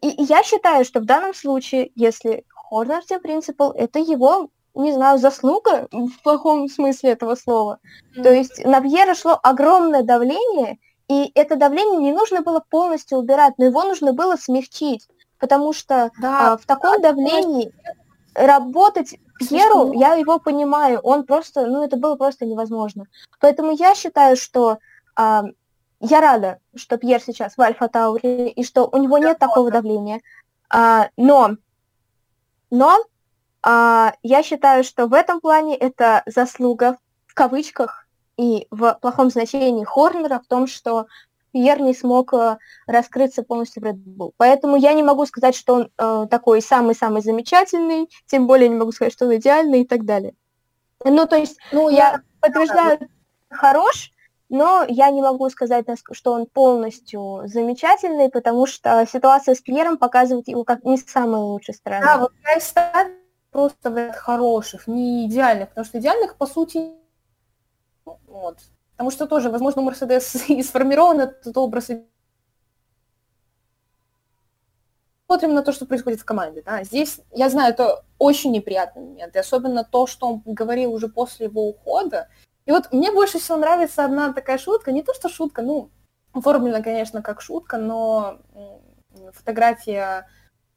и, и я считаю, что в данном случае, если Хорнер Principal, это его, не знаю, заслуга в плохом смысле этого слова. То есть на Пьера шло огромное давление, и это давление не нужно было полностью убирать, но его нужно было смягчить, потому что Да, а, в таком давлении работать Пьеру, я его понимаю, он просто, ну это было просто невозможно. Поэтому я считаю, что а, я рада, что Пьер сейчас в Альфа Тауре, и что у него нет такого давления. А, но, но я считаю, что в этом плане это заслуга в кавычках и в плохом значении Хорнера в том, что Пьер не смог э, раскрыться полностью в Red Bull. Поэтому я не могу сказать, что он э, такой самый-самый замечательный, тем более не могу сказать, что он идеальный и так далее. Ну, то есть ну, я подтверждаю, хорош, но я не могу сказать, что он полностью замечательный, потому что ситуация с Пьером показывает его как не с самой лучшей стороны. Да, вот я и просто ряд хороших, не идеальных, потому что идеальных, по сути, вот. Потому что тоже, возможно, у Мерседес [LAUGHS] и сформирован этот образ. Смотрим на то, что происходит в команде. Да. Здесь, я знаю, это очень неприятный момент, и особенно то, что он говорил уже после его ухода. И вот мне больше всего нравится одна такая шутка, не то что шутка, ну, оформлена, конечно, как шутка, но фотография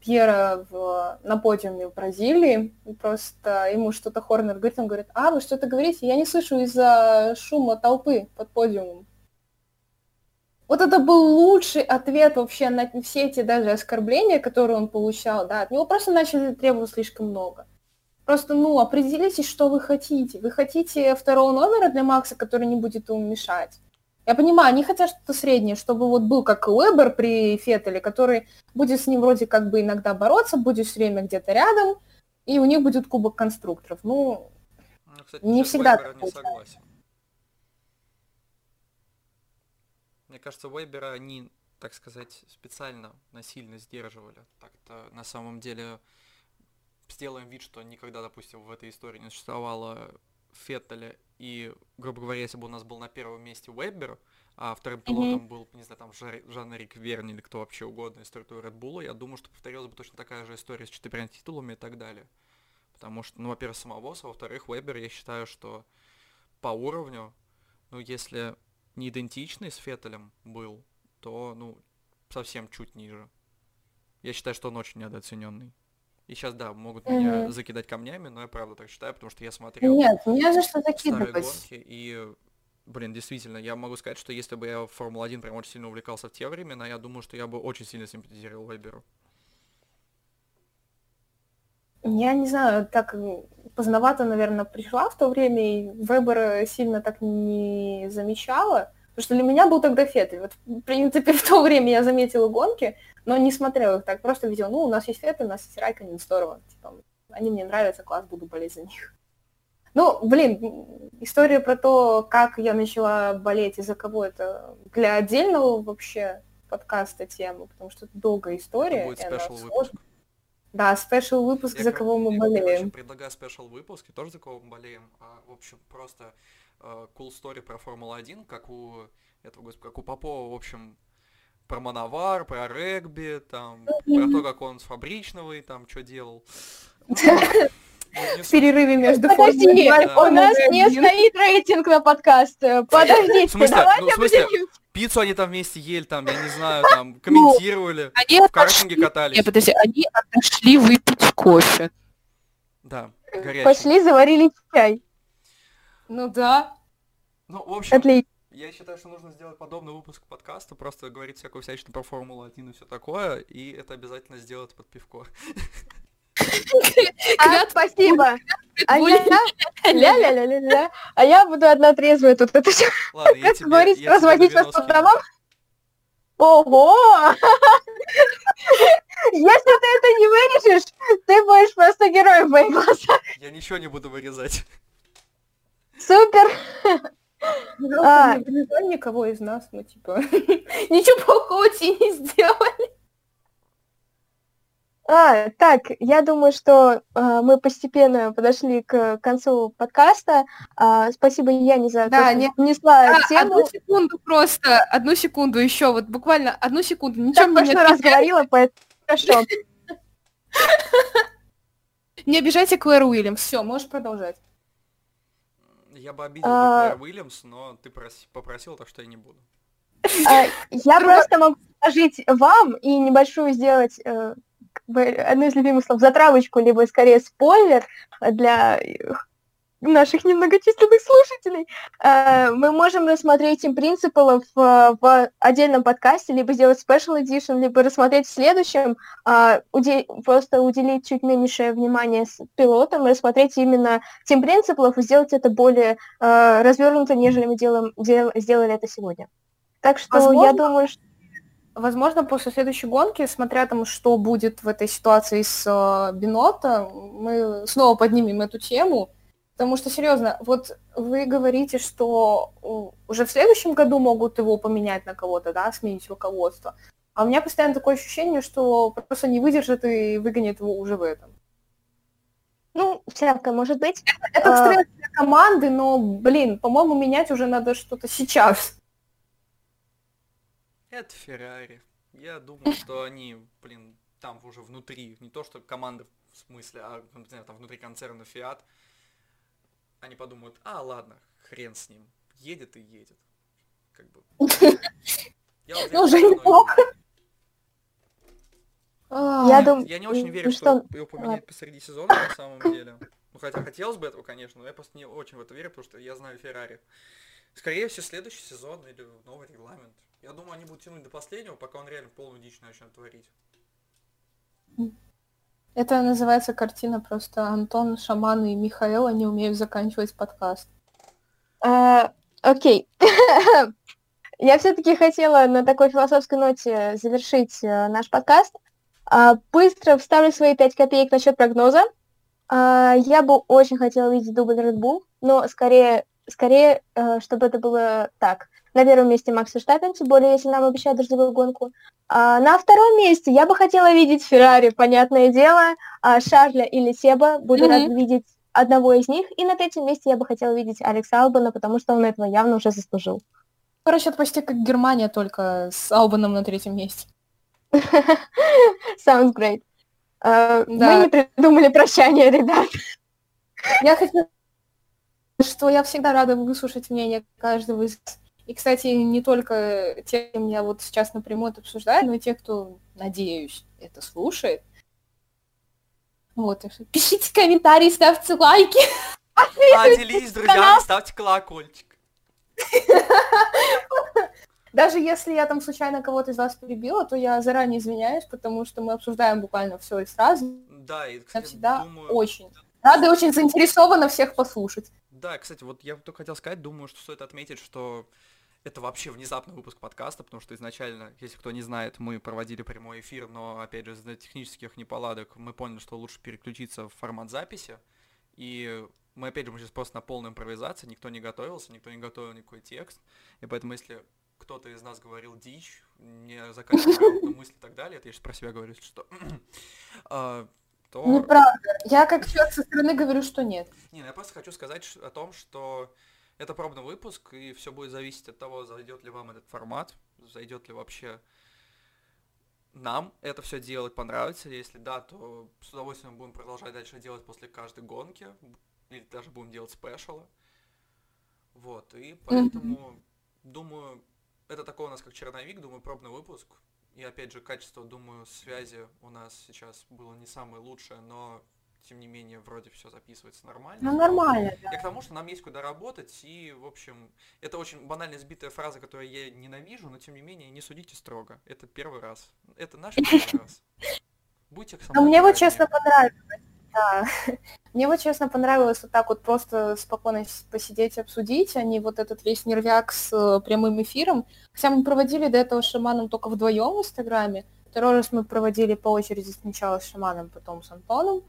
Пьера в, на подиуме в Бразилии. И Просто ему что-то Хорнер говорит, он говорит, а, вы что-то говорите? Я не слышу из-за шума толпы под подиумом. Вот это был лучший ответ вообще на все эти даже оскорбления, которые он получал, да, от него просто начали требовать слишком много. Просто, ну, определитесь, что вы хотите. Вы хотите второго номера для Макса, который не будет ему мешать? Я понимаю, они хотят что-то среднее, чтобы вот был как Уэбер при Феттеле, который будет с ним вроде как бы иногда бороться, будет все время где-то рядом, и у них будет кубок конструкторов. Ну, Ну, кстати, Не всегда так не согласен. Мне кажется, Вейбера они, так сказать, специально насильно сдерживали. Так-то на самом деле сделаем вид, что никогда, допустим, в этой истории не существовало Феттеля, и, грубо говоря, если бы у нас был на первом месте Вейбер, а вторым пилотом mm-hmm. был, не знаю, там Жан-Рик Верни или кто вообще угодно из структуры Red Bull, я думаю, что повторилась бы точно такая же история с четырьмя титулами и так далее. Потому что, ну, во-первых, самовоз, а во-вторых, Вебер, я считаю, что по уровню, ну, если не идентичный с Феттелем был, то, ну, совсем чуть ниже. Я считаю, что он очень недооцененный. И сейчас, да, могут mm-hmm. меня закидать камнями, но я правда так считаю, потому что я смотрел Нет, не за что закидывать. гонки, и, блин, действительно, я могу сказать, что если бы я в Формулу-1 прям очень сильно увлекался в те времена, я думаю, что я бы очень сильно симпатизировал Веберу. Я не знаю, так поздновато, наверное, пришла в то время, и Вебера сильно так не замечала. Потому что для меня был тогда Феттель. Вот, в принципе, [LAUGHS] в то время я заметила гонки, но не смотрела их так. Просто видела, ну, у нас есть Феттель, у нас есть Райконен, здорово. Типа, они мне нравятся, класс, буду болеть за них. Ну, блин, история про то, как я начала болеть из-за кого это для отдельного вообще подкаста тему, потому что это долгая история. Это будет special выпуск. Да, special выпуск, я, за кого мы болеем. Я предлагаю special выпуск, и тоже за кого мы болеем. А, в общем, просто cool story про Формулу-1, как у этого, господи, как у Попова, в общем, про Мановар, про регби, там, про то, как он с фабричного и там что делал. [LAUGHS] Ну, в перерыве между Подожди, у нас не стоит рейтинг на подкаст. Подождите, давайте ну, Пиццу они там вместе ели, там, я не знаю, там, ну, комментировали, в картинге катались. Нет, подожди, они отошли выпить кофе. Да, горячий. Пошли, заварили чай. Ну да. Ну, в общем, Отлично. я считаю, что нужно сделать подобный выпуск подкаста, просто говорить всякую всячину про Формулу-1 и все такое, и это обязательно сделать под пивко. [LAUGHS] А, спасибо. А я, ля-ля-ля-ля-ля, а я буду одна трезвая тут. Это все, как говорить, разводить вас по домам? Ого! Если ты это не вырежешь, ты будешь просто героем в моих глазах. Я ничего не буду вырезать. Супер! А, никого из нас, мы типа [LAUGHS] ничего плохого тебе не сделали. А, так, я думаю, что э, мы постепенно подошли к концу подкаста. А, спасибо Яне за да, то, не... внесла а, тему. Одну секунду просто, одну секунду еще, вот буквально одну секунду. Ничего так мне не раз говорила, поэтому хорошо. [LAUGHS] Не обижайте Клэр Уильямс. Все, можешь продолжать. Я бы обидел а... Клэр Уильямс, но ты попросил, так что я не буду. А, я просто могу предложить вам и небольшую сделать э, одно из любимых слов, затравочку, либо скорее спойлер для наших немногочисленных слушателей, э, мы можем рассмотреть им принципов в отдельном подкасте, либо сделать special edition, либо рассмотреть в следующем, а, просто уделить чуть меньшее внимание с пилотом, рассмотреть именно тем принципов и сделать это более э, развернуто, нежели мы делаем, сделали это сегодня. Так что Возможно, я думаю, что Возможно, после следующей гонки, смотря там, что будет в этой ситуации с э, Бинота, мы снова поднимем эту тему. Потому что, серьезно, вот вы говорите, что уже в следующем году могут его поменять на кого-то, да, сменить руководство. А у меня постоянно такое ощущение, что просто не выдержит и выгонит его уже в этом. Ну, всякое может быть. Это, это стресс для команды, но, блин, по-моему, менять уже надо что-то сейчас. Это Феррари. Я думаю, что они, блин, там уже внутри, не то что команда в смысле, а, не знаю, там внутри концерна Фиат, они подумают, а, ладно, хрен с ним, едет и едет. Как бы. [LAUGHS] Я уже неплохо. Я думаю, я не очень верю, что его поменять посреди сезона на самом деле. Ну, хотя хотелось бы этого, конечно, но я просто не очень в это верю, потому что я знаю Феррари. Скорее всего, следующий сезон или новый регламент. Я думаю, они будут тянуть до последнего, пока он реально полную дичь начнет творить. Это называется картина просто Антон, Шаман и Михаил, они умеют заканчивать подкаст. А, окей. [LAUGHS] Я все-таки хотела на такой философской ноте завершить э, наш подкаст. А, быстро вставлю свои пять копеек насчет прогноза. А, я бы очень хотела видеть дубль Red Bull, но скорее, скорее, э, чтобы это было так. На первом месте Макс Верстаппин, тем более, если нам обещают дождевую гонку. А, на втором месте я бы хотела видеть Феррари, понятное дело, а, Шарля или Себа. Буду mm-hmm. рада видеть одного из них. И на третьем месте я бы хотела видеть Алекса Албана, потому что он этого явно уже заслужил. Короче, это почти как Германия, только с Албаном на третьем месте. [LAUGHS] Sounds great. Мы Да. не придумали прощание, ребят. Я хочу что я всегда рада выслушать мнение каждого из. И, кстати, не только те, кто меня вот сейчас напрямую это обсуждает, но и те, кто, надеюсь, это слушает. Вот, пишите комментарии, ставьте лайки. А, делись с друзьями, ставьте колокольчик. Даже если я там случайно кого-то из вас перебила, то я заранее извиняюсь, потому что мы обсуждаем буквально все и сразу. Да, и, Я кстати, всегда думаю... очень рада очень заинтересована всех послушать. Да, кстати, вот я только хотел сказать, думаю, что стоит отметить, что это вообще внезапный выпуск подкаста, потому что изначально, если кто не знает, мы проводили прямой эфир, но, опять же, из-за технических неполадок мы поняли, что лучше переключиться в формат записи. И мы, опять же, мы сейчас просто на полной импровизации, никто не готовился, никто не готовил никакой текст. И поэтому, если кто-то из нас говорил дичь, не заканчивая [LAUGHS] грамотную мысль и так далее, это я сейчас про себя говорю, что, [CLEARS THROAT] а, то... Неправда. Я как человек со стороны говорю, что нет. Не, ну я просто хочу сказать о том, что это пробный выпуск, и все будет зависеть от того, зайдет ли вам этот формат, зайдет ли вообще нам это все делать, понравится. ли. Если да, то с удовольствием будем продолжать дальше делать после каждой гонки, или даже будем делать спешалы. Вот, и поэтому, думаю, это такой у нас как черновик, думаю, пробный выпуск. И опять же, качество, думаю, связи у нас сейчас было не самое лучшее, но тем не менее, вроде все записывается нормально. Ну, нормально, да. Я к тому, что нам есть куда работать, и, в общем, это очень банально сбитая фраза, которую я ненавижу, но тем не менее, не судите строго. Это первый раз. Это наш [LAUGHS] первый раз. Будьте со Но мной мне вот честно понравилось. Да. [LAUGHS] Мне вот честно понравилось вот так вот просто спокойно посидеть и обсудить, а не вот этот весь нервяк с э, прямым эфиром. Хотя мы проводили до этого шаманом только вдвоем в Инстаграме. Второй раз мы проводили по очереди сначала с шаманом, потом с Антоном.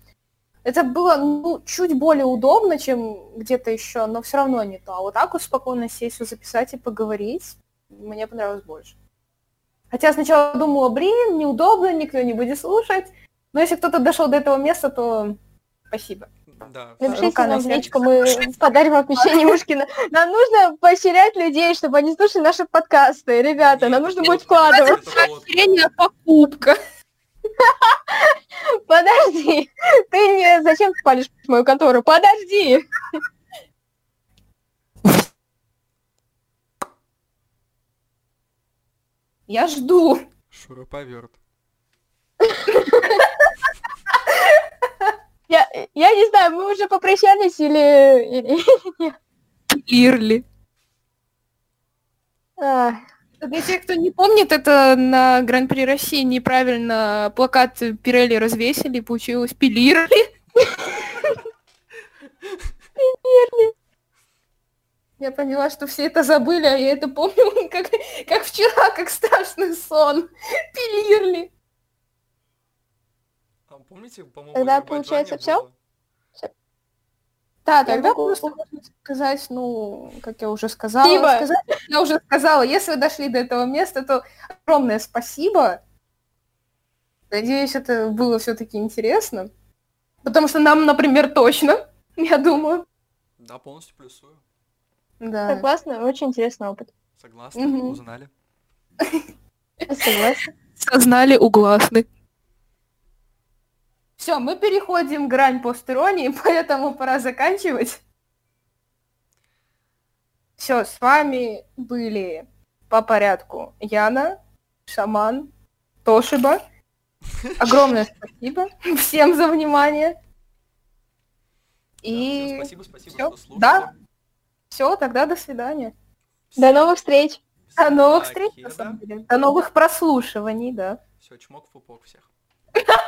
Это было ну, чуть более удобно, чем где-то еще, но все равно не то. А вот так вот спокойно сесть, всё записать и поговорить, мне понравилось больше. Хотя сначала думала, блин, неудобно, никто не будет слушать. Но если кто-то дошел до этого места, то спасибо. Да. Напишите Рука на нам в личку, мы подарим вам печенье [LAUGHS] Ушкина. Нам нужно поощрять людей, чтобы они слушали наши подкасты. Ребята, нам нужно будет вкладывать. Поощрение покупка. [LAUGHS] Подожди, ты не... Зачем ты палишь мою контору? Подожди. Я жду. Шуруповерт. [LAUGHS] Я, я не знаю, мы уже попрощались или... или- [LAUGHS] Ирли. А, Для тех, кто не помнит, это на Гран-при России неправильно плакат Пирелли развесили, получилось пилирли. Я поняла, что все это забыли, а я это помню [LAUGHS] как, как вчера, как страшный сон. Пилирли. А помните, по-моему, Тогда получается всё? Да, Я тогда могу- просто можно сказать, ну, как я уже сказала, Спасибо. сказать, я уже сказала, если вы дошли до этого места, то огромное спасибо. Надеюсь, это было все-таки интересно. Потому что нам, например, точно, [LAUGHS] я думаю. Да, полностью плюсую. Да. согласна, очень интересный опыт. Согласны, Мгм. узнали. Согласна. Сознали угласны. Все, мы переходим грань постеронии, [LAUGHS] поэтому пора заканчивать. Все, с вами были по порядку Яна, Шаман, Тошиба. [LAUGHS] Огромное спасибо всем за внимание. Да, И спасибо, спасибо, всё. что слушали. Да. все, тогда до свидания. До новых встреч. До новых встреч, на самом деле. До новых прослушиваний, да. Все, чмок в пупок всех. [LAUGHS]